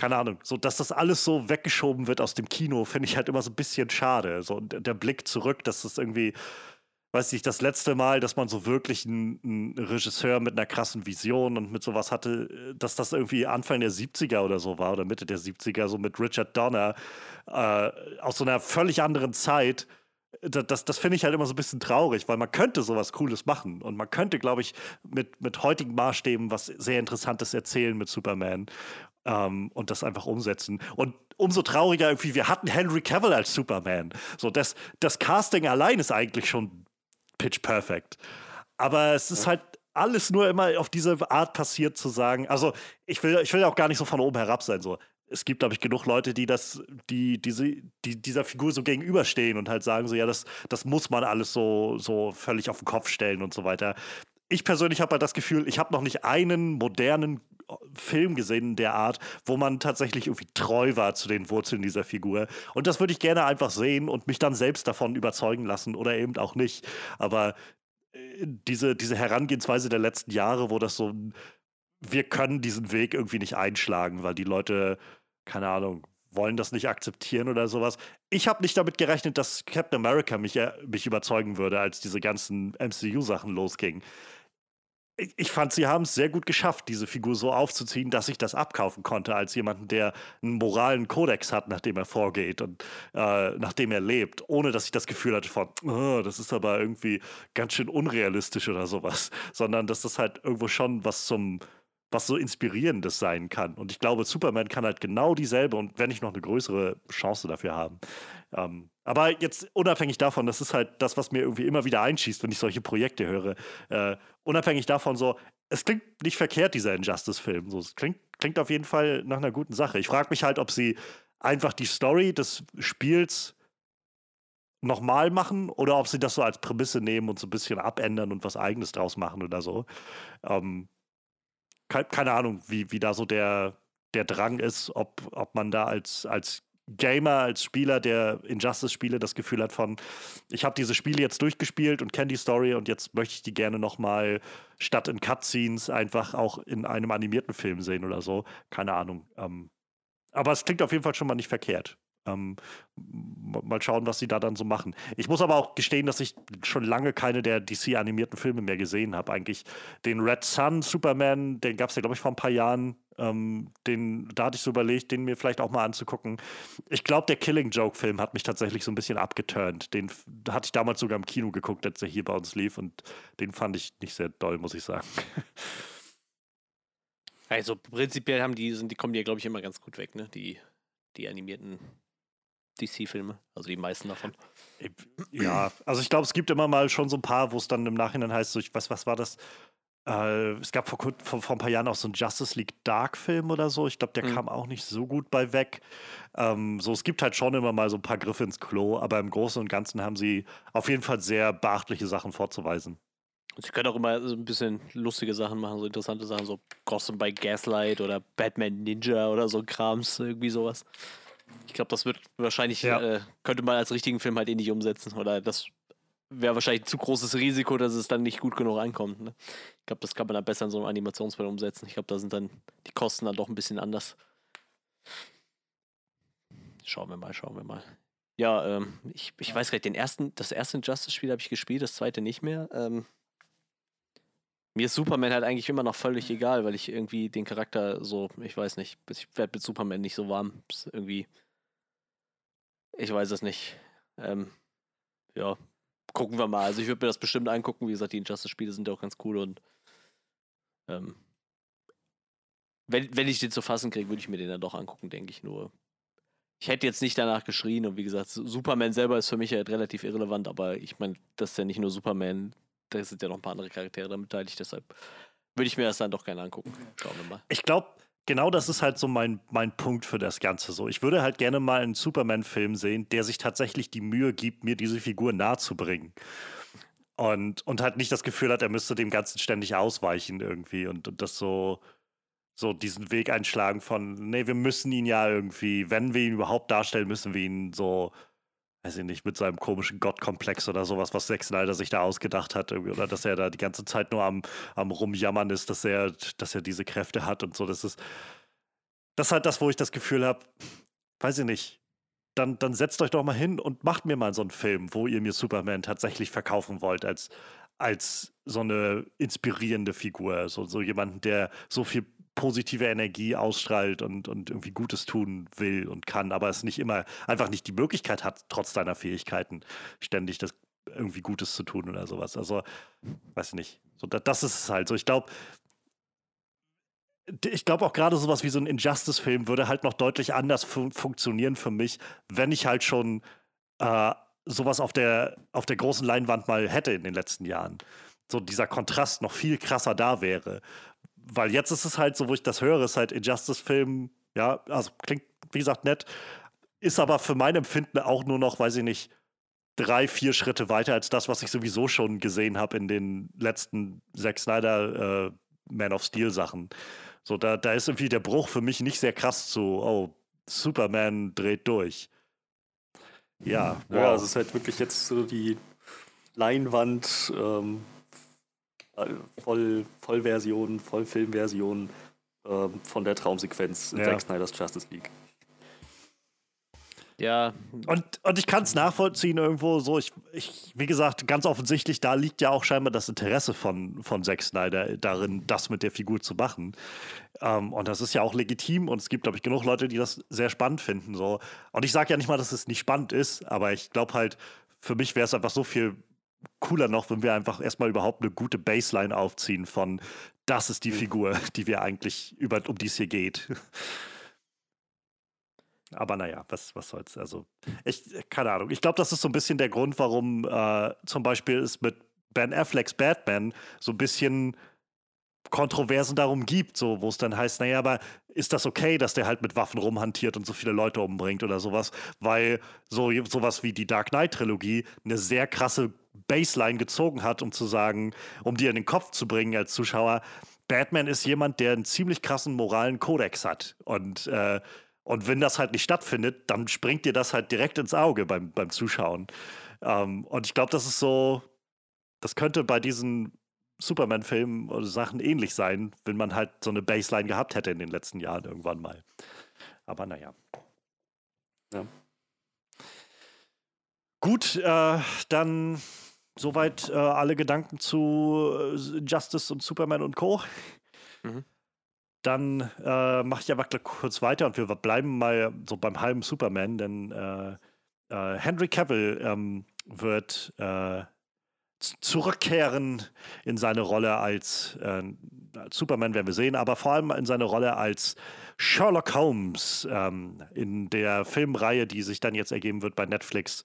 keine Ahnung, so dass das alles so weggeschoben wird aus dem Kino, finde ich halt immer so ein bisschen schade. So der Blick zurück, dass das irgendwie, weiß ich, das letzte Mal, dass man so wirklich einen, einen, Regisseur mit einer krassen Vision und mit sowas hatte, dass das irgendwie Anfang der 70er oder so war oder Mitte der 70er, so mit Richard Donner äh, aus so einer völlig anderen Zeit. Das, das, das finde ich halt immer so ein bisschen traurig, weil man könnte sowas Cooles machen und man könnte, glaube ich, mit, mit heutigen Maßstäben was sehr Interessantes erzählen mit Superman ähm, und das einfach umsetzen. Und umso trauriger irgendwie, wir hatten Henry Cavill als Superman. So, das, das Casting allein ist eigentlich schon pitch perfect. Aber es ist halt alles nur immer auf diese Art passiert zu sagen. Also, ich will, ich will auch gar nicht so von oben herab sein. So. Es gibt, glaube ich, genug Leute, die das, die, diese, die dieser Figur so gegenüberstehen und halt sagen, so, ja, das, das muss man alles so, so völlig auf den Kopf stellen und so weiter. Ich persönlich habe halt das Gefühl, ich habe noch nicht einen modernen Film gesehen der Art, wo man tatsächlich irgendwie treu war zu den Wurzeln dieser Figur. Und das würde ich gerne einfach sehen und mich dann selbst davon überzeugen lassen oder eben auch nicht. Aber äh, diese, diese Herangehensweise der letzten Jahre, wo das so, wir können diesen Weg irgendwie nicht einschlagen, weil die Leute, keine Ahnung, wollen das nicht akzeptieren oder sowas. Ich habe nicht damit gerechnet, dass Captain America mich, äh, mich überzeugen würde, als diese ganzen MCU-Sachen losgingen ich fand, sie haben es sehr gut geschafft, diese Figur so aufzuziehen, dass ich das abkaufen konnte, als jemanden, der einen moralen Kodex hat, nachdem er vorgeht und äh, nachdem er lebt, ohne dass ich das Gefühl hatte von, oh, das ist aber irgendwie ganz schön unrealistisch oder sowas, sondern dass das halt irgendwo schon was zum, was so inspirierendes sein kann. Und ich glaube, Superman kann halt genau dieselbe und wenn nicht noch eine größere Chance dafür haben. Ähm, aber jetzt unabhängig davon, das ist halt das, was mir irgendwie immer wieder einschießt, wenn ich solche Projekte höre. Äh, unabhängig davon so, es klingt nicht verkehrt, dieser Injustice-Film. So, es klingt, klingt auf jeden Fall nach einer guten Sache. Ich frage mich halt, ob sie einfach die Story des Spiels nochmal machen oder ob sie das so als Prämisse nehmen und so ein bisschen abändern und was Eigenes draus machen oder so. Ähm, keine Ahnung, wie, wie da so der, der Drang ist, ob, ob man da als, als Gamer, als Spieler, der Injustice-Spiele das Gefühl hat von, ich habe diese Spiele jetzt durchgespielt und kenne die Story und jetzt möchte ich die gerne nochmal statt in Cutscenes einfach auch in einem animierten Film sehen oder so. Keine Ahnung. Ähm, aber es klingt auf jeden Fall schon mal nicht verkehrt. Ähm, mal schauen, was sie da dann so machen. Ich muss aber auch gestehen, dass ich schon lange keine der DC-animierten Filme mehr gesehen habe. Eigentlich den Red Sun Superman, den gab es ja, glaube ich, vor ein paar Jahren. Ähm, den, da hatte ich so überlegt, den mir vielleicht auch mal anzugucken. Ich glaube, der Killing Joke-Film hat mich tatsächlich so ein bisschen abgeturnt. Den hatte ich damals sogar im Kino geguckt, als er hier bei uns lief und den fand ich nicht sehr doll, muss ich sagen. Also prinzipiell haben die, sind, die kommen ja, glaube ich, immer ganz gut weg, ne? Die, die animierten DC-Filme, also die meisten davon. Ja, also ich glaube, es gibt immer mal schon so ein paar, wo es dann im Nachhinein heißt, so, ich weiß, was war das? Äh, es gab vor, vor, vor, ein paar Jahren auch so einen Justice League Dark-Film oder so. Ich glaube, der mhm. kam auch nicht so gut bei weg. Ähm, so, es gibt halt schon immer mal so ein paar Griffe ins Klo, aber im Großen und Ganzen haben sie auf jeden Fall sehr beachtliche Sachen vorzuweisen. Sie können auch immer so ein bisschen lustige Sachen machen, so interessante Sachen, so Gotham by Gaslight oder Batman Ninja oder so Krams, irgendwie sowas. Ich glaube, das wird wahrscheinlich, ja. äh, könnte man als richtigen Film halt eh nicht umsetzen. Oder das wäre wahrscheinlich ein zu großes Risiko, dass es dann nicht gut genug ankommt. Ne? Ich glaube, das kann man dann besser in so einem Animationsfilm umsetzen. Ich glaube, da sind dann die Kosten dann doch ein bisschen anders. Schauen wir mal, schauen wir mal. Ja, ähm, ich, ich weiß gar nicht, den ersten, das erste Injustice-Spiel habe ich gespielt, das zweite nicht mehr. Ähm, mir ist Superman halt eigentlich immer noch völlig egal, weil ich irgendwie den Charakter so, ich weiß nicht, ich werde mit Superman nicht so warm. Ist irgendwie. Ich weiß es nicht. Ähm, ja, gucken wir mal. Also ich würde mir das bestimmt angucken. Wie gesagt, die Injustice-Spiele sind ja auch ganz cool und ähm, wenn, wenn ich den zu fassen kriege, würde ich mir den dann doch angucken, denke ich nur. Ich hätte jetzt nicht danach geschrien und wie gesagt, Superman selber ist für mich halt relativ irrelevant, aber ich meine, das ist ja nicht nur Superman, da sind ja noch ein paar andere Charaktere damit beteiligt, deshalb würde ich mir das dann doch gerne angucken. Schauen wir mal. Ich glaube, genau das ist halt so mein, mein Punkt für das Ganze. So, ich würde halt gerne mal einen Superman-Film sehen, der sich tatsächlich die Mühe gibt, mir diese Figur nahezubringen. Und, und halt nicht das Gefühl hat, er müsste dem Ganzen ständig ausweichen irgendwie und, und das so, so diesen Weg einschlagen von, nee, wir müssen ihn ja irgendwie, wenn wir ihn überhaupt darstellen, müssen wir ihn so weiß ich nicht, mit seinem komischen Gottkomplex oder sowas, was Zack Snyder sich da ausgedacht hat, oder dass er da die ganze Zeit nur am, am Rumjammern ist, dass er, dass er diese Kräfte hat und so. Das ist, das ist halt das, wo ich das Gefühl habe, weiß ich nicht, dann, dann setzt euch doch mal hin und macht mir mal so einen Film, wo ihr mir Superman tatsächlich verkaufen wollt, als, als so eine inspirierende Figur, so, so jemanden, der so viel positive Energie ausstrahlt und, und irgendwie Gutes tun will und kann, aber es nicht immer einfach nicht die Möglichkeit hat, trotz deiner Fähigkeiten ständig das irgendwie Gutes zu tun oder sowas. Also, weiß ich nicht. So, das ist es halt so. Ich glaube, ich glaube auch gerade sowas wie so ein Injustice-Film würde halt noch deutlich anders fun funktionieren für mich, wenn ich halt schon äh, sowas auf der, auf der großen Leinwand mal hätte in den letzten Jahren. So dieser Kontrast noch viel krasser da wäre weil jetzt ist es halt so, wo ich das höre, ist halt Injustice-Film, ja, also klingt, wie gesagt, nett, ist aber für mein Empfinden auch nur noch, weiß ich nicht, drei, vier Schritte weiter als das, was ich sowieso schon gesehen habe in den letzten Zack Snyder äh, Man of Steel Sachen. So, da, da ist irgendwie der Bruch für mich nicht sehr krass zu, oh, Superman dreht durch. Ja, wow. ja, also es ist halt wirklich jetzt so die Leinwand, ähm, äh, Voll, Vollversion, Vollfilmversion äh, von der Traumsequenz in ja. Zack Snyder's Justice League. Ja. Und, und ich kann es nachvollziehen irgendwo so. Ich, ich, wie gesagt, ganz offensichtlich, da liegt ja auch scheinbar das Interesse von, von Zack Snyder darin, das mit der Figur zu machen. Ähm, und das ist ja auch legitim und es gibt, glaube ich, genug Leute, die das sehr spannend finden. So. Und ich sage ja nicht mal, dass es nicht spannend ist, aber ich glaube halt, für mich wäre es einfach so viel cooler noch, wenn wir einfach erstmal überhaupt eine gute Baseline aufziehen von das ist die mhm. Figur, die wir eigentlich über, um die es hier geht. Aber naja, was, was soll's. Also, ich, keine Ahnung. Ich glaube, das ist so ein bisschen der Grund, warum äh, zum Beispiel es mit Ben Afflecks Batman so ein bisschen Kontroversen darum gibt, so, wo es dann heißt, naja, aber ist das okay, dass der halt mit Waffen rumhantiert und so viele Leute umbringt oder sowas? Weil so sowas wie die Dark Knight-Trilogie eine sehr krasse Baseline gezogen hat, um zu sagen, um dir in den Kopf zu bringen als Zuschauer, Batman ist jemand, der einen ziemlich krassen moralen Kodex hat. Und, äh, und wenn das halt nicht stattfindet, dann springt dir das halt direkt ins Auge beim, beim Zuschauen. Ähm, und ich glaube, das ist so, das könnte bei diesen Superman-Filmen oder Sachen ähnlich sein, wenn man halt so eine Baseline gehabt hätte in den letzten Jahren irgendwann mal. Aber naja. Ja. Gut, äh, dann soweit äh, alle Gedanken zu äh, Justice und Superman und Co. Mhm. Dann äh, mache ich aber kurz weiter und wir bleiben mal so beim halben Superman, denn äh, äh, Henry Cavill ähm, wird zurückkehren in seine Rolle als, äh, als, Superman, werden wir sehen, aber vor allem in seine Rolle als Sherlock Holmes ähm, in der Filmreihe, die sich dann jetzt ergeben wird bei Netflix,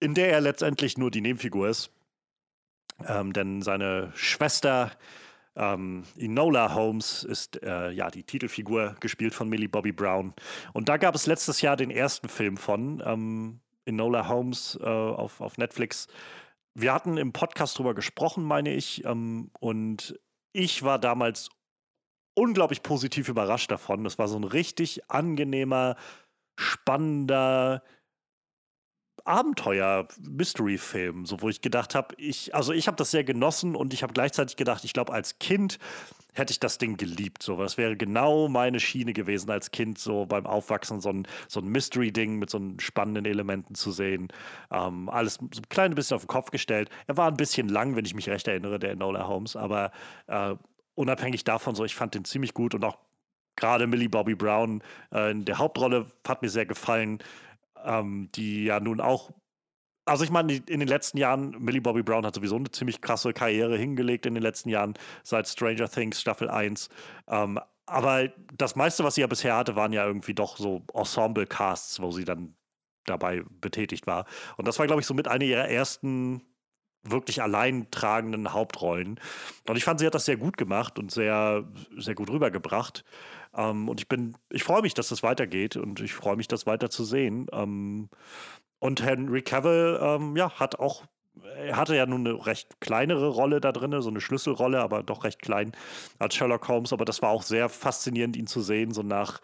in der er letztendlich nur die Nebenfigur ist. Ähm, denn seine Schwester ähm, Enola Holmes ist äh, ja die Titelfigur, gespielt von Millie Bobby Brown. Und da gab es letztes Jahr den ersten Film von ähm, Enola Holmes äh, auf, auf Netflix wir hatten im Podcast drüber gesprochen, meine ich, ähm, und ich war damals unglaublich positiv überrascht davon. Das war so ein richtig angenehmer, spannender, Abenteuer-Mystery-Film, so wo ich gedacht habe, ich, also ich habe das sehr genossen und ich habe gleichzeitig gedacht, ich glaube, als Kind hätte ich das Ding geliebt. So, das wäre genau meine Schiene gewesen als Kind, so beim Aufwachsen, so ein, so ein Mystery-Ding mit so spannenden Elementen zu sehen. Ähm, alles so ein kleines bisschen auf den Kopf gestellt. Er war ein bisschen lang, wenn ich mich recht erinnere, der Enola Holmes, aber äh, unabhängig davon, so ich fand den ziemlich gut und auch gerade Millie Bobby Brown äh, in der Hauptrolle hat mir sehr gefallen ähm, die ja nun auch also ich meine, in den letzten Jahren, Millie Bobby Brown hat sowieso eine ziemlich krasse Karriere hingelegt in den letzten Jahren, seit Stranger Things Staffel 1. Ähm, aber das meiste, was sie ja bisher hatte, waren ja irgendwie doch so Ensemble-Casts, wo sie dann dabei betätigt war. Und das war, glaube ich, so mit einer ihrer ersten wirklich allein tragenden Hauptrollen. Und ich fand, sie hat das sehr gut gemacht und sehr, sehr gut rübergebracht. Ähm, und ich bin, ich freue mich, dass das weitergeht und ich freue mich, das weiter zu sehen. Ähm, und Henry Cavill, ähm, ja, hat auch, er hatte ja nun eine recht kleinere Rolle da drin, so eine Schlüsselrolle, aber doch recht klein als Sherlock Holmes. Aber das war auch sehr faszinierend, ihn zu sehen, so nach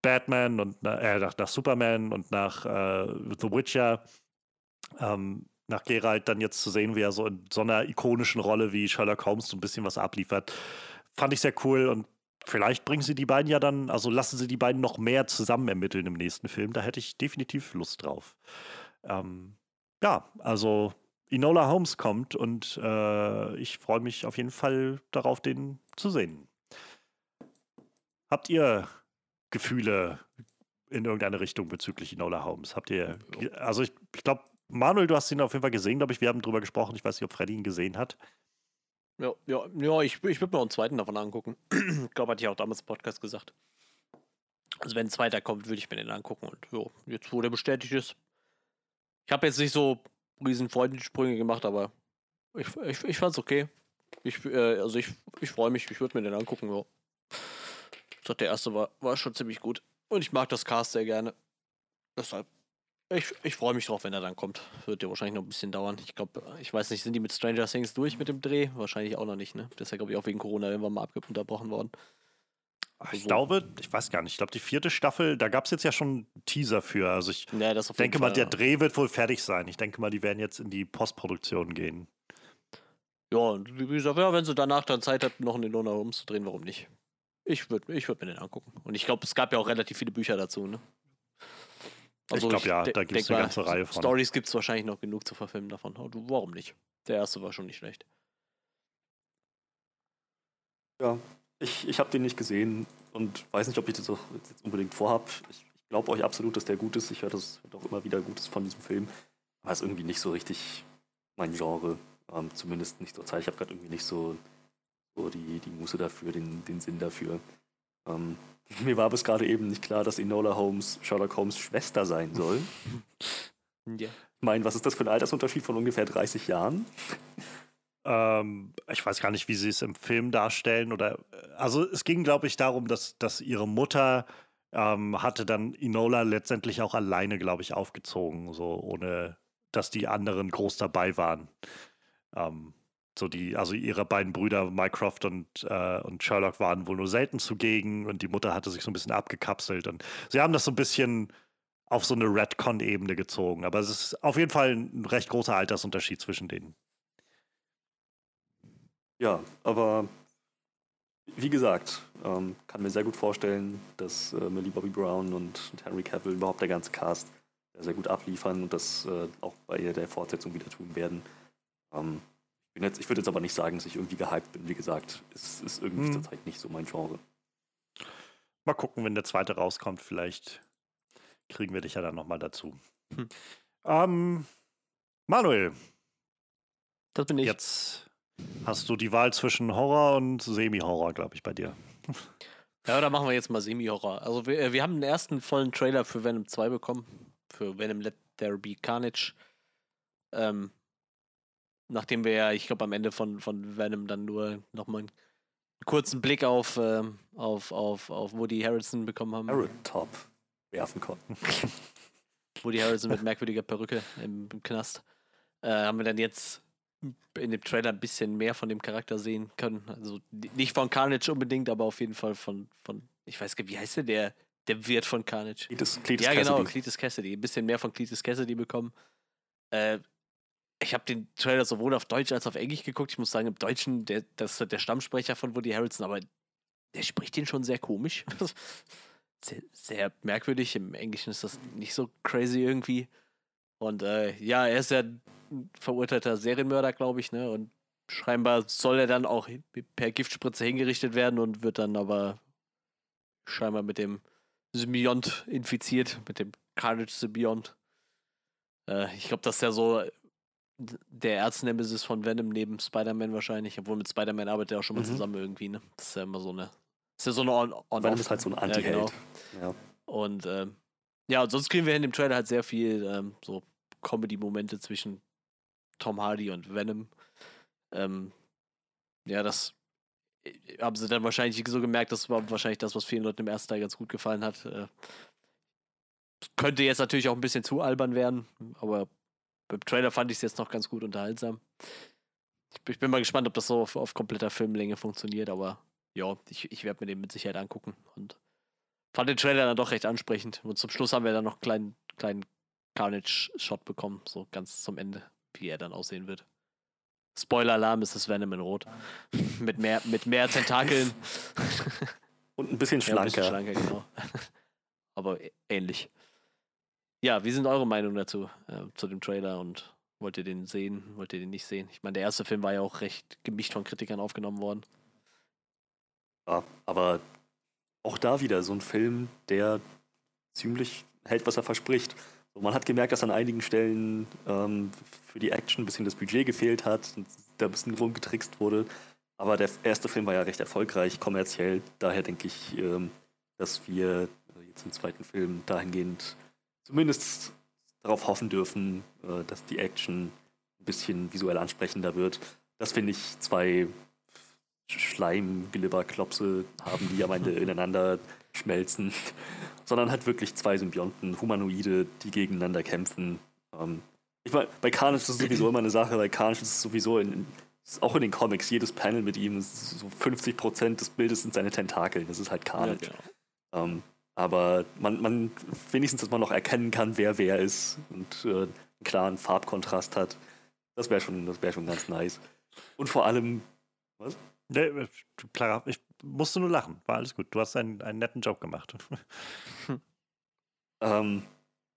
Batman und äh, nach, nach Superman und nach äh, The Witcher. Ähm, nach Geralt dann jetzt zu sehen, wie er so in so einer ikonischen Rolle wie Sherlock Holmes so ein bisschen was abliefert, fand ich sehr cool und vielleicht bringen sie die beiden ja dann, also lassen sie die beiden noch mehr zusammen ermitteln im nächsten Film. Da hätte ich definitiv Lust drauf. Ähm, ja, also Enola Holmes kommt und äh, ich freue mich auf jeden Fall darauf, den zu sehen. Habt ihr Gefühle in irgendeine Richtung bezüglich Enola Holmes? Habt ihr, also ich, ich glaube, Manuel, du hast ihn auf jeden Fall gesehen, glaube ich. Wir haben drüber gesprochen. Ich weiß nicht, ob Freddy ihn gesehen hat. Ja, ja, ja ich, ich würde mir einen zweiten davon angucken. ich glaube, hatte ich auch damals im Podcast gesagt. Also wenn ein zweiter kommt, würde ich mir den angucken. Und ja, jetzt, wo der bestätigt ist. Ich habe jetzt nicht so riesen Freudensprünge gemacht, aber ich, ich, ich fand's okay. Ich, äh, also ich, ich freue mich, ich würde mir den angucken, ja. Ich der erste war, war schon ziemlich gut. Und ich mag das Cast sehr gerne. Deshalb ich, ich freue mich drauf, wenn er dann kommt. Wird ja wahrscheinlich noch ein bisschen dauern. Ich glaube, ich weiß nicht, sind die mit Stranger Things durch mit dem Dreh? Wahrscheinlich auch noch nicht, ne? Das ist ja, glaube ich, auch wegen Corona irgendwann mal unterbrochen worden. Ich also, glaube, ich weiß gar nicht, ich glaube, die vierte Staffel, da gab es jetzt ja schon einen Teaser für. Also ich ja, denke mal, Fall, der Dreh wird wohl fertig sein. Ich denke mal, die werden jetzt in die Postproduktion gehen. Ja, und wie gesagt, ja, wenn sie danach dann Zeit hat, noch einen Lona Holmes zu drehen, warum nicht? Ich würde ich würd mir den angucken. Und ich glaube, es gab ja auch relativ viele Bücher dazu, ne? Also ich glaube, ja, da gibt es eine ganze Reihe von. Stories gibt es wahrscheinlich noch genug zu verfilmen davon. Warum nicht? Der erste war schon nicht schlecht. Ja, ich, ich habe den nicht gesehen und weiß nicht, ob ich das auch jetzt unbedingt vorhabe. Ich, ich glaube euch absolut, dass der gut ist. Ich höre das auch immer wieder Gutes von diesem Film. Aber es ist irgendwie nicht so richtig mein Genre. Ähm, zumindest nicht zur Zeit. Ich habe gerade irgendwie nicht so, so die, die Muße dafür, den, den Sinn dafür. Ähm, mir war bis gerade eben nicht klar, dass Enola Holmes Sherlock Holmes Schwester sein soll. ja. Ich meine, was ist das für ein Altersunterschied von ungefähr 30 Jahren? Ähm, ich weiß gar nicht, wie sie es im Film darstellen. Oder also es ging, glaube ich, darum, dass, dass ihre Mutter ähm, hatte dann Enola letztendlich auch alleine, glaube ich, aufgezogen, so ohne dass die anderen groß dabei waren. Ähm, so die, also ihre beiden Brüder, Mycroft und, äh, und Sherlock, waren wohl nur selten zugegen und die Mutter hatte sich so ein bisschen abgekapselt und sie haben das so ein bisschen auf so eine Redcon-Ebene gezogen. Aber es ist auf jeden Fall ein recht großer Altersunterschied zwischen denen. Ja, aber wie gesagt, ähm, kann mir sehr gut vorstellen, dass äh, Millie Bobby Brown und Henry Cavill, überhaupt der ganze Cast, sehr gut abliefern und das äh, auch bei der Fortsetzung wieder tun werden. Ähm, jetzt, ich würde jetzt aber nicht sagen, dass ich irgendwie gehypt bin. Wie gesagt, es ist irgendwie hm. zurzeit nicht so mein Genre. Mal gucken, wenn der zweite rauskommt, vielleicht kriegen wir dich ja dann nochmal dazu. Hm. Ähm, Manuel. Das bin ich. Jetzt hast du die Wahl zwischen Horror und Semi-Horror, glaube ich, bei dir. Ja, da machen wir jetzt mal Semi-Horror. Also wir, äh, wir haben den ersten vollen Trailer für Venom 2 bekommen. Für Venom Let There Be Carnage. Ähm, nachdem wir ja, ich glaube, am Ende von, von Venom dann nur nochmal einen kurzen Blick auf, ähm, auf, auf, auf Woody Harrelson bekommen haben. Carrot Top werfen konnten. Woody Harrelson mit merkwürdiger Perücke im, im Knast. Äh, haben wir dann jetzt in dem Trailer ein bisschen mehr von dem Charakter sehen können. Also nicht von Carnage unbedingt, aber auf jeden Fall von, von ich weiß gar nicht, wie heißt der, der, der Wirt von Carnage? Cletus, Cletus ja, genau, Cletus Cassidy. Ein bisschen mehr von Cletus Cassidy bekommen. Äh, ich habe den Trailer sowohl auf Deutsch als auch auf Englisch geguckt. Ich muss sagen, im Deutschen, der, das ist der Stammsprecher von Woody Harrelson, aber der spricht den schon sehr komisch. sehr, sehr, merkwürdig. Im Englischen ist das nicht so crazy irgendwie. Und äh, ja, er ist ja ein verurteilter Serienmörder, glaube ich, ne? Und scheinbar soll er dann auch per Giftspritze hingerichtet werden und wird dann aber scheinbar mit dem Symbiont infiziert, mit dem Carnage Symbiont. Äh, ich glaube, das ist ja so der Erznemesis von Venom neben Spider-Man wahrscheinlich, obwohl mit Spider-Man arbeitet er auch schon mal mhm. zusammen irgendwie, ne? Das ist ja immer so eine. Das ist ja so eine on, on Venom ist halt so ein Anti-Held. Ja, genau. ja. Und ähm, ja, und sonst kriegen wir in dem Trailer halt sehr viel ähm, so Comedy-Momente zwischen Tom Hardy und Venom. Ähm, ja, das äh, haben sie dann wahrscheinlich so gemerkt, das war wahrscheinlich das, was vielen Leuten im ersten Teil ganz gut gefallen hat. Äh, könnte jetzt natürlich auch ein bisschen zu albern werden, aber beim Trailer fand ich es jetzt noch ganz gut unterhaltsam. Ich, ich, bin mal gespannt, ob das so auf, auf kompletter Filmlänge funktioniert, aber ja, ich, ich werde mir den mit Sicherheit angucken und fand den Trailer dann doch recht ansprechend. Und zum Schluss haben wir dann noch einen kleinen, kleinen Carnage-Shot bekommen, so ganz zum Ende, wie er dann aussehen wird. Spoiler-Alarm ist das Venom in Rot. mit, mehr, mit mehr Tentakeln. Und ein bisschen schlanker. Ja, ein bisschen schlanker, genau. Aber ähnlich. Ja, wie sind eure Meinungen dazu, äh, zu dem Trailer und wollt ihr den sehen, wollt ihr den nicht sehen? Ich meine, der erste Film war ja auch recht gemischt von Kritikern aufgenommen worden. Ja, aber auch da wieder so ein Film, der ziemlich hält, was er verspricht. Man hat gemerkt, dass an einigen Stellen ähm, für die Action ein bisschen das Budget gefehlt hat und da ein bisschen rumgetrickst wurde. Aber der erste Film war ja recht erfolgreich, kommerziell. Daher denke ich, ähm, dass wir jetzt im zweiten Film dahingehend zumindest darauf hoffen dürfen, äh, dass die Action ein bisschen visuell ansprechender wird. Das finde ich zwei Schleim-Glibber-Klopse haben, die am Ende ineinander schmelzen, sondern halt wirklich zwei Symbionten, Humanoide, die gegeneinander kämpfen. Ähm, ich meine, bei Carnage ist es sowieso immer eine Sache, bei Carnage ist es sowieso in, ist auch in den Comics, jedes Panel mit ihm, so 50% des Bildes sind seine Tentakeln. Das ist halt Carnage. Ja, genau. ähm, aber man, man wenigstens, dass man noch erkennen kann, wer wer ist und äh, einen klaren Farbkontrast hat. Das wäre schon, wär schon ganz nice. Und vor allem, was? Nee, klar, ich musste nur lachen. War alles gut. Du hast einen, einen netten Job gemacht. ähm,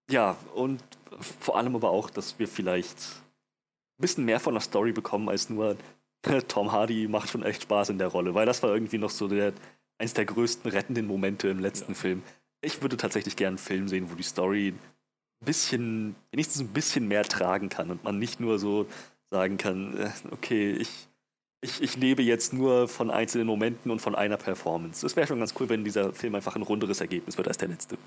ja, und vor allem aber auch, dass wir vielleicht ein bisschen mehr von der Story bekommen als nur Tom Hardy macht schon echt Spaß in der Rolle, weil das war irgendwie noch so der, eines der größten rettenden Momente im letzten ja. Film. Ich würde tatsächlich gerne einen Film sehen, wo die Story ein bisschen, wenigstens ein bisschen mehr tragen kann und man nicht nur so sagen kann, äh, okay, ich, ich, ich lebe jetzt nur von einzelnen Momenten und von einer Performance. Es wäre schon ganz cool, wenn dieser Film einfach ein runderes Ergebnis wird als der letzte.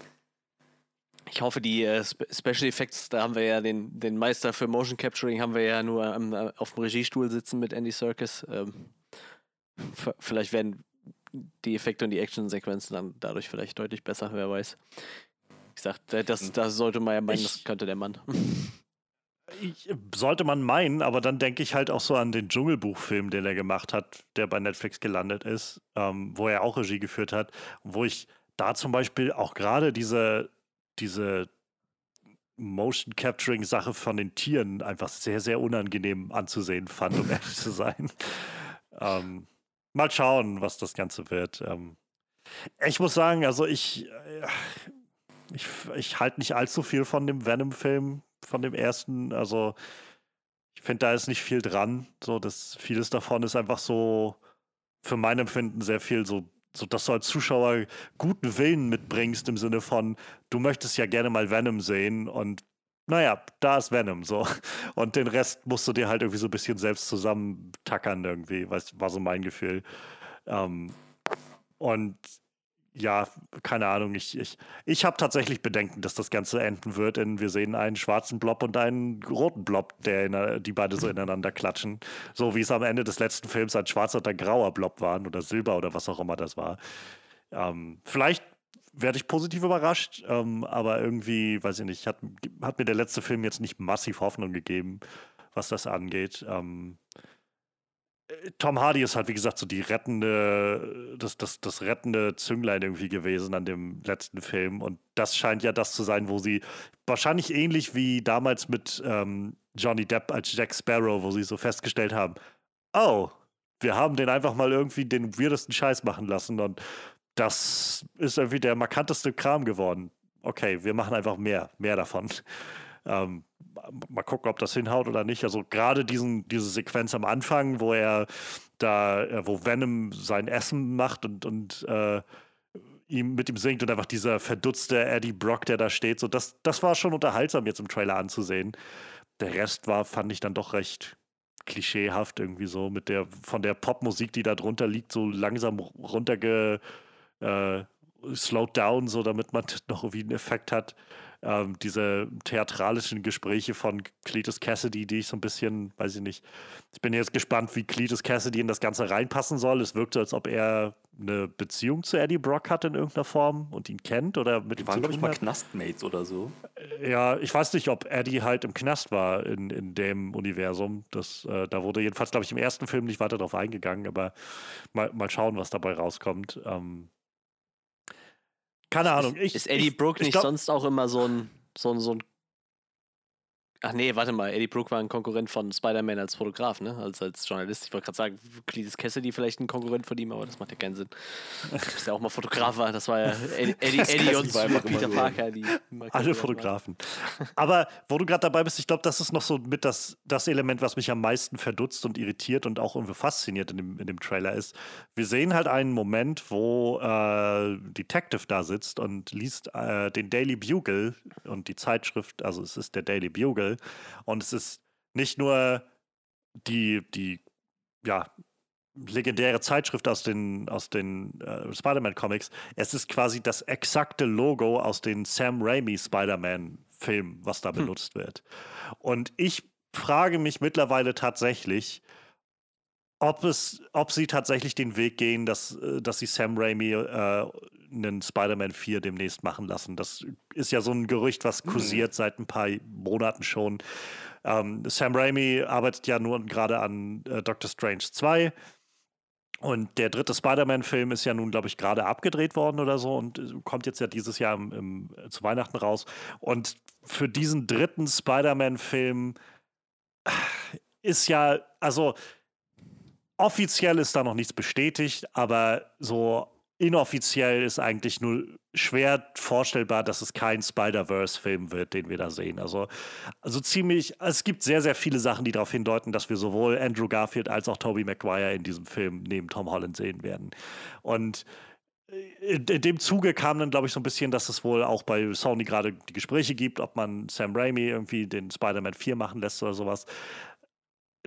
Ich hoffe, die äh, Special Effects, da haben wir ja den, den Meister für Motion Capturing, haben wir ja nur am, äh, auf dem Regiestuhl sitzen mit Andy Serkis. Ähm, vielleicht werden die Effekte und die Action-Sequenzen dann dadurch vielleicht deutlich besser, wer weiß. Ich sag, das, das sollte man ja meinen, ich, das könnte der Mann. sollte man meinen, aber dann denke ich halt auch so an den Dschungelbuchfilm, den er gemacht hat, der bei Netflix gelandet ist, ähm, wo er auch Regie geführt hat, wo ich da zum Beispiel auch gerade diese, diese Motion Capturing Sache von den Tieren einfach sehr, sehr unangenehm anzusehen fand, um ehrlich zu sein. Ähm, mal schauen, was das Ganze wird. Ähm, ich muss sagen, also ich, äh, ich, ich halte nicht allzu viel von dem Venom-Film, von dem ersten. Also ich finde, da ist nicht viel dran. So, das, vieles davon ist einfach so, für mein Empfinden, sehr viel so, so, dass du als Zuschauer guten Willen mitbringst im Sinne von, du möchtest ja gerne mal Venom sehen und naja, da ist Venom so. Und den Rest musst du dir halt irgendwie so ein bisschen selbst zusammentackern irgendwie, was war so mein Gefühl. Ähm, und ja, keine Ahnung, ich, ich, ich habe tatsächlich Bedenken, dass das Ganze enden wird in, wir sehen einen schwarzen Blob und einen roten Blob, der in, die beide so ineinander klatschen. So wie es am Ende des letzten Films ein schwarzer und ein grauer Blob waren oder Silber oder was auch immer das war. Ähm, vielleicht werde ich positiv überrascht, ähm, aber irgendwie, weiß ich nicht, hat, hat mir der letzte Film jetzt nicht massiv Hoffnung gegeben, was das angeht. Ähm, Tom Hardy ist halt, wie gesagt, so die rettende, das, das, das rettende Zünglein irgendwie gewesen an dem letzten Film. Und das scheint ja das zu sein, wo sie wahrscheinlich ähnlich wie damals mit ähm, Johnny Depp als Jack Sparrow, wo sie so festgestellt haben, oh, wir haben den einfach mal irgendwie den weirdesten Scheiß machen lassen und das ist irgendwie der markanteste Kram geworden. Okay, wir machen einfach mehr, mehr davon. Ähm, mal gucken, ob das hinhaut oder nicht. Also gerade diesen, diese Sequenz am Anfang, wo er da, äh, wo Venom sein Essen macht und, und äh, ihm mit ihm singt und einfach dieser verdutzte Eddie Brock, der da steht, so das, das war schon unterhaltsam jetzt im Trailer anzusehen. Der Rest war, fand ich dann doch recht klischeehaft irgendwie so mit der von der Popmusik, die da drunter liegt, so langsam runterge äh, slowed down, so damit man noch irgendwie einen Effekt hat ähm, diese theatralischen Gespräche von Cletus Cassidy, die ich so ein bisschen, weiß ich nicht, ich bin jetzt gespannt, wie Cletus Cassidy in das Ganze reinpassen soll. Es wirkt so, als ob er eine Beziehung zu Eddie Brock hat in irgendeiner Form und ihn kennt oder mit ihm waren, glaube ich, mal Knastmates oder so. Äh, ja, ich weiß nicht, ob Eddie halt im Knast war in, in dem Universum. Das, äh, da wurde jedenfalls, glaube ich, im ersten Film nicht weiter darauf eingegangen, aber mal, mal schauen, was dabei rauskommt. Ähm, keine Ahnung. Ich, ist Eddie Brooke nicht glaub, sonst auch immer so ein, so ein, so ein Ach nee, warte mal, Eddie Brooke war ein Konkurrent von Spider-Man als Fotograf, ne? Als, als Journalist. Ich wollte gerade sagen, Cletus Cassidy vielleicht ein Konkurrent von ihm, aber das macht ja keinen Sinn. Dass er auch mal Fotograf war. Das war ja Eddie, Eddie, Eddie und Peter Parker. Die Alle Fotografen. aber wo du gerade dabei bist, ich glaube, das ist noch so mit das, das Element, was mich am meisten verdutzt und irritiert und auch irgendwie fasziniert in dem, in dem Trailer ist. Wir sehen halt einen Moment, wo äh, Detective da sitzt und liest äh, den Daily Bugle und die Zeitschrift, also es ist der Daily Bugle und es ist nicht nur die, die, ja, legendäre Zeitschrift aus den, aus den äh, Spider-Man-Comics. Es ist quasi das exakte Logo aus den Sam Raimi Spider-Man-Filmen, was da hm. benutzt wird. Und ich frage mich mittlerweile tatsächlich, ob, es, ob sie tatsächlich den Weg gehen, dass, äh, dass sie Sam Raimi äh, einen Spider-Man 4 demnächst machen lassen. Das ist ja so ein Gerücht, was hm. kursiert mhm. seit ein paar Monaten schon. Ähm, Sam Raimi arbeitet ja nur gerade an äh, Doctor Strange 2. Und der dritte Spider-Man-Film ist ja nun, glaube ich, gerade abgedreht worden oder so und äh, kommt jetzt ja dieses Jahr im, im, äh, zu Weihnachten raus. Und für diesen dritten Spider-Man-Film ist ja, also offiziell ist da noch nichts bestätigt, aber so inoffiziell ist eigentlich nur schwer vorstellbar, dass es kein Spider-Verse-Film wird, den wir da sehen. Also, also ziemlich, es gibt sehr, sehr viele Sachen, die darauf hindeuten, dass wir sowohl Andrew Garfield als auch Tobey Maguire in diesem Film neben Tom Holland sehen werden. Und äh, in dem Zuge kam dann, glaube ich, so ein bisschen, dass es wohl auch bei Sony gerade die Gespräche gibt, ob man Sam Raimi irgendwie den Spider-Man 4 machen lässt oder sowas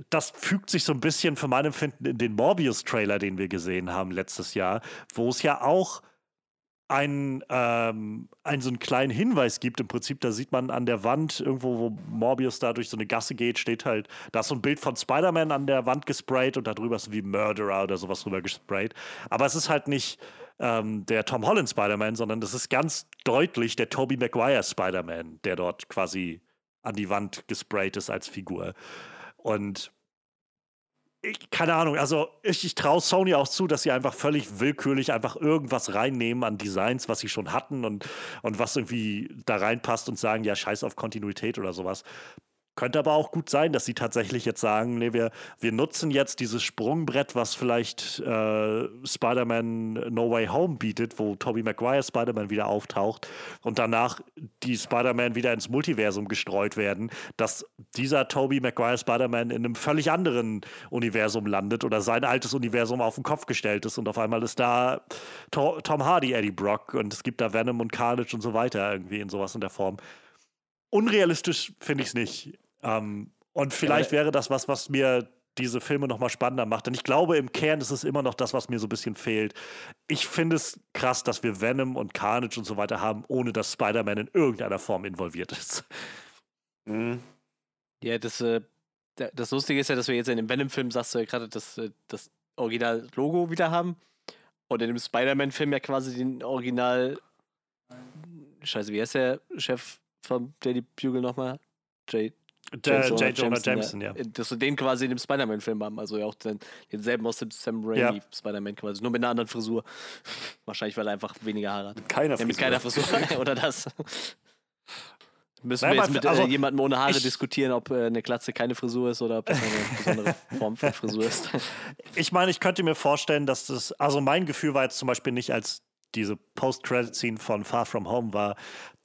das fügt sich so ein bisschen für mein Empfinden in den Morbius-Trailer, den wir gesehen haben letztes Jahr, wo es ja auch einen, ähm, einen so einen kleinen Hinweis gibt. Im Prinzip, da sieht man an der Wand, irgendwo, wo Morbius da durch so eine Gasse geht, steht halt, da ist so ein Bild von Spider-Man an der Wand gesprayt und da drüber ist wie Murderer oder sowas drüber gesprayt. Aber es ist halt nicht ähm, der Tom Holland Spider-Man, sondern das ist ganz deutlich der Tobey Maguire Spider-Man, der dort quasi an die Wand gesprayt ist als Figur. Und ich, keine Ahnung, also ich, ich traue Sony auch zu, dass sie einfach völlig willkürlich einfach irgendwas reinnehmen an Designs, was sie schon hatten und, und was irgendwie da reinpasst und sagen, ja, scheiß auf Kontinuität oder sowas. Könnte aber auch gut sein, dass sie tatsächlich jetzt sagen, nee, wir, wir nutzen jetzt dieses Sprungbrett, was vielleicht äh, Spider-Man No Way Home bietet, wo Tobey Maguire Spider-Man wieder auftaucht und danach die Spider-Man wieder ins Multiversum gestreut werden, dass dieser Tobey Maguire Spider-Man in einem völlig anderen Universum landet oder sein altes Universum auf den Kopf gestellt ist und auf einmal ist da to Tom Hardy, Eddie Brock und es gibt da Venom und Carnage und so weiter irgendwie in sowas in der Form. Unrealistisch finde ich es nicht. Ähm, und vielleicht ja, wäre das was, was mir diese Filme noch mal spannender macht. Denn ich glaube, im Kern ist es immer noch das, was mir so ein bisschen fehlt. Ich finde es krass, dass wir Venom und Carnage und so weiter haben, ohne dass Spider-Man in irgendeiner Form involviert ist. Mhm. Ja, das, äh, das Lustige ist ja, dass wir jetzt in dem Venom-Film, sagst du ja gerade, das, äh, das Original-Logo wieder haben. Und in dem Spider-Man-Film ja quasi den Original. Scheiße, wie heißt der Chef vom Daily Bugle nochmal? Jay der J. Jonah Jameson, ja. Dass wir den quasi in dem Spider-Man-Film haben. Also ja auch den, denselben aus dem Sam Raimi ja. Spider-Man quasi. Nur mit einer anderen Frisur. Wahrscheinlich, weil er einfach weniger Haare hat. Mit keiner Frisur. Ja, mit keiner Frisur. Oder das. Müssen wir jetzt mit also, äh, jemandem ohne Haare diskutieren, ob äh, eine Glatze keine Frisur ist oder ob das eine besondere Form von Frisur ist. Ich meine, ich könnte mir vorstellen, dass das, also mein Gefühl war jetzt zum Beispiel nicht, als diese Post-Credit-Scene von Far From Home war,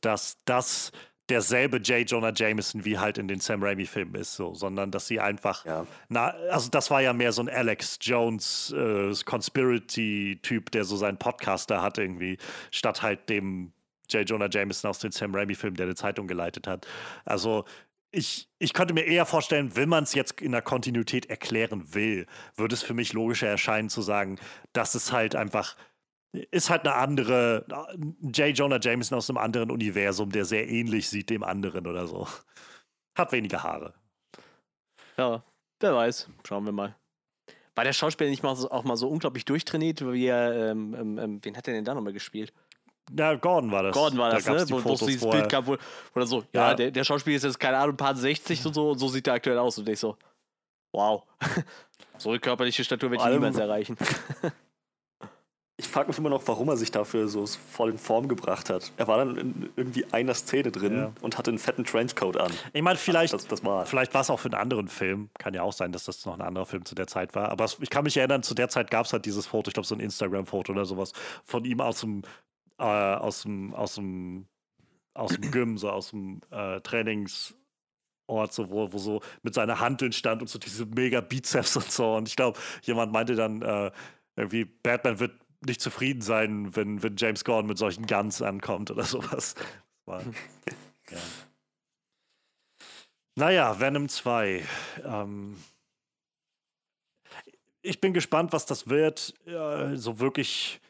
dass das derselbe J. Jonah Jameson wie halt in den Sam Raimi-Filmen ist, so, sondern dass sie einfach, ja. na, also das war ja mehr so ein Alex Jones äh, Conspiracy-Typ, der so seinen Podcaster hat irgendwie, statt halt dem J. Jonah Jameson aus den Sam Raimi-Filmen, der eine Zeitung geleitet hat. Also ich, ich könnte mir eher vorstellen, wenn man es jetzt in der Kontinuität erklären will, würde es für mich logischer erscheinen zu sagen, dass es halt einfach ist halt eine andere, J. Jonah Jameson aus einem anderen Universum, der sehr ähnlich sieht dem anderen oder so. Hat weniger Haare. Ja, wer weiß. Schauen wir mal. War der Schauspieler nicht mal so, auch mal so unglaublich durchtrainiert, wie er, ähm, ähm, ähm wen hat er denn da nochmal gespielt? Ja, Gordon war das. Gordon war das, da ne? Wo, wo es dieses Bild gab, wo, wo so, ja, ja, Der, der Schauspieler ist jetzt, keine Ahnung, ein paar 60 und so, und so sieht er aktuell aus. Und ich so, wow. so eine körperliche Statur werde ich niemals erreichen. ich frage mich immer noch, warum er sich dafür so voll in Form gebracht hat. Er war dann in irgendwie einer Szene drin ja. und hatte einen fetten Trenchcoat an. Ich meine, vielleicht, das, das war. vielleicht war es auch für einen anderen Film. Kann ja auch sein, dass das noch ein anderer Film zu der Zeit war. Aber ich kann mich erinnern, zu der Zeit gab es halt dieses Foto, ich glaube, so ein Instagram-Foto oder sowas, von ihm aus dem, äh, aus dem, aus dem, aus dem Gym, so aus dem äh, Trainings. Ort, so, wo, wo so mit seiner Handeln stand und so diese mega Bizeps und so. Und ich glaube, jemand meinte dann, äh, irgendwie, Batman wird nicht zufrieden sein, wenn, wenn James Gordon mit solchen Guns ankommt oder sowas. War, ja. Naja, Venom 2. Ähm, ich bin gespannt, was das wird. Ja, so wirklich,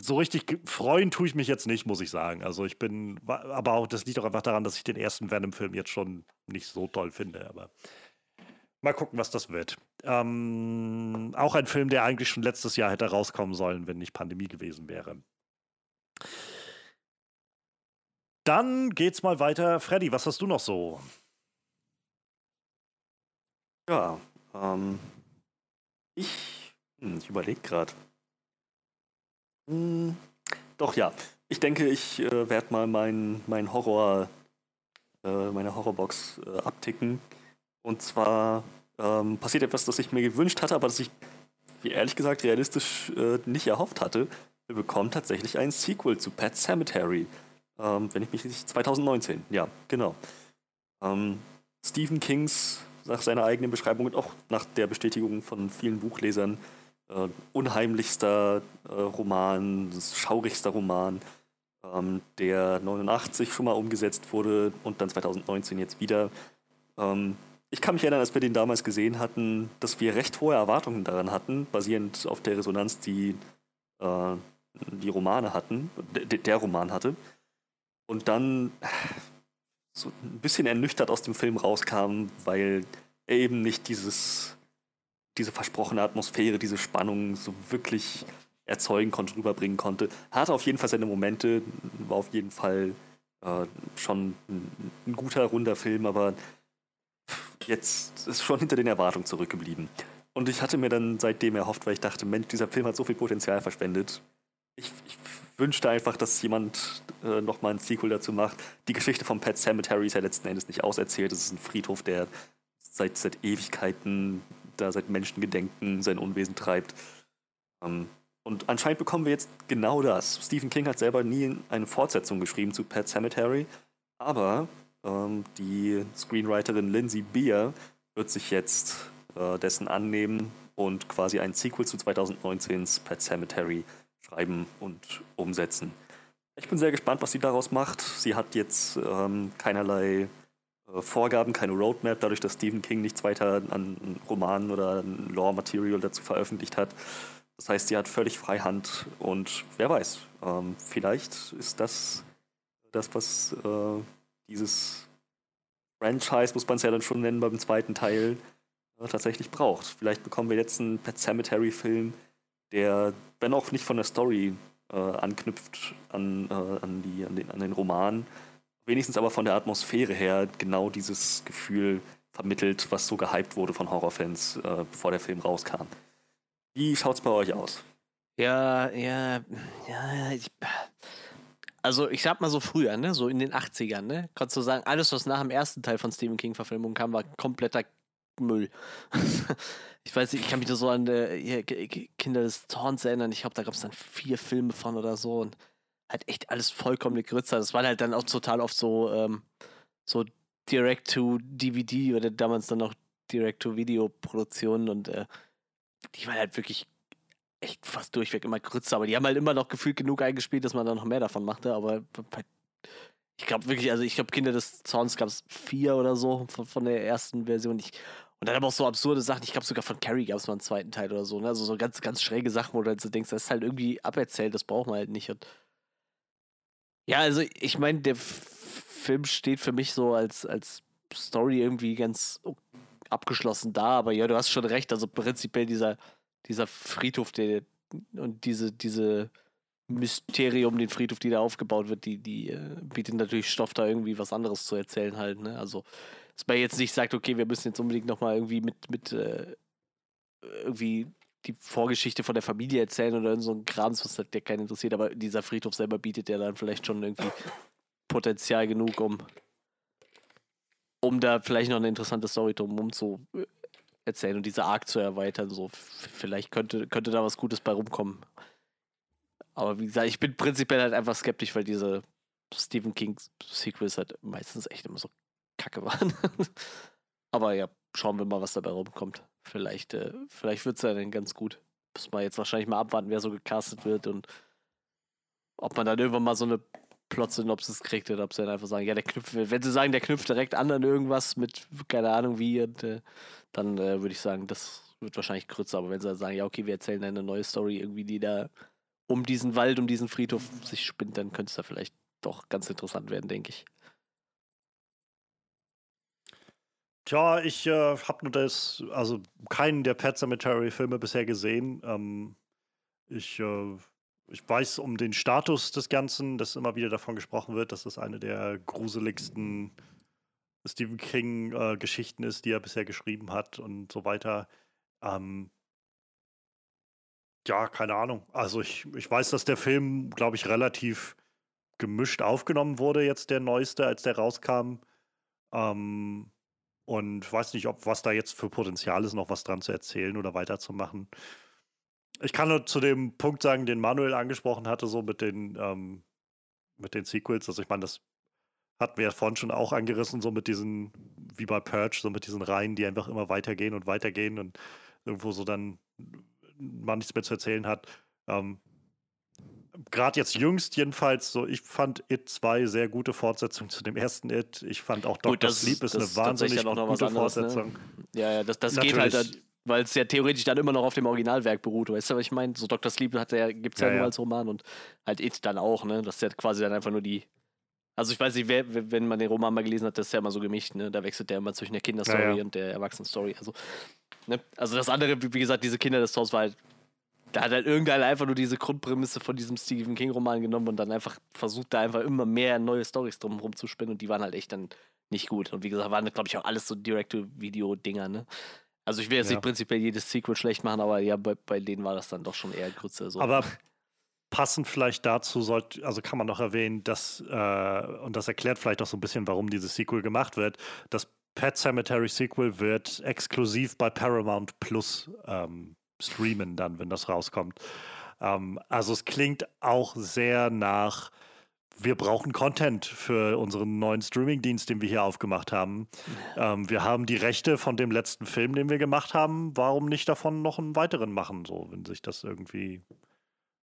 so richtig freuen tue ich mich jetzt nicht, muss ich sagen. Also ich bin, aber auch, das liegt auch einfach daran, dass ich den ersten Venom-Film jetzt schon nicht so toll finde. Aber Mal gucken, was das wird. Ähm, auch ein Film, der eigentlich schon letztes Jahr hätte rauskommen sollen, wenn nicht Pandemie gewesen wäre. Dann geht's mal weiter. Freddy, was hast du noch so? Ja, ähm, ich, hm, ich überlege gerade. Hm, doch ja, ich denke, ich äh, werde mal meinen mein Horror, äh, meine Horrorbox äh, abticken und zwar ähm, passiert etwas, das ich mir gewünscht hatte, aber das ich, wie ehrlich gesagt, realistisch äh, nicht erhofft hatte. Wir bekommen tatsächlich ein Sequel zu Pet Cemetery. Ähm, wenn ich mich nicht. 2019, ja, genau. Ähm, Stephen Kings, nach seiner eigenen Beschreibung und auch nach der Bestätigung von vielen Buchlesern, äh, unheimlichster äh, Roman, schaurigster Roman, ähm, der 89 schon mal umgesetzt wurde und dann 2019 jetzt wieder. Ähm, ich kann mich erinnern, als wir den damals gesehen hatten, dass wir recht hohe Erwartungen daran hatten, basierend auf der Resonanz, die äh, die Romane hatten, der Roman hatte. Und dann so ein bisschen ernüchtert aus dem Film rauskam, weil er eben nicht dieses, diese versprochene Atmosphäre, diese Spannung so wirklich erzeugen konnte, rüberbringen konnte. Hatte auf jeden Fall seine Momente, war auf jeden Fall Äh, schon ein, ein, guter, runder Film, aber jetzt ist schon hinter den Erwartungen zurückgeblieben. Und ich hatte mir dann seitdem erhofft, weil ich dachte, Mensch, dieser Film hat so viel Potenzial verschwendet. Ich, ich wünschte einfach, dass jemand äh, nochmal ein Sequel dazu macht. Die Geschichte von Pet Cemetery ist ja letzten Endes nicht auserzählt. Es ist ein Friedhof, der seit, seit Ewigkeiten, da seit Menschengedenken sein Unwesen treibt. Ähm, und anscheinend bekommen wir jetzt genau das. Stephen King hat selber nie eine Fortsetzung geschrieben zu Pet Cemetery, aber ähm, die Screenwriterin Lindsay Beer wird sich jetzt äh, dessen annehmen und quasi ein Sequel zu 2019s Pet Cemetery schreiben und umsetzen. Ich bin sehr gespannt, was sie daraus macht. Sie hat jetzt ähm, keinerlei äh, Vorgaben, keine Roadmap, dadurch, dass Stephen King nichts weiter an Romanen oder an Lore-Material dazu veröffentlicht hat. Das heißt, sie hat völlig Freihand und wer weiß, ähm, vielleicht ist das das, was äh, dieses Franchise, muss man es ja dann schon nennen, beim zweiten Teil äh, tatsächlich braucht. Vielleicht bekommen wir jetzt einen Pet Cemetery-Film, der, wenn auch nicht von der Story äh, anknüpft an, äh, an, die, an, den, an den Roman, wenigstens aber von der Atmosphäre her genau dieses Gefühl vermittelt, was so gehypt wurde von Horrorfans, äh, bevor der Film rauskam. Wie schaut's bei euch aus? Ja, ja, ja, ich, also ich sag mal so früher, ne, so in den 80ern, ne, kannst du sagen, alles, was nach dem ersten Teil von Stephen King-Verfilmung kam, war kompletter Müll. ich weiß nicht, ich kann mich da so an äh, Kinder des Zorns erinnern. Ich glaube, da gab es dann vier Filme von oder so und halt echt alles vollkommen Grützer. Das war halt dann auch total oft so, ähm, so Direct-to-DVD oder damals dann noch Direct-to-Video-Produktionen und äh, die waren halt wirklich echt fast durchweg immer Grütze, aber die haben halt immer noch gefühlt genug eingespielt, dass man da noch mehr davon machte, aber ich glaube wirklich, also ich glaube Kinder des Zorns gab es vier oder so von, von der ersten Version. Ich, und dann aber auch so absurde Sachen. Ich glaube, sogar von Carrie gab es mal einen zweiten Teil oder so. Ne? Also so ganz, ganz schräge Sachen, wo du halt so denkst, das ist halt irgendwie aberzählt, das braucht man halt nicht. Und ja, also ich meine, der Film steht für mich so als, als Story irgendwie ganz abgeschlossen da, aber ja, du hast schon recht. Also prinzipiell dieser, dieser Friedhof, der und diese, diese Mysterium, den Friedhof, die da aufgebaut wird, die, die äh, bietet natürlich Stoff, da irgendwie was anderes zu erzählen halt. Ne? Also dass man jetzt nicht sagt, okay, wir müssen jetzt unbedingt nochmal irgendwie mit, mit äh, irgendwie die Vorgeschichte von der Familie erzählen oder so ein Krams, was halt der keinen interessiert, aber dieser Friedhof selber bietet ja dann vielleicht schon irgendwie Potenzial genug, um, um da vielleicht noch eine interessante Story drumherum zu äh, erzählen und diese Arc zu erweitern. So, vielleicht könnte, könnte da was Gutes bei rumkommen. Aber wie gesagt, ich bin prinzipiell halt einfach skeptisch, weil diese Stephen King Sequels halt meistens echt immer so kacke waren. Aber ja, schauen wir mal, was dabei rumkommt. Vielleicht, äh, vielleicht wird es ja dann ganz gut. Muss man jetzt wahrscheinlich mal abwarten, wer so gecastet wird und ob man dann irgendwann mal so eine Plot-Synopsis kriegt oder ob sie dann einfach sagen, ja, der knüpft, wenn sie sagen, der knüpft direkt an an irgendwas mit, keine Ahnung wie, und, äh, dann äh, würde ich sagen, das wird wahrscheinlich kürzer. Aber wenn sie dann sagen, ja, okay, wir erzählen eine neue Story, irgendwie, die da um diesen Wald, um diesen Friedhof sich spinnt, dann könnte es da vielleicht doch ganz interessant werden, denke ich. Tja, ich äh, habe nur das, also keinen der Pet Cemetery-Filme bisher gesehen. Ähm, ich, äh, ich weiß um den Status des Ganzen, dass immer wieder davon gesprochen wird, dass das eine der gruseligsten Stephen King-Geschichten äh, ist, die er bisher geschrieben hat und so weiter. Ähm, ja, keine Ahnung. Also ich, ich weiß, dass der Film, glaube ich, relativ gemischt aufgenommen wurde, jetzt der neueste, als der rauskam. Ähm, und weiß nicht, ob was da jetzt für Potenzial ist, noch was dran zu erzählen oder weiterzumachen. Ich kann nur zu dem Punkt sagen, den Manuel angesprochen hatte, so mit den, ähm, mit den Sequels. Also ich meine, das hatten wir ja vorhin schon auch angerissen, so mit diesen, wie bei Purge, so mit diesen Reihen, die einfach immer weitergehen und weitergehen und irgendwo so dann man nichts mehr zu erzählen hat. Ähm, gerade jetzt jüngst jedenfalls so, ich fand It 2 sehr gute Fortsetzung zu dem ersten It. Ich fand auch Dr. Gut, das, Sleep ist eine wahnsinnig gute anderes, ne? Fortsetzung. Ne? Ja, ja, das, das geht halt, weil es ja theoretisch dann immer noch auf dem Originalwerk beruht. Weißt du, was ich meine? So Dr. Sleep hat ja, gibt es ja, ja, nur ja. als Roman und halt It dann auch, ne? Das ist ja quasi dann einfach nur die. Also ich weiß nicht, wer, wenn man den Roman mal gelesen hat, das ist ja immer so gemischt, ne? Da wechselt der immer zwischen der Kinderstory ja, und der Erwachsenenstory. Also, ne? also das andere, wie gesagt, diese Kinder des Zorns war halt Da hat halt irgendeiner einfach nur diese Grundprämisse von diesem Stephen King-Roman genommen und dann einfach versucht, da einfach immer mehr neue Stories drumherum zu spinnen und die waren halt echt dann nicht gut. Und wie gesagt, waren, glaube ich, auch alles so Direct-to-Video-Dinger, ne? Also ich will jetzt ja. nicht prinzipiell jedes Sequel schlecht machen, aber ja, bei, bei denen war das dann doch schon eher Grütze. So. Aber passend vielleicht dazu sollte, also kann man noch erwähnen, dass, äh, und das erklärt vielleicht auch so ein bisschen, warum dieses Sequel gemacht wird, das Pet Cemetery Sequel wird exklusiv bei Paramount Plus ähm, streamen dann, wenn das rauskommt. Ähm, also es klingt auch sehr nach wir brauchen Content für unseren neuen Streaming-Dienst, den wir hier aufgemacht haben. Ähm, wir haben die Rechte von dem letzten Film, den wir gemacht haben. Warum nicht davon noch einen weiteren machen, so, wenn sich das irgendwie,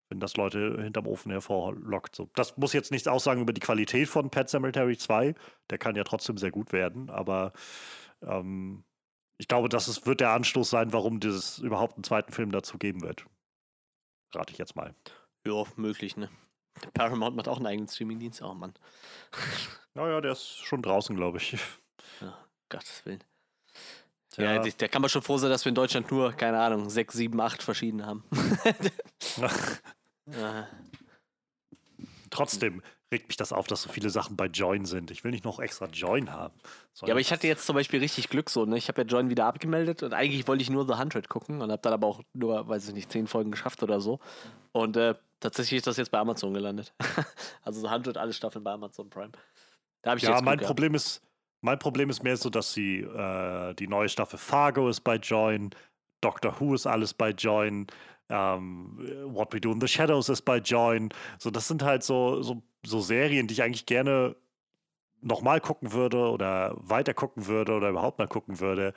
wenn das Leute hinterm Ofen hervorlockt. So. Das muss jetzt nichts aussagen über die Qualität von Pet Cemetery 2. Der kann ja trotzdem sehr gut werden, aber ähm, ich glaube, das ist, wird der Anstoß sein, warum es überhaupt einen zweiten Film dazu geben wird. Rate ich jetzt mal. Ja, möglich, ne? Paramount macht auch einen eigenen Streamingdienst, oh Mann. Naja, der ist schon draußen, glaube ich. Ja, Gottes Willen. Ja, ja da kann man schon froh sein, dass wir in Deutschland nur, keine Ahnung, sechs, sieben, acht verschiedene haben. ja. Trotzdem regt mich das auf, dass so viele Sachen bei Join sind. Ich will nicht noch extra Join haben. Ja, aber ich hatte jetzt zum Beispiel richtig Glück so. Ne? Ich habe ja Join wieder abgemeldet und eigentlich wollte ich nur The 100 gucken und habe dann aber auch nur, weiß ich nicht, zehn Folgen geschafft oder so. Und äh, tatsächlich ist das jetzt bei Amazon gelandet. also The 100, alle Staffeln bei Amazon Prime. Da habe ich ja, jetzt mein Problem ist, mein Problem ist mehr so, dass sie äh, die neue Staffel Fargo ist bei Join, Doctor Who ist alles bei Join. Ähm, What We Do in the Shadows ist bei Join. So, das sind halt so, so, so Serien, die ich eigentlich gerne nochmal gucken würde oder weiter gucken würde oder überhaupt mal gucken würde.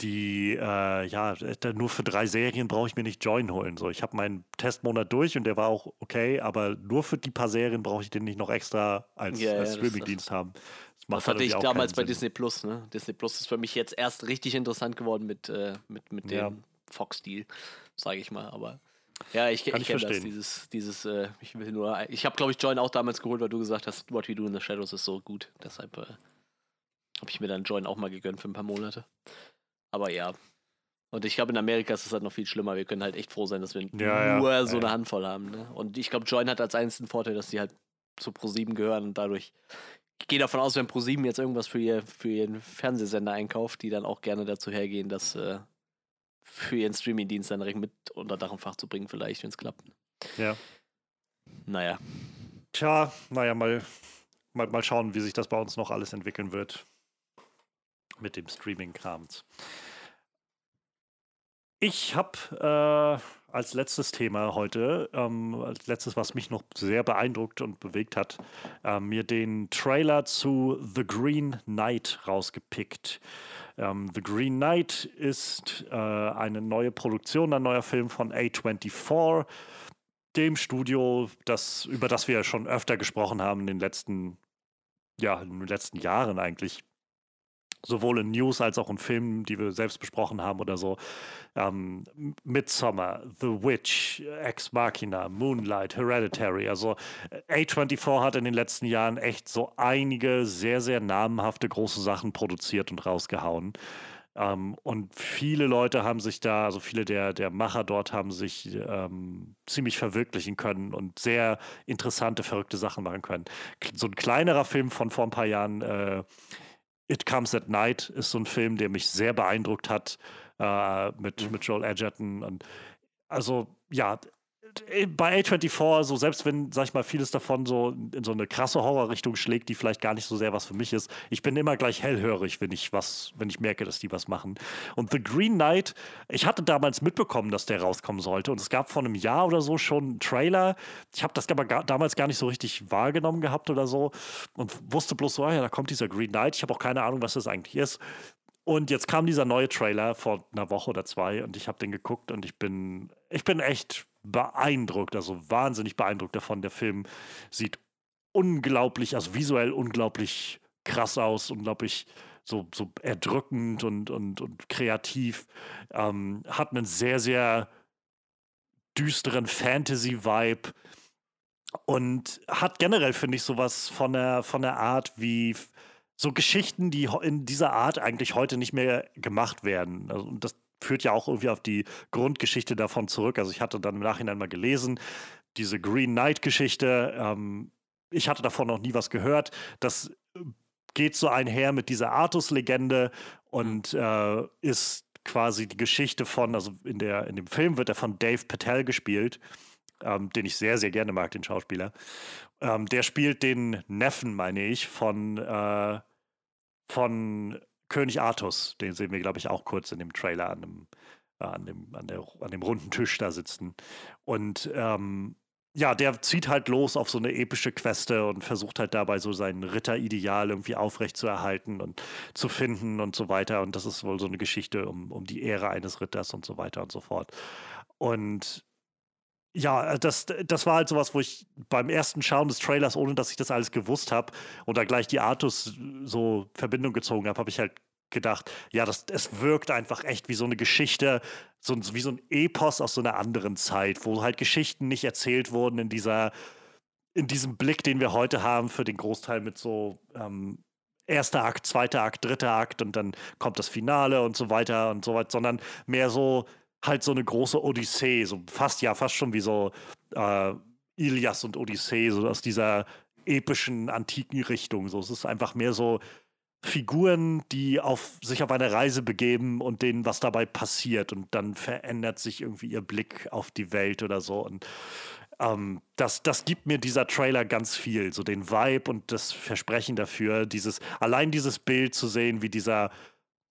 Die, äh, ja, nur für drei Serien brauche ich mir nicht Join holen. So, ich habe meinen Testmonat durch und der war auch okay, aber nur für die paar Serien brauche ich den nicht noch extra als, yeah, als Streamingdienst haben. Das, das hatte ich damals bei Disney Plus. Ne? Disney Plus ist für mich jetzt erst richtig interessant geworden mit, äh, mit, mit dem ja. Fox-Deal sage ich mal. Aber ja, ich, ich, ich kenne das, dieses, dieses, äh, ich will nur, ich habe glaube ich Join auch damals geholt, weil du gesagt hast, What We Do in the Shadows ist so gut. Deshalb äh, habe ich mir dann Join auch mal gegönnt für ein paar Monate. Aber ja. Und ich glaube, in Amerika ist es halt noch viel schlimmer. Wir können halt echt froh sein, dass wir ja, nur ja, so eine Handvoll haben. Ne? Und ich glaube, Join hat als einzigen Vorteil, dass sie halt zu Pro7 gehören und dadurch. Ich gehe davon aus, wenn Pro7 jetzt irgendwas für, ihr, für ihren Fernsehsender einkauft, die dann auch gerne dazu hergehen, dass äh, für ihren Streaming-Dienst dann direkt mit unter Dach und Fach zu bringen, vielleicht, wenn es klappt. Ja. Naja. Tja, naja, mal, mal, mal schauen, wie sich das bei uns noch alles entwickeln wird. Mit dem Streaming-Krams. Ich habe äh, als letztes Thema heute, ähm, als letztes, was mich noch sehr beeindruckt und bewegt hat, äh, mir den Trailer zu The Green Knight rausgepickt. Ähm, The Green Knight ist äh, eine neue Produktion, ein neuer Film von A24, dem Studio, das, über das wir schon öfter gesprochen haben in den letzten, ja, in den letzten Jahren eigentlich sowohl in News als auch in Filmen, die wir selbst besprochen haben oder so. Ähm, Midsummer, The Witch, Ex Machina, Moonlight, Hereditary. Also A24 hat in den letzten Jahren echt so einige sehr, sehr namenhafte große Sachen produziert und rausgehauen. Ähm, und viele Leute haben sich da, also viele der, der Macher dort haben sich ähm, ziemlich verwirklichen können und sehr interessante, verrückte Sachen machen können. So ein kleinerer Film von vor ein paar Jahren, äh, It Comes at Night ist so ein Film, der mich sehr beeindruckt hat äh, mit, mhm. mit Joel Edgerton. Und also ja, bei A24, so selbst wenn, sag ich mal, vieles davon so in so eine krasse Horrorrichtung schlägt, die vielleicht gar nicht so sehr was für mich ist, ich bin immer gleich hellhörig, wenn ich was, wenn ich merke, dass die was machen. Und The Green Knight, ich hatte damals mitbekommen, dass der rauskommen sollte und es gab vor einem Jahr oder so schon einen Trailer. Ich habe das aber gar, damals gar nicht so richtig wahrgenommen gehabt oder so und wusste bloß so, ah ja, da kommt dieser Green Knight. Ich habe auch keine Ahnung, was das eigentlich ist. Und jetzt kam dieser neue Trailer vor einer Woche oder zwei und ich habe den geguckt und ich bin, ich bin echt beeindruckt, also wahnsinnig beeindruckt davon. Der Film sieht unglaublich, also visuell unglaublich krass aus, unglaublich so, so erdrückend und, und, und kreativ. Ähm, hat einen sehr, sehr düsteren Fantasy-Vibe und hat generell, finde ich, sowas von der, von der Art wie so Geschichten, die in dieser Art eigentlich heute nicht mehr gemacht werden. Also das führt ja auch irgendwie auf die Grundgeschichte davon zurück. Also ich hatte dann im Nachhinein mal gelesen, diese Green Knight-Geschichte. Ähm, ich hatte davon noch nie was gehört. Das geht so einher mit dieser Artus-Legende und äh, ist quasi die Geschichte von, also in, der, in dem Film wird er von Dave Patel gespielt, ähm, den ich sehr, sehr gerne mag, den Schauspieler. Ähm, der spielt den Neffen, meine ich, von, äh, von König Artus. Den sehen wir, glaube ich, auch kurz in dem Trailer an dem, äh, an dem, an der, an dem runden Tisch da sitzen. Und ähm, ja, der zieht halt los auf so eine epische Queste und versucht halt dabei so sein Ritterideal irgendwie aufrechtzuerhalten und zu finden und so weiter. Und das ist wohl so eine Geschichte um, um die Ehre eines Ritters und so weiter und so fort. Und ja, das, das war halt sowas, wo ich beim ersten Schauen des Trailers, ohne dass ich das alles gewusst habe und da gleich die Artus so Verbindung gezogen habe, habe ich halt gedacht, ja, das, es wirkt einfach echt wie so eine Geschichte, so wie so ein Epos aus so einer anderen Zeit, wo halt Geschichten nicht erzählt wurden in dieser, in diesem Blick, den wir heute haben, für den Großteil mit so ähm, erster Akt, zweiter Akt, dritter Akt und dann kommt das Finale und so weiter und so weiter, sondern mehr so halt so eine große Odyssee, so fast ja, fast schon wie so äh, Ilias und Odyssee, so aus dieser epischen antiken Richtung. So, es ist einfach mehr so Figuren, die auf, sich auf eine Reise begeben und denen was dabei passiert und dann verändert sich irgendwie ihr Blick auf die Welt oder so. Und ähm, das, das gibt mir dieser Trailer ganz viel, so den Vibe und das Versprechen dafür, dieses, allein dieses Bild zu sehen, wie dieser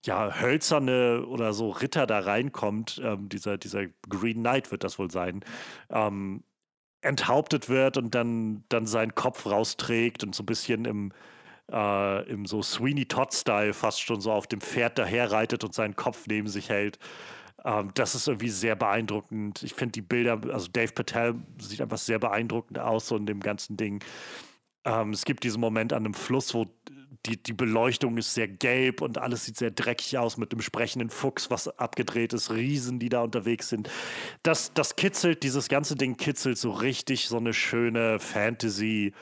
ja, hölzerne oder so Ritter da reinkommt, ähm, dieser, dieser Green Knight wird das wohl sein, ähm, enthauptet wird und dann, dann seinen Kopf rausträgt und so ein bisschen im, äh, im so Sweeney Todd-Style fast schon so auf dem Pferd daherreitet und seinen Kopf neben sich hält. Ähm, das ist irgendwie sehr beeindruckend. Ich finde die Bilder, also Dave Patel sieht einfach sehr beeindruckend aus, so in dem ganzen Ding. Ähm, es gibt diesen Moment an einem Fluss, wo die, die Beleuchtung ist sehr gelb und alles sieht sehr dreckig aus mit dem sprechenden Fuchs, was abgedreht ist, Riesen, die da unterwegs sind. Das, das kitzelt, dieses ganze Ding kitzelt so richtig so eine schöne Fantasy-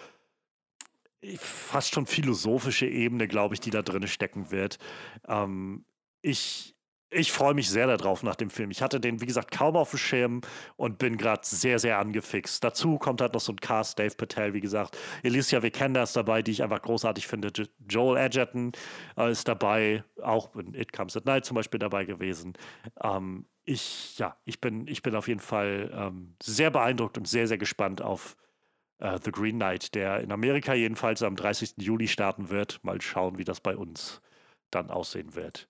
fast schon philosophische Ebene, glaube ich, die da drin stecken wird. Ähm, ich ich freue mich sehr darauf nach dem Film. Ich hatte den, wie gesagt, kaum auf dem Schirm und bin gerade sehr, sehr angefixt. Dazu kommt halt noch so ein Cast, Dave Patel, wie gesagt. Alicia Vikander ist dabei, die ich einfach großartig finde. Joel Edgerton äh, ist dabei, auch in It Comes at Night zum Beispiel dabei gewesen. Ähm, ich, ja, ich bin, ich bin auf jeden Fall ähm, sehr beeindruckt und sehr, sehr gespannt auf äh, The Green Knight, der in Amerika jedenfalls am 30. Juli starten wird. Mal schauen, wie das bei uns dann aussehen wird.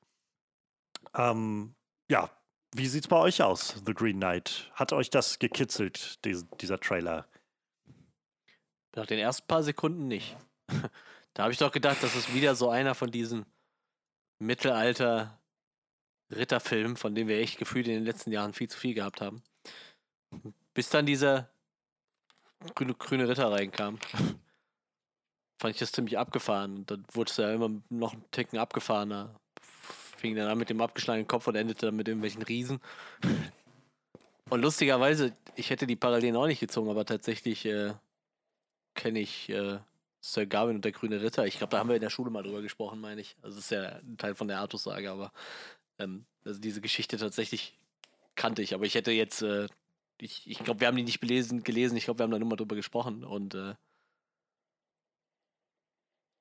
Ähm, ja, wie sieht es bei euch aus, The Green Knight? Hat euch das gekitzelt, die, dieser Trailer? Nach den ersten paar Sekunden nicht. da habe ich doch gedacht, das ist wieder so einer von diesen Mittelalter Ritterfilmen, von denen wir echt gefühlt in den letzten Jahren viel zu viel gehabt haben. Bis dann dieser grüne, grüne Ritter reinkam, fand ich das ziemlich abgefahren. Und dann wurde es ja immer noch ein Ticken abgefahrener. Fing dann an mit dem abgeschlagenen Kopf und endete dann mit irgendwelchen Riesen. Und lustigerweise, ich hätte die Parallelen auch nicht gezogen, aber tatsächlich äh, kenne ich äh, Sir Gawain und der grüne Ritter. Ich glaube, da haben wir in der Schule mal drüber gesprochen, meine ich. Also das ist ja ein Teil von der Artus-Sage, aber ähm, also diese Geschichte tatsächlich kannte ich. Aber ich hätte jetzt äh, ich, ich glaube, wir haben die nicht belesen, gelesen, ich glaube, wir haben da nur mal drüber gesprochen und äh,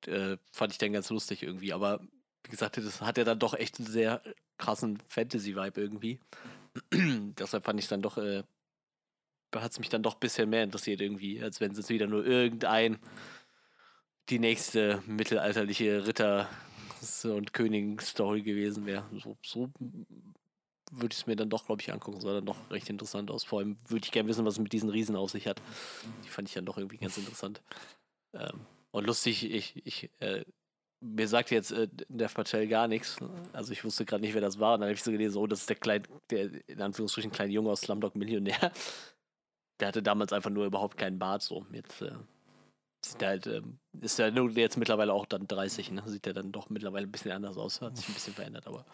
äh, fand ich dann ganz lustig irgendwie. Aber wie gesagt, das hat ja dann doch echt einen sehr krassen Fantasy-Vibe irgendwie. Deshalb fand ich es dann doch, äh, hat es mich dann doch ein bisschen mehr interessiert irgendwie, als wenn es jetzt wieder nur irgendein, die nächste mittelalterliche Ritter- und König-Story gewesen wäre. So, so würde ich es mir dann doch, glaube ich, angucken. Sah dann doch recht interessant aus. Vor allem würde ich gerne wissen, was es mit diesen Riesen auf sich hat. Die fand ich dann doch irgendwie ganz interessant. Ähm, und lustig, ich, ich, äh, mir sagt jetzt äh, der Patel gar nichts. Also ich wusste gerade nicht, wer das war. Und dann habe ich so gelesen, oh, das ist der kleine, der in Anführungsstrichen kleine Junge aus Slumdog Millionär. Der hatte damals einfach nur überhaupt keinen Bart. So jetzt äh, sieht er halt, ähm, ist er jetzt mittlerweile auch dann 30. Ne? Sieht er dann doch mittlerweile ein bisschen anders aus. Hat sich ein bisschen verändert, aber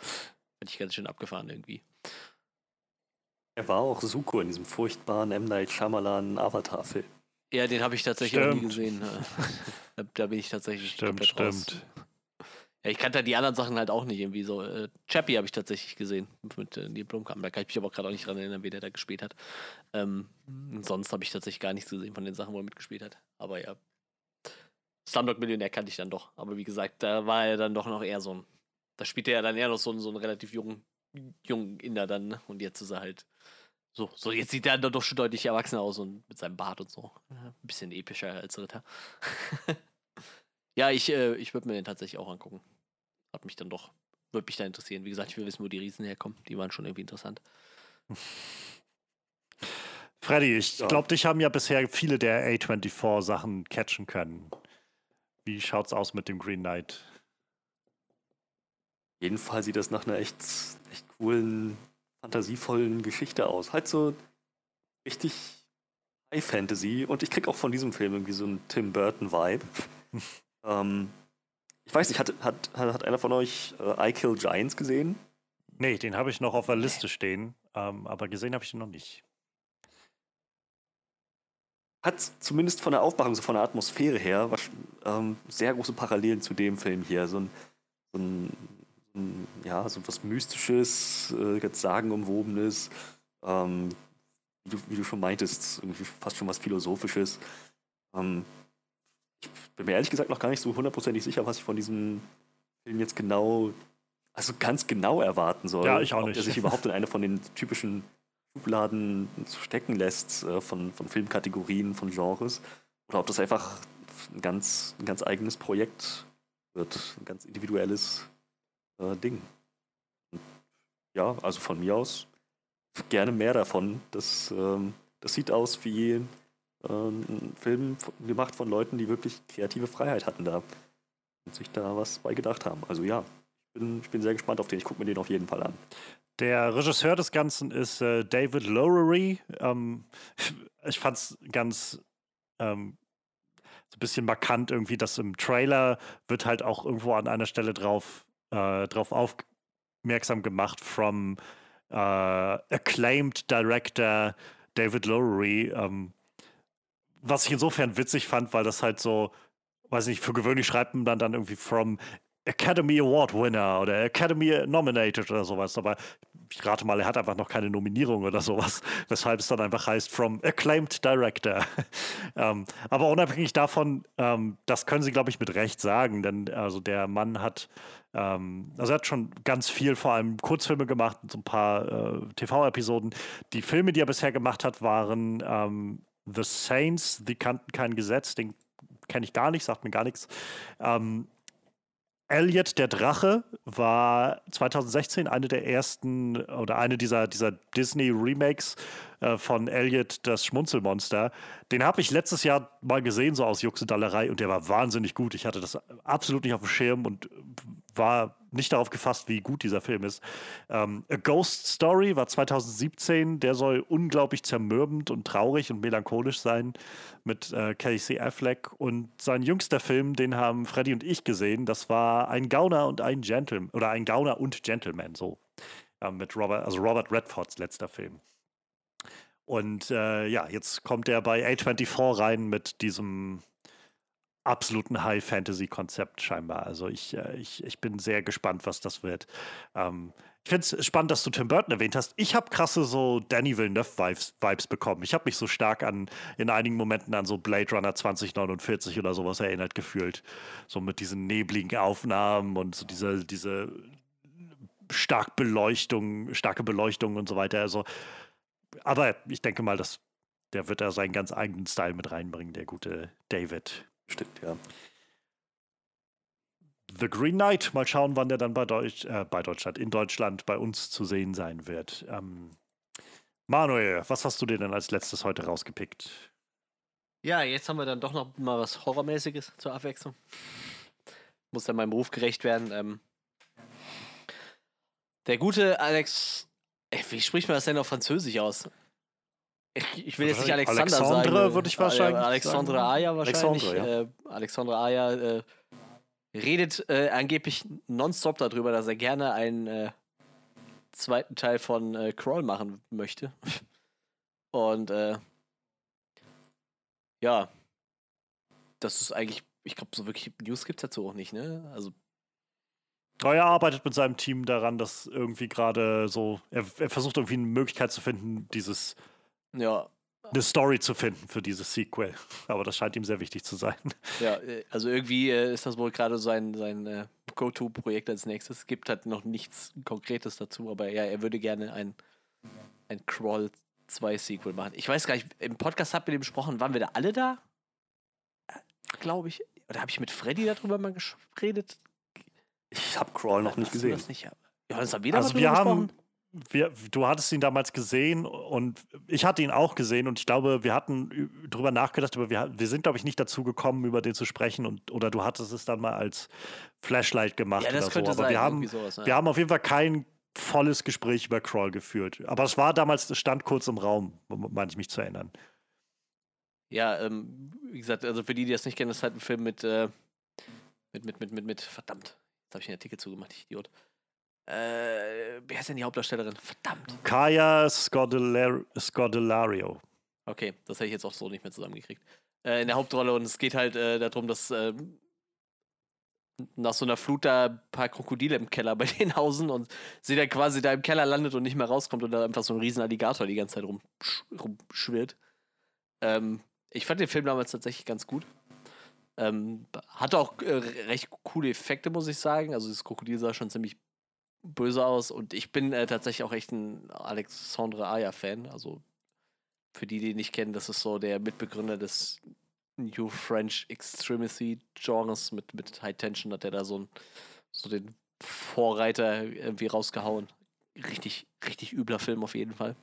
Finde ich ganz schön abgefahren irgendwie. Er war auch Suko in diesem furchtbaren M. Night Shyamalan Avatar-Film. Ja, den habe ich tatsächlich stimmt. noch nie gesehen. da bin ich tatsächlich stimmt, stimmt. Raus. Ja, ich kannte die anderen Sachen halt auch nicht irgendwie so. Äh, Chappie habe ich tatsächlich gesehen mit äh, Neil Blomkamp. Da kann ich mich aber gerade auch nicht dran erinnern, wie der da gespielt hat. Ähm, sonst habe ich tatsächlich gar nichts gesehen von den Sachen, wo er mitgespielt hat. Aber ja. Slumdog Millionär kannte ich dann doch. Aber wie gesagt, da war er dann doch noch eher so ein. Da spielte er dann eher noch so, so einen relativ jungen, jungen Inder dann. Ne? Und jetzt ist er halt so, so, jetzt sieht er dann doch schon deutlich erwachsener aus und mit seinem Bart und so. Ein bisschen epischer als Ritter. ja, ich, äh, ich würde mir den tatsächlich auch angucken. Hat mich dann doch, würde mich da interessieren. Wie gesagt, ich will wissen, wo die Riesen herkommen. Die waren schon irgendwie interessant. Freddy, ich ja. glaube, dich haben ja bisher viele der A24-Sachen catchen können. Wie schaut's aus mit dem Green Knight? Jedenfalls sieht das nach einer echt, echt coolen fantasievollen Geschichte aus. Halt so richtig High Fantasy. Und ich krieg auch von diesem Film irgendwie so einen Tim Burton-Vibe. ähm, ich weiß nicht, hat, hat, hat einer von euch äh, I Kill Giants gesehen? Nee, den habe ich noch auf der Liste stehen, ähm, aber gesehen habe ich ihn noch nicht. Hat zumindest von der Aufmachung, so von der Atmosphäre her, was, ähm, sehr große Parallelen zu dem Film hier. So ein, so ein ja, so was Mystisches, äh, ganz sagenumwobenes, ähm, wie, du, wie du schon meintest, irgendwie fast schon was Philosophisches. Ähm, ich bin mir ehrlich gesagt noch gar nicht so hundertprozentig sicher, was ich von diesem Film jetzt genau, also ganz genau erwarten soll. Ja, ich auch nicht. Ob der sich überhaupt in eine von den typischen Schubladen stecken lässt, äh, von, von Filmkategorien, von Genres. Oder ob das einfach ein ganz, ein ganz eigenes Projekt wird, ein ganz individuelles äh, Ding. Ja, also von mir aus gerne mehr davon. Das, ähm, das sieht aus wie äh, ein Film gemacht von Leuten, die wirklich kreative Freiheit hatten da und sich da was bei gedacht haben. Also ja, ich bin, ich bin sehr gespannt auf den. Ich gucke mir den auf jeden Fall an. Der Regisseur des Ganzen ist äh, David Lowery. Ähm, ich fand es ganz ähm, so ein bisschen markant irgendwie, dass im Trailer wird halt auch irgendwo an einer Stelle drauf äh, darauf aufmerksam gemacht from äh, acclaimed Director David Lowery. Ähm, was ich insofern witzig fand, weil das halt so, weiß nicht, für gewöhnlich schreibt man dann, dann irgendwie from Academy Award Winner oder Academy Nominated oder sowas. Aber ich rate mal, er hat einfach noch keine Nominierung oder sowas, weshalb es dann einfach heißt From Acclaimed Director. ähm, aber unabhängig davon, ähm, das können Sie, glaube ich, mit Recht sagen, denn also der Mann hat ähm, also er hat schon ganz viel, vor allem Kurzfilme gemacht, so ein paar äh, TV-Episoden. Die Filme, die er bisher gemacht hat, waren ähm, The Saints, die kannten kein Gesetz, den kenne ich gar nicht, sagt mir gar nichts. Ähm, Elliot der Drache war 2016 eine der ersten oder eine dieser, dieser Disney-Remakes äh, von Elliot das Schmunzelmonster. Den habe ich letztes Jahr mal gesehen, so aus Juxendallerei, und der war wahnsinnig gut. Ich hatte das absolut nicht auf dem Schirm und war nicht darauf gefasst, wie gut dieser Film ist. Ähm, A Ghost Story war 2017. Der soll unglaublich zermürbend und traurig und melancholisch sein mit äh, Casey Affleck. Und sein jüngster Film, den haben Freddy und ich gesehen, das war Ein Gauner und ein Gentleman. Oder Ein Gauner und Gentleman, so. Äh, mit Robert, also Robert Redfords letzter Film. Und äh, ja, jetzt kommt er bei A24 rein mit diesem absoluten High-Fantasy-Konzept scheinbar. Also ich, äh, ich, ich bin sehr gespannt, was das wird. Ähm, ich finde es spannend, dass du Tim Burton erwähnt hast. Ich habe krasse so Danny Villeneuve-Vibes Vibes bekommen. Ich habe mich so stark an, in einigen Momenten an so Blade Runner 2049 oder sowas erinnert gefühlt. So mit diesen nebligen Aufnahmen und so diese, diese stark Beleuchtung, starke Beleuchtung und so weiter. Also, aber ich denke mal, dass der wird da seinen ganz eigenen Style mit reinbringen, der gute David. Stimmt, ja. The Green Knight, mal schauen, wann der dann bei, Deutsch, äh, bei Deutschland, in Deutschland bei uns zu sehen sein wird. Ähm, Manuel, was hast du dir denn als letztes heute rausgepickt? Ja, jetzt haben wir dann doch noch mal was Horrormäßiges zur Abwechslung. Muss ja meinem Beruf gerecht werden. Ähm, der gute Alex. Ey, wie spricht man das denn auf Französisch aus? Ich, ich will jetzt nicht Alexander Alexandre sagen. würde ich wahrscheinlich Alexandre sagen. Aya wahrscheinlich. Alexandre, ja. äh, Alexandre Aya äh, redet äh, angeblich nonstop darüber, dass er gerne einen äh, zweiten Teil von äh, Crawl machen möchte. Und äh, ja, das ist eigentlich, ich glaube, so wirklich News gibt es dazu auch nicht, ne? Also Aber er arbeitet mit seinem Team daran, dass irgendwie gerade so, er, er versucht irgendwie eine Möglichkeit zu finden, dieses Ja, eine Story zu finden für dieses Sequel. Aber das scheint ihm sehr wichtig zu sein. ja, äh, also irgendwie äh, ist das wohl gerade sein, sein äh, Go-To-Projekt als nächstes. Gibt halt noch nichts Konkretes dazu, aber ja, er würde gerne ein, ein Crawl 2 Sequel machen. Ich weiß gar nicht, im Podcast habt ihr besprochen, waren wir da alle da? Glaube ich. Oder habe ich mit Freddy darüber mal geredet? Ich habe Crawl noch nicht gesehen. Nicht? Ja, das haben wir Also wir haben, wir, du hattest ihn damals gesehen und ich hatte ihn auch gesehen und ich glaube, wir hatten drüber nachgedacht, aber wir, wir sind, glaube ich, nicht dazu gekommen, über den zu sprechen und oder du hattest es dann mal als Flashlight gemacht Ja, das oder könnte so. Aber sein. wir haben, sowas, ja. wir haben auf jeden Fall kein volles Gespräch über Crawl geführt. Aber es war damals, es stand kurz im Raum, meine ich mich zu erinnern. Ja, ähm, wie gesagt, also für die, die das nicht kennen, das ist halt ein Film mit, äh, mit, mit, mit, mit, mit, verdammt, jetzt habe ich den Artikel zugemacht, ich Idiot. Äh, wer ist denn die Hauptdarstellerin? Verdammt. Kaya Scodelar Scodelario. Okay, das hätte ich jetzt auch so nicht mehr zusammengekriegt. Äh, in der Hauptrolle und es geht halt äh, darum, dass ähm, nach so einer Flut da ein paar Krokodile im Keller bei denen hausen und sie dann quasi da im Keller landet und nicht mehr rauskommt und da einfach so ein riesen Alligator die ganze Zeit rumsch rumschwirrt. Ähm, ich fand den Film damals tatsächlich ganz gut. Ähm, hatte auch äh, recht coole Effekte, muss ich sagen. Also das Krokodil sah schon ziemlich böse aus und ich bin äh, tatsächlich auch echt ein Alexandre Aya-Fan. Also für die, die ihn nicht kennen, das ist so der Mitbegründer des New French Extremity Genres mit, mit High Tension hat er da so, ein, so den Vorreiter irgendwie rausgehauen. Richtig, richtig übler Film auf jeden Fall.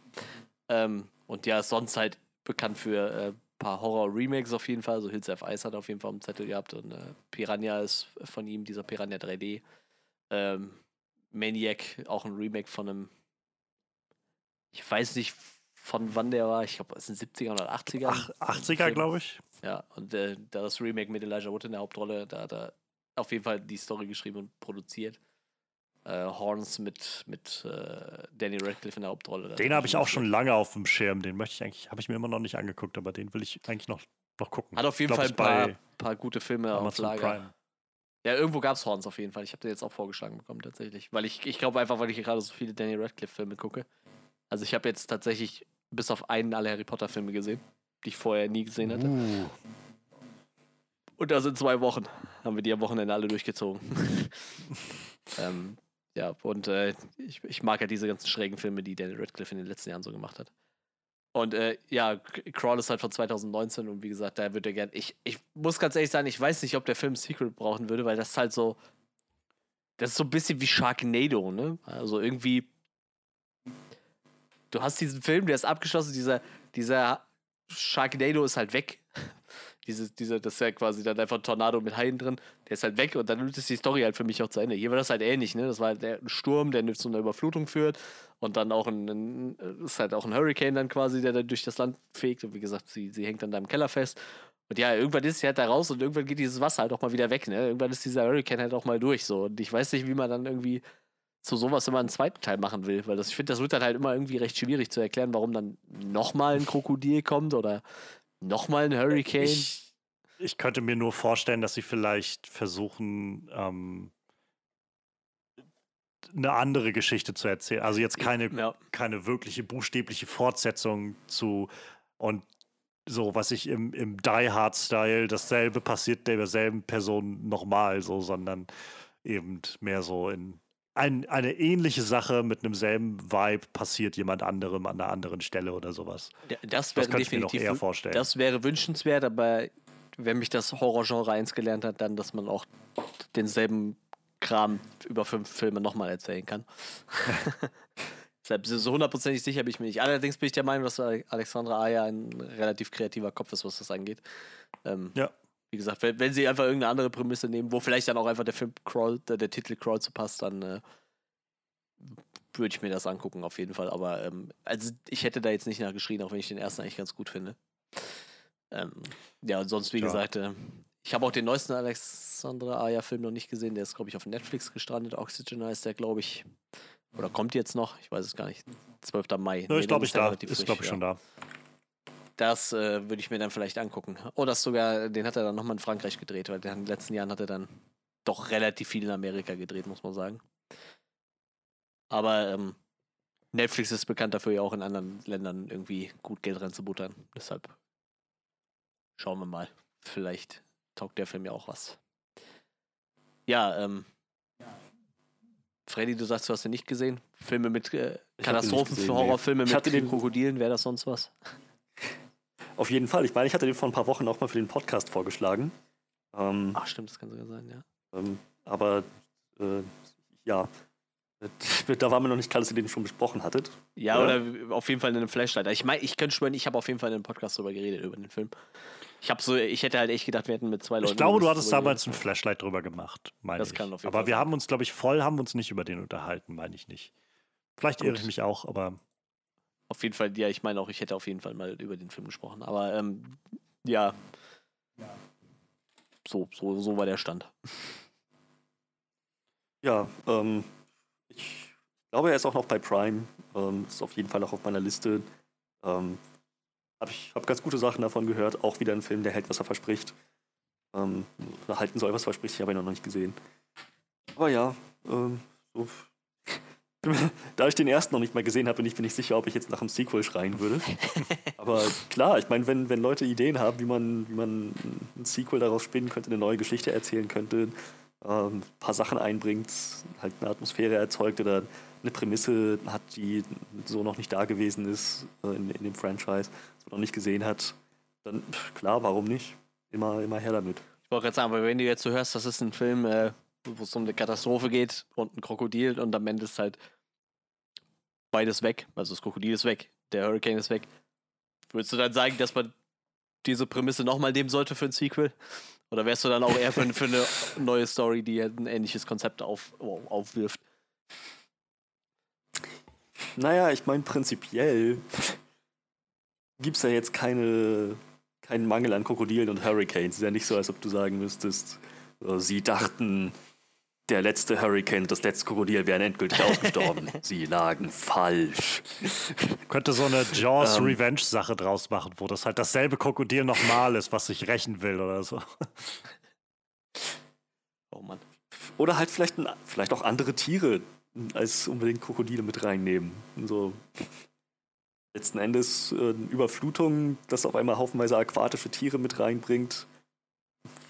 Ähm, und ja, sonst halt bekannt für äh, paar Horror-Remakes auf jeden Fall. So Hills of Ice hat auf jeden Fall am Zettel gehabt und äh, Piranha ist von ihm, dieser Piranha 3D. Ähm, Maniac, auch ein Remake von einem, ich weiß nicht von wann der war, ich glaube, es sind 70er oder 80er. Ach, 80er, glaube ich. Ja, und äh, da das Remake mit Elijah Wood in der Hauptrolle, da hat er auf jeden Fall die Story geschrieben und produziert. Äh, Horns mit, mit äh, Danny Radcliffe in der Hauptrolle. Den habe ich auch schon lange auf dem Schirm. Den möchte ich eigentlich, habe ich mir immer noch nicht angeguckt, aber den will ich eigentlich noch, noch gucken. Hat auf jeden Fall ein paar, paar gute Filme auf Amazon Lager. Prime. Ja, irgendwo gab es Horns auf jeden Fall. Ich habe den jetzt auch vorgeschlagen bekommen, tatsächlich. Weil ich, ich glaube einfach, weil ich gerade so viele Danny Radcliffe-Filme gucke. Also ich habe jetzt tatsächlich bis auf einen alle Harry Potter-Filme gesehen, die ich vorher nie gesehen hatte. Uh, Und das in zwei Wochen. Haben wir die am Wochenende alle durchgezogen. ähm, ja, und äh, ich, ich mag ja diese ganzen schrägen Filme, die Daniel Radcliffe in den letzten Jahren so gemacht hat. Und äh, ja, Crawl ist halt von 2019 und wie gesagt, da würde er gern. Ich, ich muss ganz ehrlich sagen, ich weiß nicht, ob der Film Secret brauchen würde, weil das ist halt so. Das ist so ein bisschen wie Sharknado, ne? Also irgendwie. Du hast diesen Film, der ist abgeschlossen, dieser, dieser Sharknado ist halt weg. Diese, diese, das ist ja quasi dann einfach ein Tornado mit Haien drin, der ist halt weg und dann ist die Story halt für mich auch zu Ende. Hier war das halt ähnlich, ne? Das war halt ein Sturm, der zu einer Überflutung führt und dann auch ein, ein ist halt auch ein Hurricane dann quasi, der dann durch das Land fegt und wie gesagt, sie, sie hängt dann da im Keller fest. Und ja, irgendwann ist sie halt da raus und irgendwann geht dieses Wasser halt auch mal wieder weg, ne? Irgendwann ist dieser Hurricane halt auch mal durch, so. Und ich weiß nicht, wie man dann irgendwie zu sowas immer einen zweiten Teil machen will, weil das, ich finde, das wird dann halt immer irgendwie recht schwierig zu erklären, warum dann nochmal ein Krokodil kommt oder nochmal ein Hurricane. ich, ich könnte mir nur vorstellen, dass sie vielleicht versuchen, ähm, eine andere Geschichte zu erzählen. Also jetzt keine, ja. keine wirkliche buchstäbliche Fortsetzung zu und so, was ich im, im Die Hard-Style dasselbe passiert derselben Person nochmal, so, sondern eben mehr so in ein, eine ähnliche Sache mit einem selben Vibe passiert jemand anderem an einer anderen Stelle oder sowas. Das Das wäre könnte ich mir noch eher vorstellen. Das wäre wünschenswert, aber wenn mich das Horrorgenre eins gelernt hat, dann, dass man auch denselben Kram über fünf Filme nochmal erzählen kann. Deshalb so hundertprozentig sicher bin ich mir nicht. Allerdings bin ich der Meinung, dass Ale- Alexandra Aya ein relativ kreativer Kopf ist, was das angeht. Ähm, Ja. Wie gesagt, wenn, wenn sie einfach irgendeine andere Prämisse nehmen, wo vielleicht dann auch einfach der Film Crawl, der, der Titel Crawl zu passt, dann äh, würde ich mir das angucken, auf jeden Fall. Aber ähm, also ich hätte da jetzt nicht nachgeschrien, auch wenn ich den ersten eigentlich ganz gut finde. Ähm, ja, und sonst, wie Ja. gesagt, äh, ich habe auch den neuesten Alexandra Aya-Film noch nicht gesehen. Der ist, glaube ich, auf Netflix gestrandet. Oxygen heißt der, glaube ich. Oder kommt jetzt noch? Ich weiß es gar nicht. 12. Mai. Ja, Nee, ich glaube, ich da. Ist, glaube ich, ja. schon da. Das äh, würde ich mir dann vielleicht angucken. Das sogar, den hat er dann nochmal in Frankreich gedreht, weil in den letzten Jahren hat er dann doch relativ viel in Amerika gedreht, muss man sagen. Aber ähm, Netflix ist bekannt dafür, ja auch in anderen Ländern irgendwie gut Geld reinzubuttern. Deshalb schauen wir mal. Vielleicht taugt der Film ja auch was. Ja, ähm. Freddy, du sagst, du hast ihn nicht gesehen. Filme mit äh, Katastrophen, gesehen, nee. Horrorfilme Ich mit Krokodilen, wäre das sonst was? Auf jeden Fall. Ich meine, ich hatte den vor ein paar Wochen auch mal für den Podcast vorgeschlagen. Ähm, Ach, stimmt, das kann sogar sein, ja. ähm, aber äh, ja, da war mir noch nicht klar, dass ihr den schon besprochen hattet. Ja, Oder? oder auf jeden Fall in einem Flashlight. Ich meine, ich könnte schwören, ich habe auf jeden Fall in einem Podcast drüber geredet, über den Film. Ich habe so, ich hätte halt echt gedacht, wir hätten mit zwei Leuten. Ich glaube, du hattest damals ein. Flashlight drüber gemacht, meine Das ich. kann auf jeden aber Fall wir sein. haben uns, glaube ich, voll haben uns nicht über den unterhalten, meine ich nicht. Vielleicht irre ich mich auch, aber Auf jeden Fall, ja, ich meine auch, ich hätte auf jeden Fall mal über den Film gesprochen. Aber ähm, ja. So, so, so war der Stand. Ja, ähm, ich glaube, er ist auch noch bei Prime. Ähm, ist auf jeden Fall auch auf meiner Liste. Ähm, hab ich habe ganz gute Sachen davon gehört. Auch wieder ein Film, der hält, was er verspricht. Ähm, halten soll, was er verspricht. Ich habe ihn noch nicht gesehen. Aber ja, ähm, so. da ich den ersten noch nicht mal gesehen habe, bin ich mir nicht sicher, ob ich jetzt nach einem Sequel schreien würde. Aber klar, ich meine, wenn, wenn Leute Ideen haben, wie man, wie man ein Sequel daraus spinnen könnte, eine neue Geschichte erzählen könnte, ähm, ein paar Sachen einbringt, halt eine Atmosphäre erzeugt oder eine Prämisse hat, die so noch nicht da gewesen ist äh, in, in dem Franchise, man noch nicht gesehen hat, dann klar, warum nicht? Immer, immer her damit. Ich wollte gerade sagen, aber wenn du jetzt so hörst, das ist ein Film, äh, wo es um eine Katastrophe geht und ein Krokodil und am Ende ist halt beides weg. Also das Krokodil ist weg, der Hurricane ist weg. Würdest du dann sagen, dass man diese Prämisse nochmal nehmen sollte für ein Sequel? Oder wärst du dann auch eher für, für eine neue Story, die ein ähnliches Konzept auf, aufwirft? Naja, ich meine, prinzipiell gibt es ja jetzt keine, keinen Mangel an Krokodilen und Hurricanes. Es ist ja nicht so, als ob du sagen müsstest, äh, sie dachten, der letzte Hurricane und das letzte Krokodil wären endgültig ausgestorben. sie lagen falsch. könnte so eine Jaws Ähm. Revenge-Sache draus machen, wo das halt dasselbe Krokodil nochmal ist, was sich rächen will oder so. Oh Mann. Oder halt vielleicht, ein, vielleicht auch andere Tiere als unbedingt Krokodile mit reinnehmen. So. Letzten Endes äh, Überflutung, das auf einmal haufenweise aquatische Tiere mit reinbringt,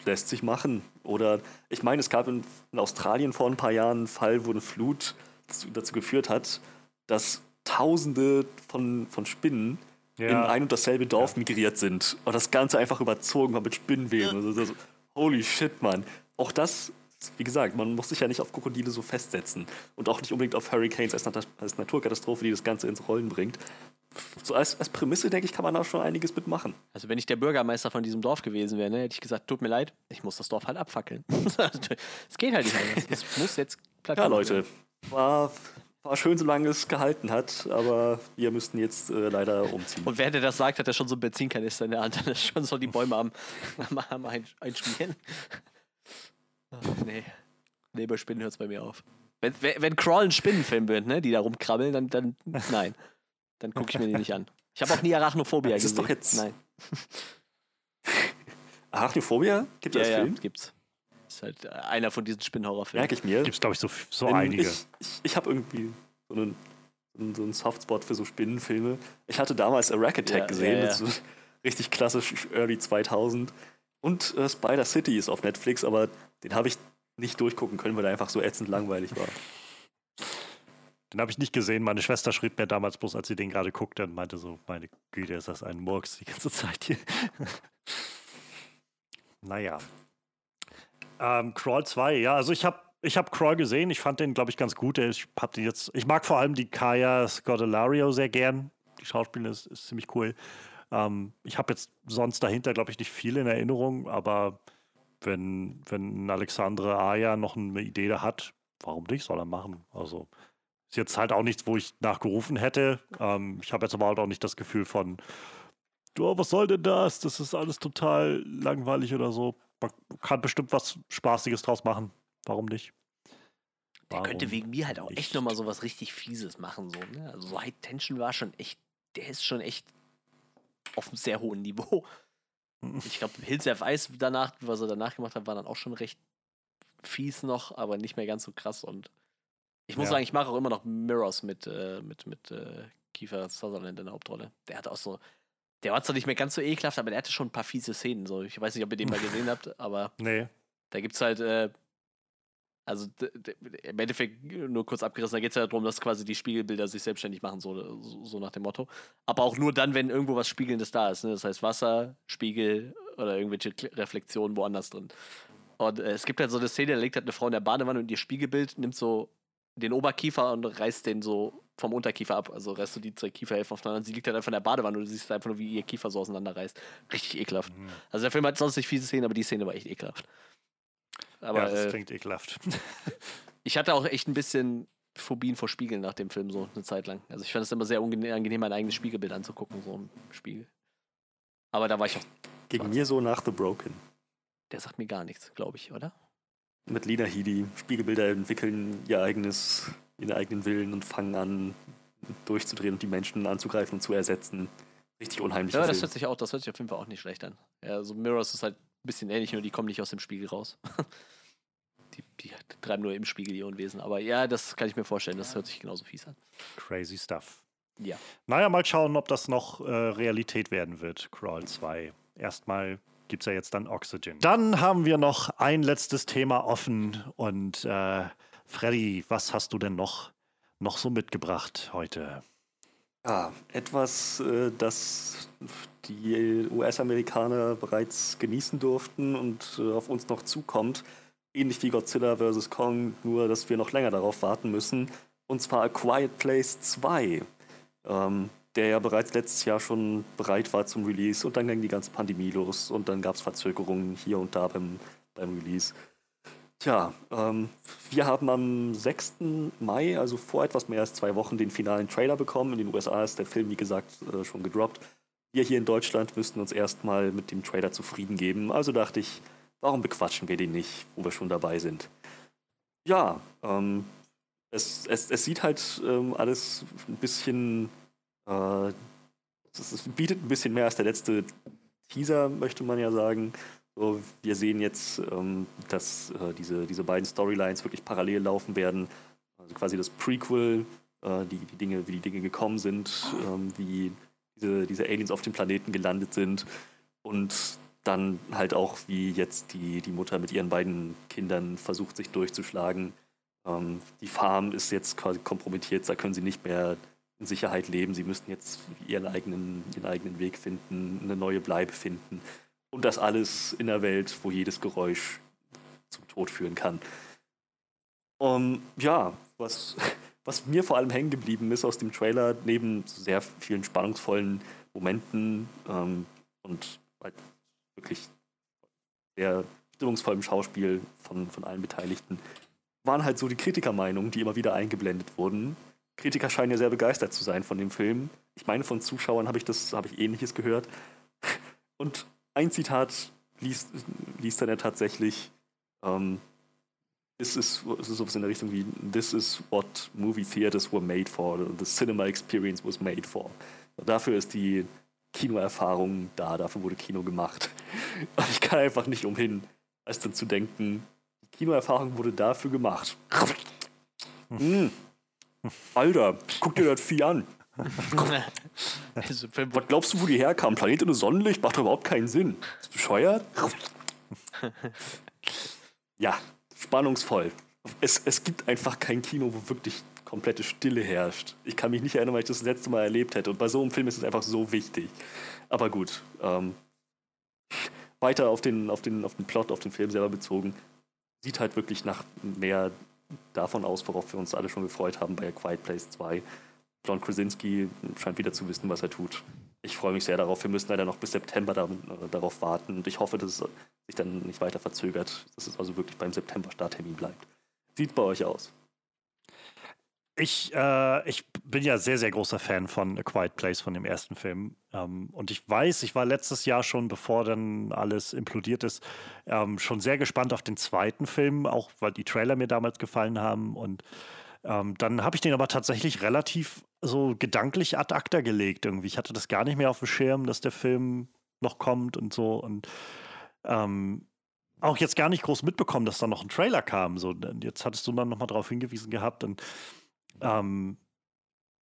lässt sich machen. Oder ich meine, es gab in, in Australien vor ein paar Jahren einen Fall, wo eine Flut dazu, dazu geführt hat, dass Tausende von, von Spinnen in ein und dasselbe Dorf migriert sind und das Ganze einfach überzogen war mit Spinnenweben. Also, das- holy shit, Mann. Auch das, wie gesagt, man muss sich ja nicht auf Krokodile so festsetzen und auch nicht unbedingt auf Hurricanes als, Nat als Naturkatastrophe, die das Ganze ins Rollen bringt. So als, als Prämisse, denke ich, kann man da schon einiges mitmachen. Also wenn ich der Bürgermeister von diesem Dorf gewesen wäre, ne, hätte ich gesagt, tut mir leid, ich muss das Dorf halt abfackeln. Es geht halt nicht anders. Es muss jetzt platt Ja, Leute, war, war schön, solange es gehalten hat, aber wir müssten jetzt äh, leider umziehen. Und während er das sagt, hat er schon so einen Benzinkanister in der Hand. Dann ist schon so die Bäume am, am, am ein, Einschmieren. Ach, nee. Nee, bei Spinnen hört es bei mir auf. Wenn, wenn, wenn Crawl ein Spinnenfilm wird, ne, die da rumkrabbeln, dann, dann nein. Dann gucke ich mir die nicht an. Ich habe auch nie Arachnophobia Das ist gesehen. doch jetzt- Nein. Arachnophobia? Gibt es Ja, das ja, Film? gibt's. Ist halt äh, einer von diesen Spinnenhorrorfilmen. Merke ich mir. Gibt es, glaube ich, so, so einige. Ich, ich, ich habe irgendwie so einen, so einen- so einen Softspot für so Spinnenfilme. Ich hatte damals A Rack Attack Ja, gesehen, ja, ja. das ist so richtig klassisch Early 2000. Und äh, Spider City ist auf Netflix, aber den habe ich nicht durchgucken können, weil er einfach so ätzend langweilig war. Den habe ich nicht gesehen. Meine Schwester schrieb mir damals bloß, als sie den gerade guckte und meinte so, meine Güte, ist das ein Murks die ganze Zeit hier. naja. Ähm, Crawl 2, ja, also ich habe ich hab Crawl gesehen. Ich fand den, glaube ich, ganz gut. Ich, hab den jetzt, ich mag vor allem die Kaya Scodelario sehr gern. Die Schauspielerin ist, ist ziemlich cool. Ähm, ich habe jetzt sonst dahinter, glaube ich, nicht viel in Erinnerung, aber wenn, wenn Alexandre Aya noch eine Idee da hat, warum nicht, soll er machen. Also ist jetzt halt auch nichts, wo ich nachgerufen hätte. Ähm, ich habe jetzt aber halt auch nicht das Gefühl von, du, was soll denn das? Das ist alles total langweilig oder so. Man kann bestimmt was Spaßiges draus machen. Warum nicht? Der könnte Warum wegen mir halt auch echt nicht? nochmal so was richtig Fieses machen. So, ne? Also so High Tension war schon echt, der ist schon echt auf einem sehr hohen Niveau. Ich glaube, Hills F. Ice danach, was er danach gemacht hat, war dann auch schon recht fies noch, aber nicht mehr ganz so krass. Und ich muss Ja. sagen, ich mache auch immer noch Mirrors mit, äh, mit, mit äh, Kiefer Sutherland in der Hauptrolle. Der hat auch so. Der war zwar nicht mehr ganz so ekelhaft, aber der hatte schon ein paar fiese Szenen. So. Ich weiß nicht, ob ihr den mal gesehen habt, aber Nee. da gibt es halt, äh, also im Endeffekt nur kurz abgerissen, da geht es ja darum, dass quasi die Spiegelbilder sich selbstständig machen, so, so, so nach dem Motto. Aber auch nur dann, wenn irgendwo was Spiegelndes da ist. Ne? Das heißt Wasser, Spiegel oder irgendwelche Reflexionen woanders drin. Und äh, es gibt halt so eine Szene, da liegt halt eine Frau in der Badewanne und ihr Spiegelbild nimmt so den Oberkiefer und reißt den so vom Unterkiefer ab. Also reißt du die zwei Kieferhälften aufeinander. Und sie liegt halt einfach in der Badewanne und du siehst einfach nur, wie ihr Kiefer so auseinanderreißt. Richtig ekelhaft. Mhm. Also der Film hat sonst nicht fiese Szenen, aber die Szene war echt ekelhaft. Aber ja, das äh, klingt ekelhaft. ich hatte auch echt ein bisschen Phobien vor Spiegeln nach dem Film, so eine Zeit lang. Also ich fand es immer sehr unangenehm, mein eigenes Spiegelbild anzugucken, so im Spiegel. Aber da war ich auch, Gegen mir so nach The Broken. der sagt mir gar nichts, glaube ich, oder? Mit Lina Headey. Spiegelbilder entwickeln ihr eigenes, ihren eigenen Willen und fangen an, durchzudrehen und die Menschen anzugreifen und zu ersetzen. Richtig unheimlich. Ja, das hört sich auch, das hört sich auf jeden Fall auch nicht schlecht an. Ja, so Mirrors ist halt ein bisschen ähnlich, nur die kommen nicht aus dem Spiegel raus. die, die treiben nur im Spiegel ihr Unwesen. Aber ja, das kann ich mir vorstellen, das hört sich genauso fies an. Crazy stuff. Ja. Naja, mal schauen, ob das noch äh, Realität werden wird, Crawl 2. Erstmal gibt es ja jetzt dann Oxygen. Dann haben wir noch ein letztes Thema offen. Und äh, Freddy, was hast du denn noch, noch so mitgebracht heute? Ja, etwas, äh, das die US-Amerikaner bereits genießen durften und äh, auf uns noch zukommt. Ähnlich wie Godzilla vs. Kong, nur dass wir noch länger darauf warten müssen. Und zwar A Quiet Place 2, ähm, der ja bereits letztes Jahr schon bereit war zum Release. Und dann ging die ganze Pandemie los und dann gab es Verzögerungen hier und da beim, beim Release. Tja, ähm, wir haben am 6. Mai, also vor etwas mehr als zwei Wochen, den finalen Trailer bekommen. In den USA ist der Film, wie gesagt, äh, schon gedroppt. Wir hier in Deutschland müssten uns erstmal mit dem Trailer zufrieden geben. Also dachte ich, warum bequatschen wir den nicht, wo wir schon dabei sind? Ja, ähm, es, es, es sieht halt ähm, alles ein bisschen. Äh, es, es bietet ein bisschen mehr als der letzte Teaser, möchte man ja sagen. So, wir sehen jetzt, ähm, dass äh, diese, diese beiden Storylines wirklich parallel laufen werden. Also quasi das Prequel, äh, die, die Dinge, wie die Dinge gekommen sind, ähm, wie diese, diese Aliens auf dem Planeten gelandet sind und dann halt auch, wie jetzt die, die Mutter mit ihren beiden Kindern versucht, sich durchzuschlagen. Ähm, die Farm ist jetzt quasi kompromittiert, da können sie nicht mehr in Sicherheit leben. Sie müssten jetzt ihren eigenen, ihren eigenen Weg finden, eine neue Bleibe finden. Und das alles in einer Welt, wo jedes Geräusch zum Tod führen kann. Um, ja, was, was mir vor allem hängen geblieben ist aus dem Trailer, neben sehr vielen spannungsvollen Momenten ähm, und halt wirklich sehr stimmungsvollem Schauspiel von, von allen Beteiligten, waren halt so die Kritikermeinungen, die immer wieder eingeblendet wurden. Kritiker scheinen ja sehr begeistert zu sein von dem Film. Ich meine, von Zuschauern habe ich das, habe ich ähnliches gehört. Und ein Zitat liest, liest dann ja tatsächlich, ähm, this is, es ist sowas in der Richtung wie, this is what movie theaters were made for, the cinema experience was made for. Dafür ist die Kinoerfahrung da, dafür wurde Kino gemacht. Und ich kann einfach nicht umhin, als dann zu denken, die Kinoerfahrung wurde dafür gemacht. Hm. Alter, guck dir das Vieh an. Also, Was glaubst du, wo die herkamen? Planet ohne Sonnenlicht? Macht doch überhaupt keinen Sinn. Ist bescheuert? ja, spannungsvoll. Es, es gibt einfach kein Kino, wo wirklich komplette Stille herrscht. Ich kann mich nicht erinnern, weil ich das, das letzte Mal erlebt hätte. Und bei so einem Film ist es einfach so wichtig. Aber gut. Ähm, weiter auf den, auf, den, auf den Plot, auf den Film selber bezogen. Sieht halt wirklich nach mehr davon aus, worauf wir uns alle schon gefreut haben bei A Quiet Place 2. John Krasinski scheint wieder zu wissen, was er tut. Ich freue mich sehr darauf. Wir müssen leider noch bis September da, äh, darauf warten. Und ich hoffe, dass es sich dann nicht weiter verzögert, dass es also wirklich beim September-Starttermin bleibt. Sieht bei euch aus? Ich, äh, ich bin ja sehr, sehr großer Fan von A Quiet Place, von dem ersten Film. Ähm, und ich weiß, ich war letztes Jahr schon, bevor dann alles implodiert ist, ähm, schon sehr gespannt auf den zweiten Film, auch weil die Trailer mir damals gefallen haben. Und ähm, dann habe ich den aber tatsächlich relativ so gedanklich ad acta gelegt irgendwie. Ich hatte das gar nicht mehr auf dem Schirm, dass der Film noch kommt und so. Und ähm, auch jetzt gar nicht groß mitbekommen, dass da noch ein Trailer kam. So, jetzt hattest du dann nochmal darauf hingewiesen gehabt und ähm,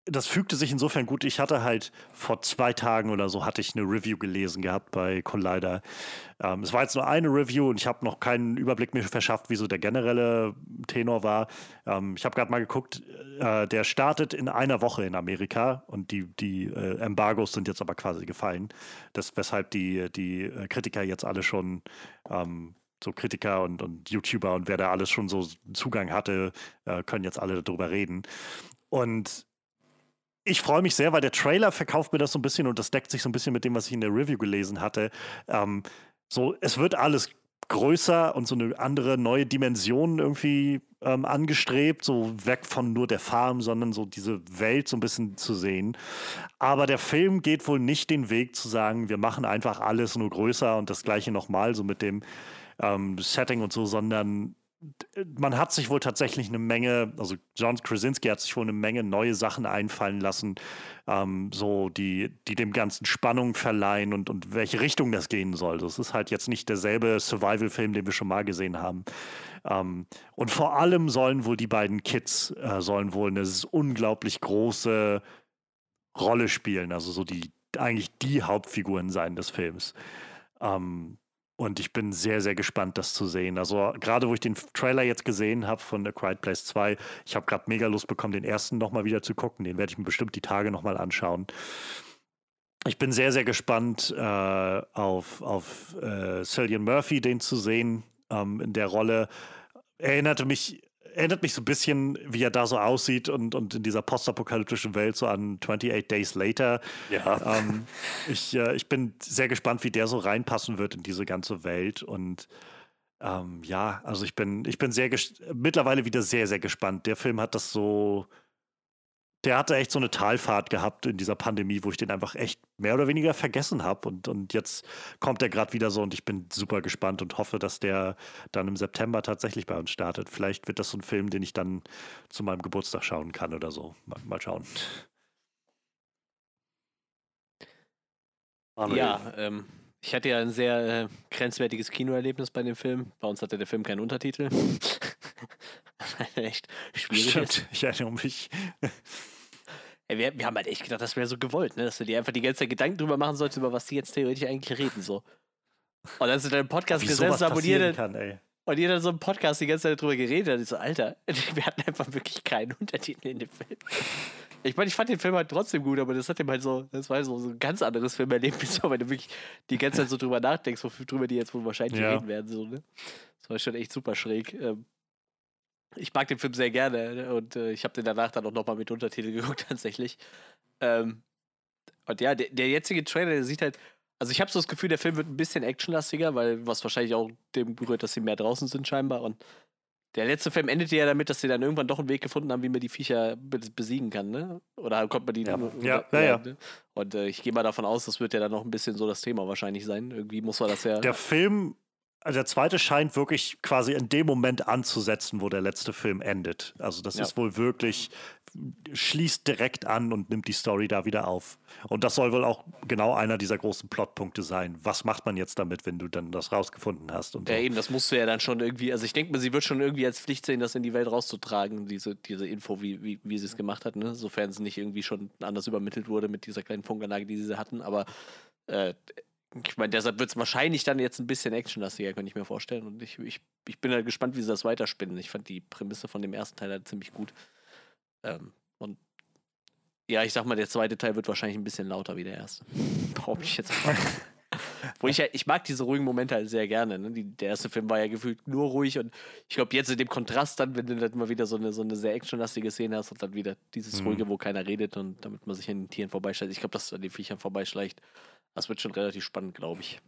das fügte sich insofern gut. Ich hatte halt vor zwei Tagen oder so hatte ich eine Review gelesen gehabt bei Collider. Ähm, es war jetzt nur eine Review und ich habe noch keinen Überblick mehr verschafft, wie so der generelle Tenor war. Ähm, ich habe gerade mal geguckt, äh, der startet in einer Woche in Amerika und die, die äh, Embargos sind jetzt aber quasi gefallen. Das, weshalb die, die äh, Kritiker jetzt alle schon ähm, so Kritiker und, und YouTuber und wer da alles schon so Zugang hatte, äh, können jetzt alle darüber reden. Und ich freue mich sehr, weil der Trailer verkauft mir das so ein bisschen und das deckt sich so ein bisschen mit dem, was ich in der Review gelesen hatte. Ähm, so, es wird alles größer und so eine andere neue Dimension irgendwie ähm, angestrebt, so weg von nur der Farm, sondern so diese Welt so ein bisschen zu sehen. Aber der Film geht wohl nicht den Weg zu sagen, wir machen einfach alles nur größer und das gleiche nochmal, so mit dem ähm, Setting und so, sondern man hat sich wohl tatsächlich eine Menge, also John Krasinski hat sich wohl eine Menge neue Sachen einfallen lassen, ähm, so die, die dem Ganzen Spannung verleihen und, und welche Richtung das gehen soll. Das ist halt jetzt nicht derselbe Survival-Film, den wir schon mal gesehen haben. Ähm, und vor allem sollen wohl die beiden Kids äh, sollen wohl eine unglaublich große Rolle spielen, also so die eigentlich die Hauptfiguren sein des Films. Ähm, und ich bin sehr, sehr gespannt, das zu sehen. Also gerade wo ich den Trailer jetzt gesehen habe von A Quiet Place 2, ich habe gerade mega Lust bekommen, den ersten nochmal wieder zu gucken. Den werde ich mir bestimmt die Tage nochmal anschauen. Ich bin sehr, sehr gespannt äh, auf, auf äh, Cillian Murphy, den zu sehen ähm, in der Rolle. Erinnerte mich erinnert mich so ein bisschen, wie er da so aussieht und, und in dieser postapokalyptischen Welt so an 28 Days Later. Ja. Ähm, ich, äh, ich bin sehr gespannt, wie der so reinpassen wird in diese ganze Welt und ähm, ja, also ich bin, ich bin sehr mittlerweile wieder sehr, sehr gespannt. Der Film hat das so der hatte echt so eine Talfahrt gehabt in dieser Pandemie, wo ich den einfach echt mehr oder weniger vergessen habe. Und, und jetzt kommt er gerade wieder so und ich bin super gespannt und hoffe, dass der dann im September tatsächlich bei uns startet. Vielleicht wird das so ein Film, den ich dann zu meinem Geburtstag schauen kann oder so. Mal, mal schauen. Ja, ähm, ich hatte ja ein sehr äh, grenzwertiges Kinoerlebnis bei dem Film. Bei uns hatte der Film keinen Untertitel. echt schwierig. Stimmt, ich erinnere mich. Ey, wir, wir, haben halt echt gedacht, das wäre so gewollt, ne? dass du dir einfach die ganze Zeit Gedanken drüber machen solltest, über was die jetzt theoretisch eigentlich reden. So. Und dann sind dein Podcast gesetzt, abonniert. Und jeder so im Podcast die ganze Zeit drüber geredet hat. Ich so, Alter, wir hatten einfach wirklich keinen Untertitel in dem Film. Ich meine, ich fand den Film halt trotzdem gut, aber das hat ihm halt so, das war so, so ein ganz anderes Filmerlebnis, weil du wirklich die ganze Zeit so drüber nachdenkst, worüber die jetzt wohl wahrscheinlich ja. reden werden. So, ne? Das war schon echt super schräg. Ähm, ich mag den Film sehr gerne ne? und äh, ich habe den danach dann auch nochmal mit Untertitel geguckt, tatsächlich. Ähm, und ja, der, der, jetzige Trailer, der sieht halt. Also, ich habe so das Gefühl, der Film wird ein bisschen actionlastiger, weil was wahrscheinlich auch dem berührt, dass sie mehr draußen sind, scheinbar. Und der letzte Film endete ja damit, dass sie dann irgendwann doch einen Weg gefunden haben, wie man die Viecher besiegen kann, ne? Oder kommt man die. Ja, ja, ja, ja. Ne? Und äh, ich gehe mal davon aus, das wird ja dann noch ein bisschen so das Thema wahrscheinlich sein. Irgendwie muss man das ja. Der Film also der zweite scheint wirklich quasi in dem Moment anzusetzen, wo der letzte Film endet. Also das ja. ist wohl wirklich, schließt direkt an und nimmt die Story da wieder auf. Und das soll wohl auch genau einer dieser großen Plotpunkte sein. Was macht man jetzt damit, wenn du dann das rausgefunden hast? Und ja, eben, das musst du ja dann schon irgendwie, also ich denke mal, sie wird schon irgendwie als Pflicht sehen, das in die Welt rauszutragen, diese, diese Info, wie, wie, wie sie es gemacht hat, ne? sofern es nicht irgendwie schon anders übermittelt wurde mit dieser kleinen Funkanlage, die sie hatten. Aber äh, ich meine, deshalb wird es wahrscheinlich dann jetzt ein bisschen actionlastiger, könnte ich mir vorstellen. Und ich, ich, ich bin halt gespannt, wie sie das weiterspinnen. Ich fand die Prämisse von dem ersten Teil halt ziemlich gut. Ähm, und ja, ich sag mal, der zweite Teil wird wahrscheinlich ein bisschen lauter wie der erste. Behaupte ich jetzt mal. Wo ich ja, ich mag diese ruhigen Momente halt sehr gerne. Ne? Die, der erste Film war ja gefühlt nur ruhig und ich glaube, jetzt in dem Kontrast dann, wenn du dann mal wieder so eine, so eine sehr actionlastige Szene hast und dann wieder dieses mhm. ruhige, wo keiner redet und damit man sich an den Tieren vorbeischleicht. Ich glaube, dass an den Viechern vorbeischleicht. Das wird schon relativ spannend, glaube ich.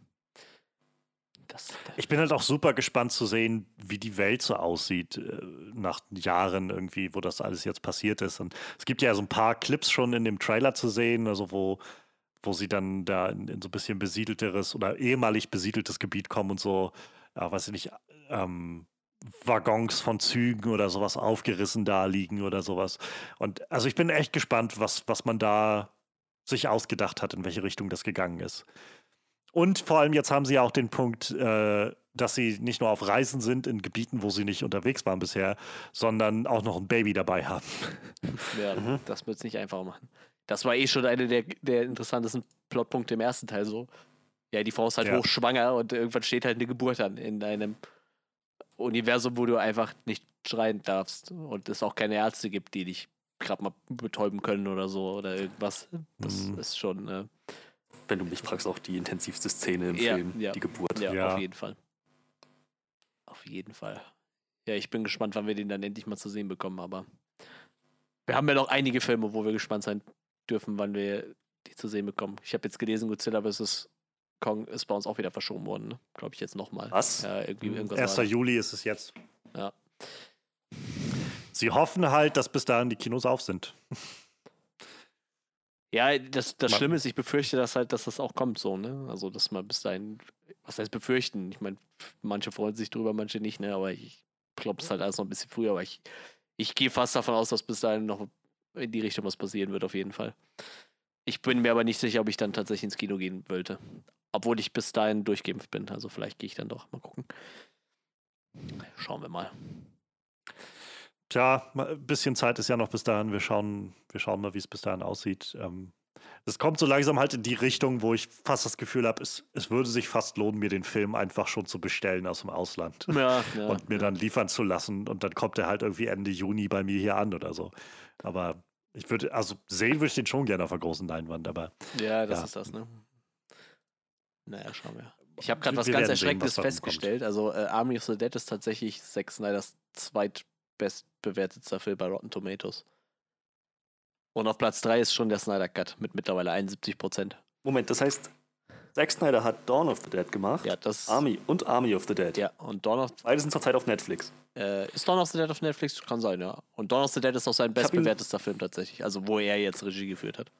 Das, ich bin halt auch super gespannt zu sehen, wie die Welt so aussieht äh, nach Jahren irgendwie, wo das alles jetzt passiert ist. Und es gibt ja so ein paar Clips schon in dem Trailer zu sehen, also wo, wo sie dann da in, in so ein bisschen besiedelteres oder ehemalig besiedeltes Gebiet kommen und so, ja, weiß ich nicht, ähm, Waggons von Zügen oder sowas aufgerissen da liegen oder sowas. Und also ich bin echt gespannt, was, was man da sich ausgedacht hat, in welche Richtung das gegangen ist. Und vor allem jetzt haben sie ja auch den Punkt, äh, dass sie nicht nur auf Reisen sind in Gebieten, wo sie nicht unterwegs waren bisher, sondern auch noch ein Baby dabei haben. Ja, mhm. das wird es nicht einfach machen. Das war eh schon einer der, der interessantesten Plotpunkte im ersten Teil so. Ja, die Frau ist halt ja. hochschwanger und irgendwann steht halt eine Geburt an in einem Universum, wo du einfach nicht schreien darfst und es auch keine Ärzte gibt, die dich gerade mal betäuben können oder so oder irgendwas. Das mhm. ist schon. Äh, Wenn du mich fragst, auch die intensivste Szene im ja, Film, ja. die Geburt. Ja, ja, auf jeden Fall. Auf jeden Fall. Ja, ich bin gespannt, wann wir den dann endlich mal zu sehen bekommen, aber wir haben ja noch einige Filme, wo wir gespannt sein dürfen, wann wir die zu sehen bekommen. Ich habe jetzt gelesen, Godzilla vs. Kong ist bei uns auch wieder verschoben worden, ne? glaube ich jetzt nochmal. Was? Ja, irgendwie, 1. Juli ist es jetzt. Ja. Sie hoffen halt, dass bis dahin die Kinos auf sind. Ja, das, das Schlimme ist, ich befürchte, dass halt, dass das auch kommt so, ne? Also, dass man bis dahin, was heißt befürchten? Ich meine, manche freuen sich drüber, manche nicht, ne? Aber ich glaube, es ist halt alles noch ein bisschen früher, aber ich, ich gehe fast davon aus, dass bis dahin noch in die Richtung was passieren wird, auf jeden Fall. Ich bin mir aber nicht sicher, ob ich dann tatsächlich ins Kino gehen wollte. Obwohl ich bis dahin durchgeimpft bin. Also vielleicht gehe ich dann doch. Mal gucken. Schauen wir mal. Tja, ein bisschen Zeit ist ja noch bis dahin. Wir schauen, wir schauen mal, wie es bis dahin aussieht. Ähm, es kommt so langsam halt in die Richtung, wo ich fast das Gefühl habe, es, es würde sich fast lohnen, mir den Film einfach schon zu bestellen aus dem Ausland. Ja, ja, und mir ja. dann liefern zu lassen. Und dann kommt er halt irgendwie Ende Juni bei mir hier an oder so. Aber ich würde, also sehen würde ich den schon gerne auf der großen Leinwand, aber. Ja, das ist das, ne? Naja, schauen wir. Ich habe gerade was ganz Erschreckendes festgestellt. Also, äh, Army of the Dead ist tatsächlich Zack Snyders zweit bestbewertetster Film bei Rotten Tomatoes. Und auf Platz 3 ist schon der Snyder Cut mit mittlerweile 71% Moment, das heißt, Zack Snyder hat Dawn of the Dead gemacht. Ja, das. Army und Army of the Dead. Ja, und Dawn of Beide sind zurzeit auf Netflix. Äh, ist Dawn of the Dead auf Netflix? Kann sein, ja. Und Dawn of the Dead ist auch sein bestbewertester Film tatsächlich. Also, wo er jetzt Regie geführt hat.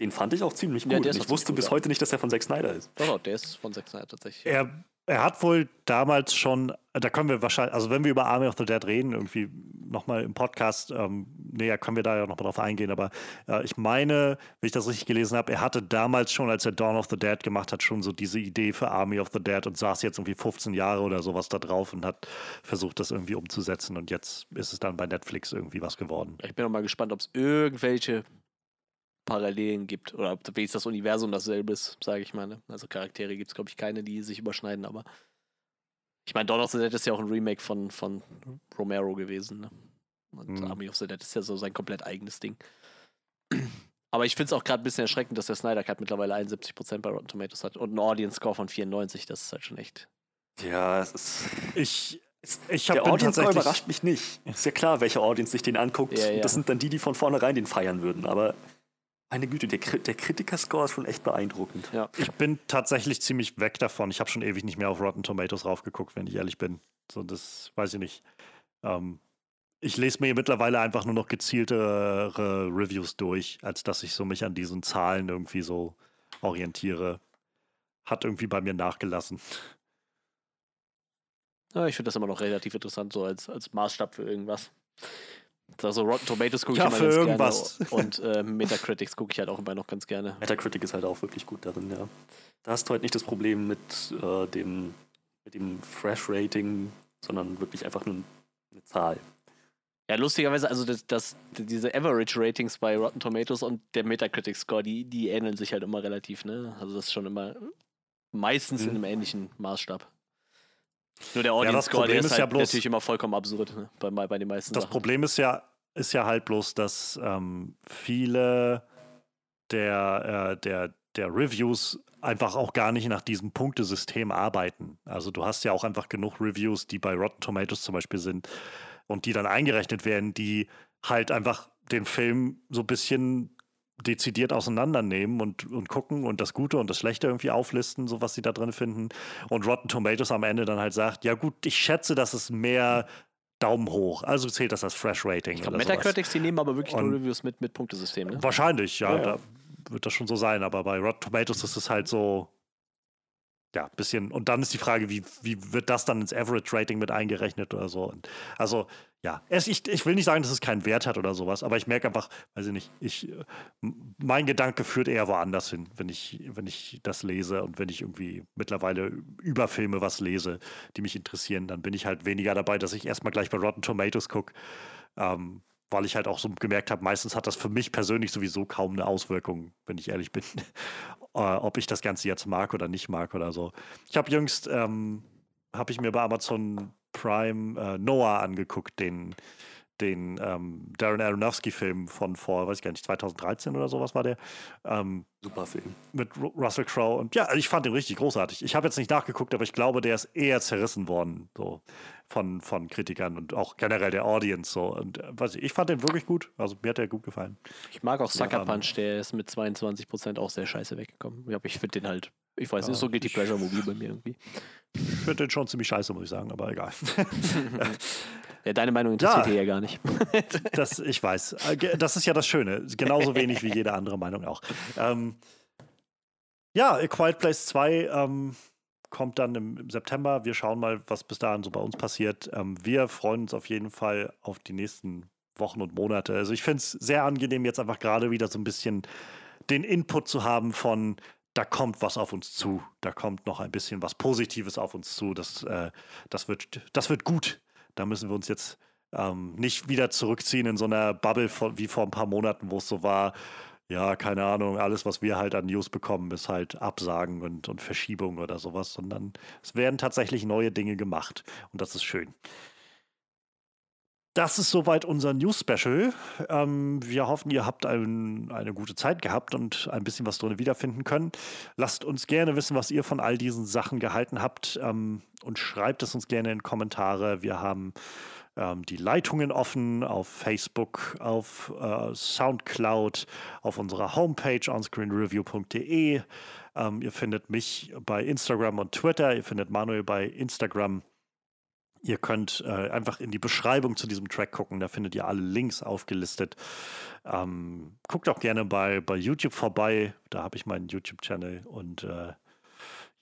Den fand ich auch ziemlich gut. Ja, ich wusste bis heute nicht, dass er von Zack Snyder ist. Doch, doch, der ist von Zack Snyder tatsächlich. Er er hat wohl damals schon, da können wir wahrscheinlich, also wenn wir über Army of the Dead reden, irgendwie nochmal im Podcast, ähm, näher können wir da ja nochmal drauf eingehen, aber äh, ich meine, wenn ich das richtig gelesen habe, er hatte damals schon, als er Dawn of the Dead gemacht hat, schon so diese Idee für Army of the Dead und saß jetzt irgendwie 15 Jahre oder sowas da drauf und hat versucht, das irgendwie umzusetzen und jetzt ist es dann bei Netflix irgendwie was geworden. Ich bin auch mal gespannt, ob es irgendwelche Parallelen gibt. Oder ob wenigstens das Universum dasselbe ist, sage ich mal. Ne? Also Charaktere gibt es, glaube ich, keine, die sich überschneiden, aber ich meine, Dawn of the Dead ist ja auch ein Remake von, von Romero gewesen. Ne? Und mhm. Army of the Dead ist ja so sein komplett eigenes Ding. Aber ich finde es auch gerade ein bisschen erschreckend, dass der Snyder Cut mittlerweile 71% bei Rotten Tomatoes hat und einen Audience Score von 94. Das ist halt schon echt. Ja, es ist. Ich. Ich der Audience Score überrascht mich nicht. Ist ja klar, welche Audience sich den anguckt. Ja, ja. Das sind dann die, die von vornherein den feiern würden. Aber meine Güte, der, der Kritiker-Score ist schon echt beeindruckend. Ja. Ich bin tatsächlich ziemlich weg davon. Ich habe schon ewig nicht mehr auf Rotten Tomatoes raufgeguckt, wenn ich ehrlich bin. So, das weiß ich nicht. Ähm, ich lese mir mittlerweile einfach nur noch gezieltere Reviews durch, als dass ich so mich an diesen Zahlen irgendwie so orientiere. Hat irgendwie bei mir nachgelassen. Ja, ich finde das immer noch relativ interessant, so als, als Maßstab für irgendwas. Also Rotten Tomatoes gucke ich ja, immer ganz irgendwas. gerne. Und äh, Metacritics gucke ich halt auch immer noch ganz gerne. Metacritic ist halt auch wirklich gut darin, ja. Da hast du halt nicht das Problem mit, äh, dem, mit dem Fresh-Rating, sondern wirklich einfach nur eine Zahl. Ja, lustigerweise, also das, das, diese Average-Ratings bei Rotten Tomatoes und der Metacritic-Score, die, die ähneln sich halt immer relativ, ne? Also das ist schon immer meistens mhm. in einem ähnlichen Maßstab. Nur der Audience Score, der ist, halt ja bloß, natürlich immer vollkommen absurd ne? bei, bei den meisten Das Sachen. Problem ist ja, ist ja halt bloß, dass ähm, viele der, äh, der, der Reviews einfach auch gar nicht nach diesem Punktesystem arbeiten. Also du hast ja auch einfach genug Reviews, die bei Rotten Tomatoes zum Beispiel sind und die dann eingerechnet werden, die halt einfach den Film so ein bisschen dezidiert auseinandernehmen und, und gucken und das Gute und das Schlechte irgendwie auflisten, so was sie da drin finden. Und Rotten Tomatoes am Ende dann halt sagt, ja gut, ich schätze, das ist mehr Daumen hoch. Also zählt das als Fresh Rating. Ich glaube, Metacritics, die nehmen aber wirklich und nur Reviews mit, mit Punktesystem, ne? Wahrscheinlich, ja, ja, Da wird das schon so sein. Aber bei Rotten Tomatoes ist es halt so, ja, bisschen, und dann ist die Frage, wie, wie wird das dann ins Average-Rating mit eingerechnet oder so? Und also, ja, es, ich, ich will nicht sagen, dass es keinen Wert hat oder sowas, aber ich merke einfach, weiß ich nicht, ich, mein Gedanke führt eher woanders hin, wenn ich, wenn ich das lese und wenn ich irgendwie mittlerweile über Filme was lese, die mich interessieren, dann bin ich halt weniger dabei, dass ich erstmal gleich bei Rotten Tomatoes gucke. Ähm, weil ich halt auch so gemerkt habe, meistens hat das für mich persönlich sowieso kaum eine Auswirkung, wenn ich ehrlich bin, äh, ob ich das Ganze jetzt mag oder nicht mag oder so. Ich habe jüngst, ähm, habe ich mir bei Amazon Prime äh, Noah angeguckt, den den ähm, Darren Aronofsky-Film von vor, weiß ich gar nicht, 2013 oder sowas war der. Ähm, Super Film. Mit Ru Russell Crowe. Und ja, ich fand den richtig großartig. Ich habe jetzt nicht nachgeguckt, aber ich glaube, der ist eher zerrissen worden, so von, von Kritikern und auch generell der Audience. So. Und äh, weiß ich, ich fand den wirklich gut. Also mir hat der gut gefallen. Ich mag auch Sucker ja, Punch, der ist mit 22% auch sehr scheiße weggekommen. Ja, ich finde den halt, ich weiß, ja, ist so Guilty Pleasure Movie bei mir irgendwie. Ich finde den schon ziemlich scheiße, muss ich sagen, aber egal. Ja, deine Meinung interessiert ja, hier ja gar nicht. das, ich weiß. Äh, das ist ja das Schöne. Genauso wenig wie jede andere Meinung auch. Ähm, ja, A Quiet Place 2 ähm, kommt dann im, im, September. Wir schauen mal, was bis dahin so bei uns passiert. Ähm, wir freuen uns auf jeden Fall auf die nächsten Wochen und Monate. Also ich finde es sehr angenehm, jetzt einfach gerade wieder so ein bisschen den Input zu haben von, da kommt was auf uns zu, da kommt noch ein bisschen was Positives auf uns zu. Das, äh, das, wird, das wird gut. Da müssen wir uns jetzt ähm, nicht wieder zurückziehen in so einer Bubble von, wie vor ein paar Monaten, wo es so war, ja, keine Ahnung, alles, was wir halt an News bekommen, ist halt Absagen und, und Verschiebung oder sowas, sondern es werden tatsächlich neue Dinge gemacht und das ist schön. Das ist soweit unser News-Special. Ähm, wir hoffen, ihr habt ein, eine gute Zeit gehabt und ein bisschen was drin wiederfinden können. Lasst uns gerne wissen, was ihr von all diesen Sachen gehalten habt ähm, und schreibt es uns gerne in Kommentare. Wir haben ähm, die Leitungen offen auf Facebook, auf äh, Soundcloud, auf unserer Homepage onscreenreview.de. Ähm, ihr findet mich bei Instagram und Twitter. Ihr findet Manuel bei Instagram Ihr könnt äh, einfach in die Beschreibung zu diesem Track gucken, da findet ihr alle Links aufgelistet. Ähm, guckt auch gerne bei, bei YouTube vorbei, da habe ich meinen YouTube-Channel. Und äh,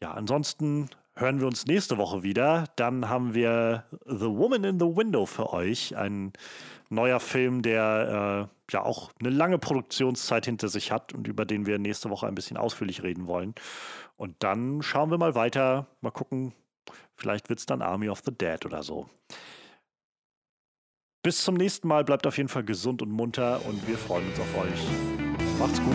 ja, ansonsten hören wir uns nächste Woche wieder. Dann haben wir The Woman in the Window für euch, ein neuer Film, der äh, ja auch eine lange Produktionszeit hinter sich hat und über den wir nächste Woche ein bisschen ausführlich reden wollen. Und dann schauen wir mal weiter, mal gucken, Vielleicht wird es dann Army of the Dead oder so. Bis zum nächsten Mal. Bleibt auf jeden Fall gesund und munter und wir freuen uns auf euch. Macht's gut.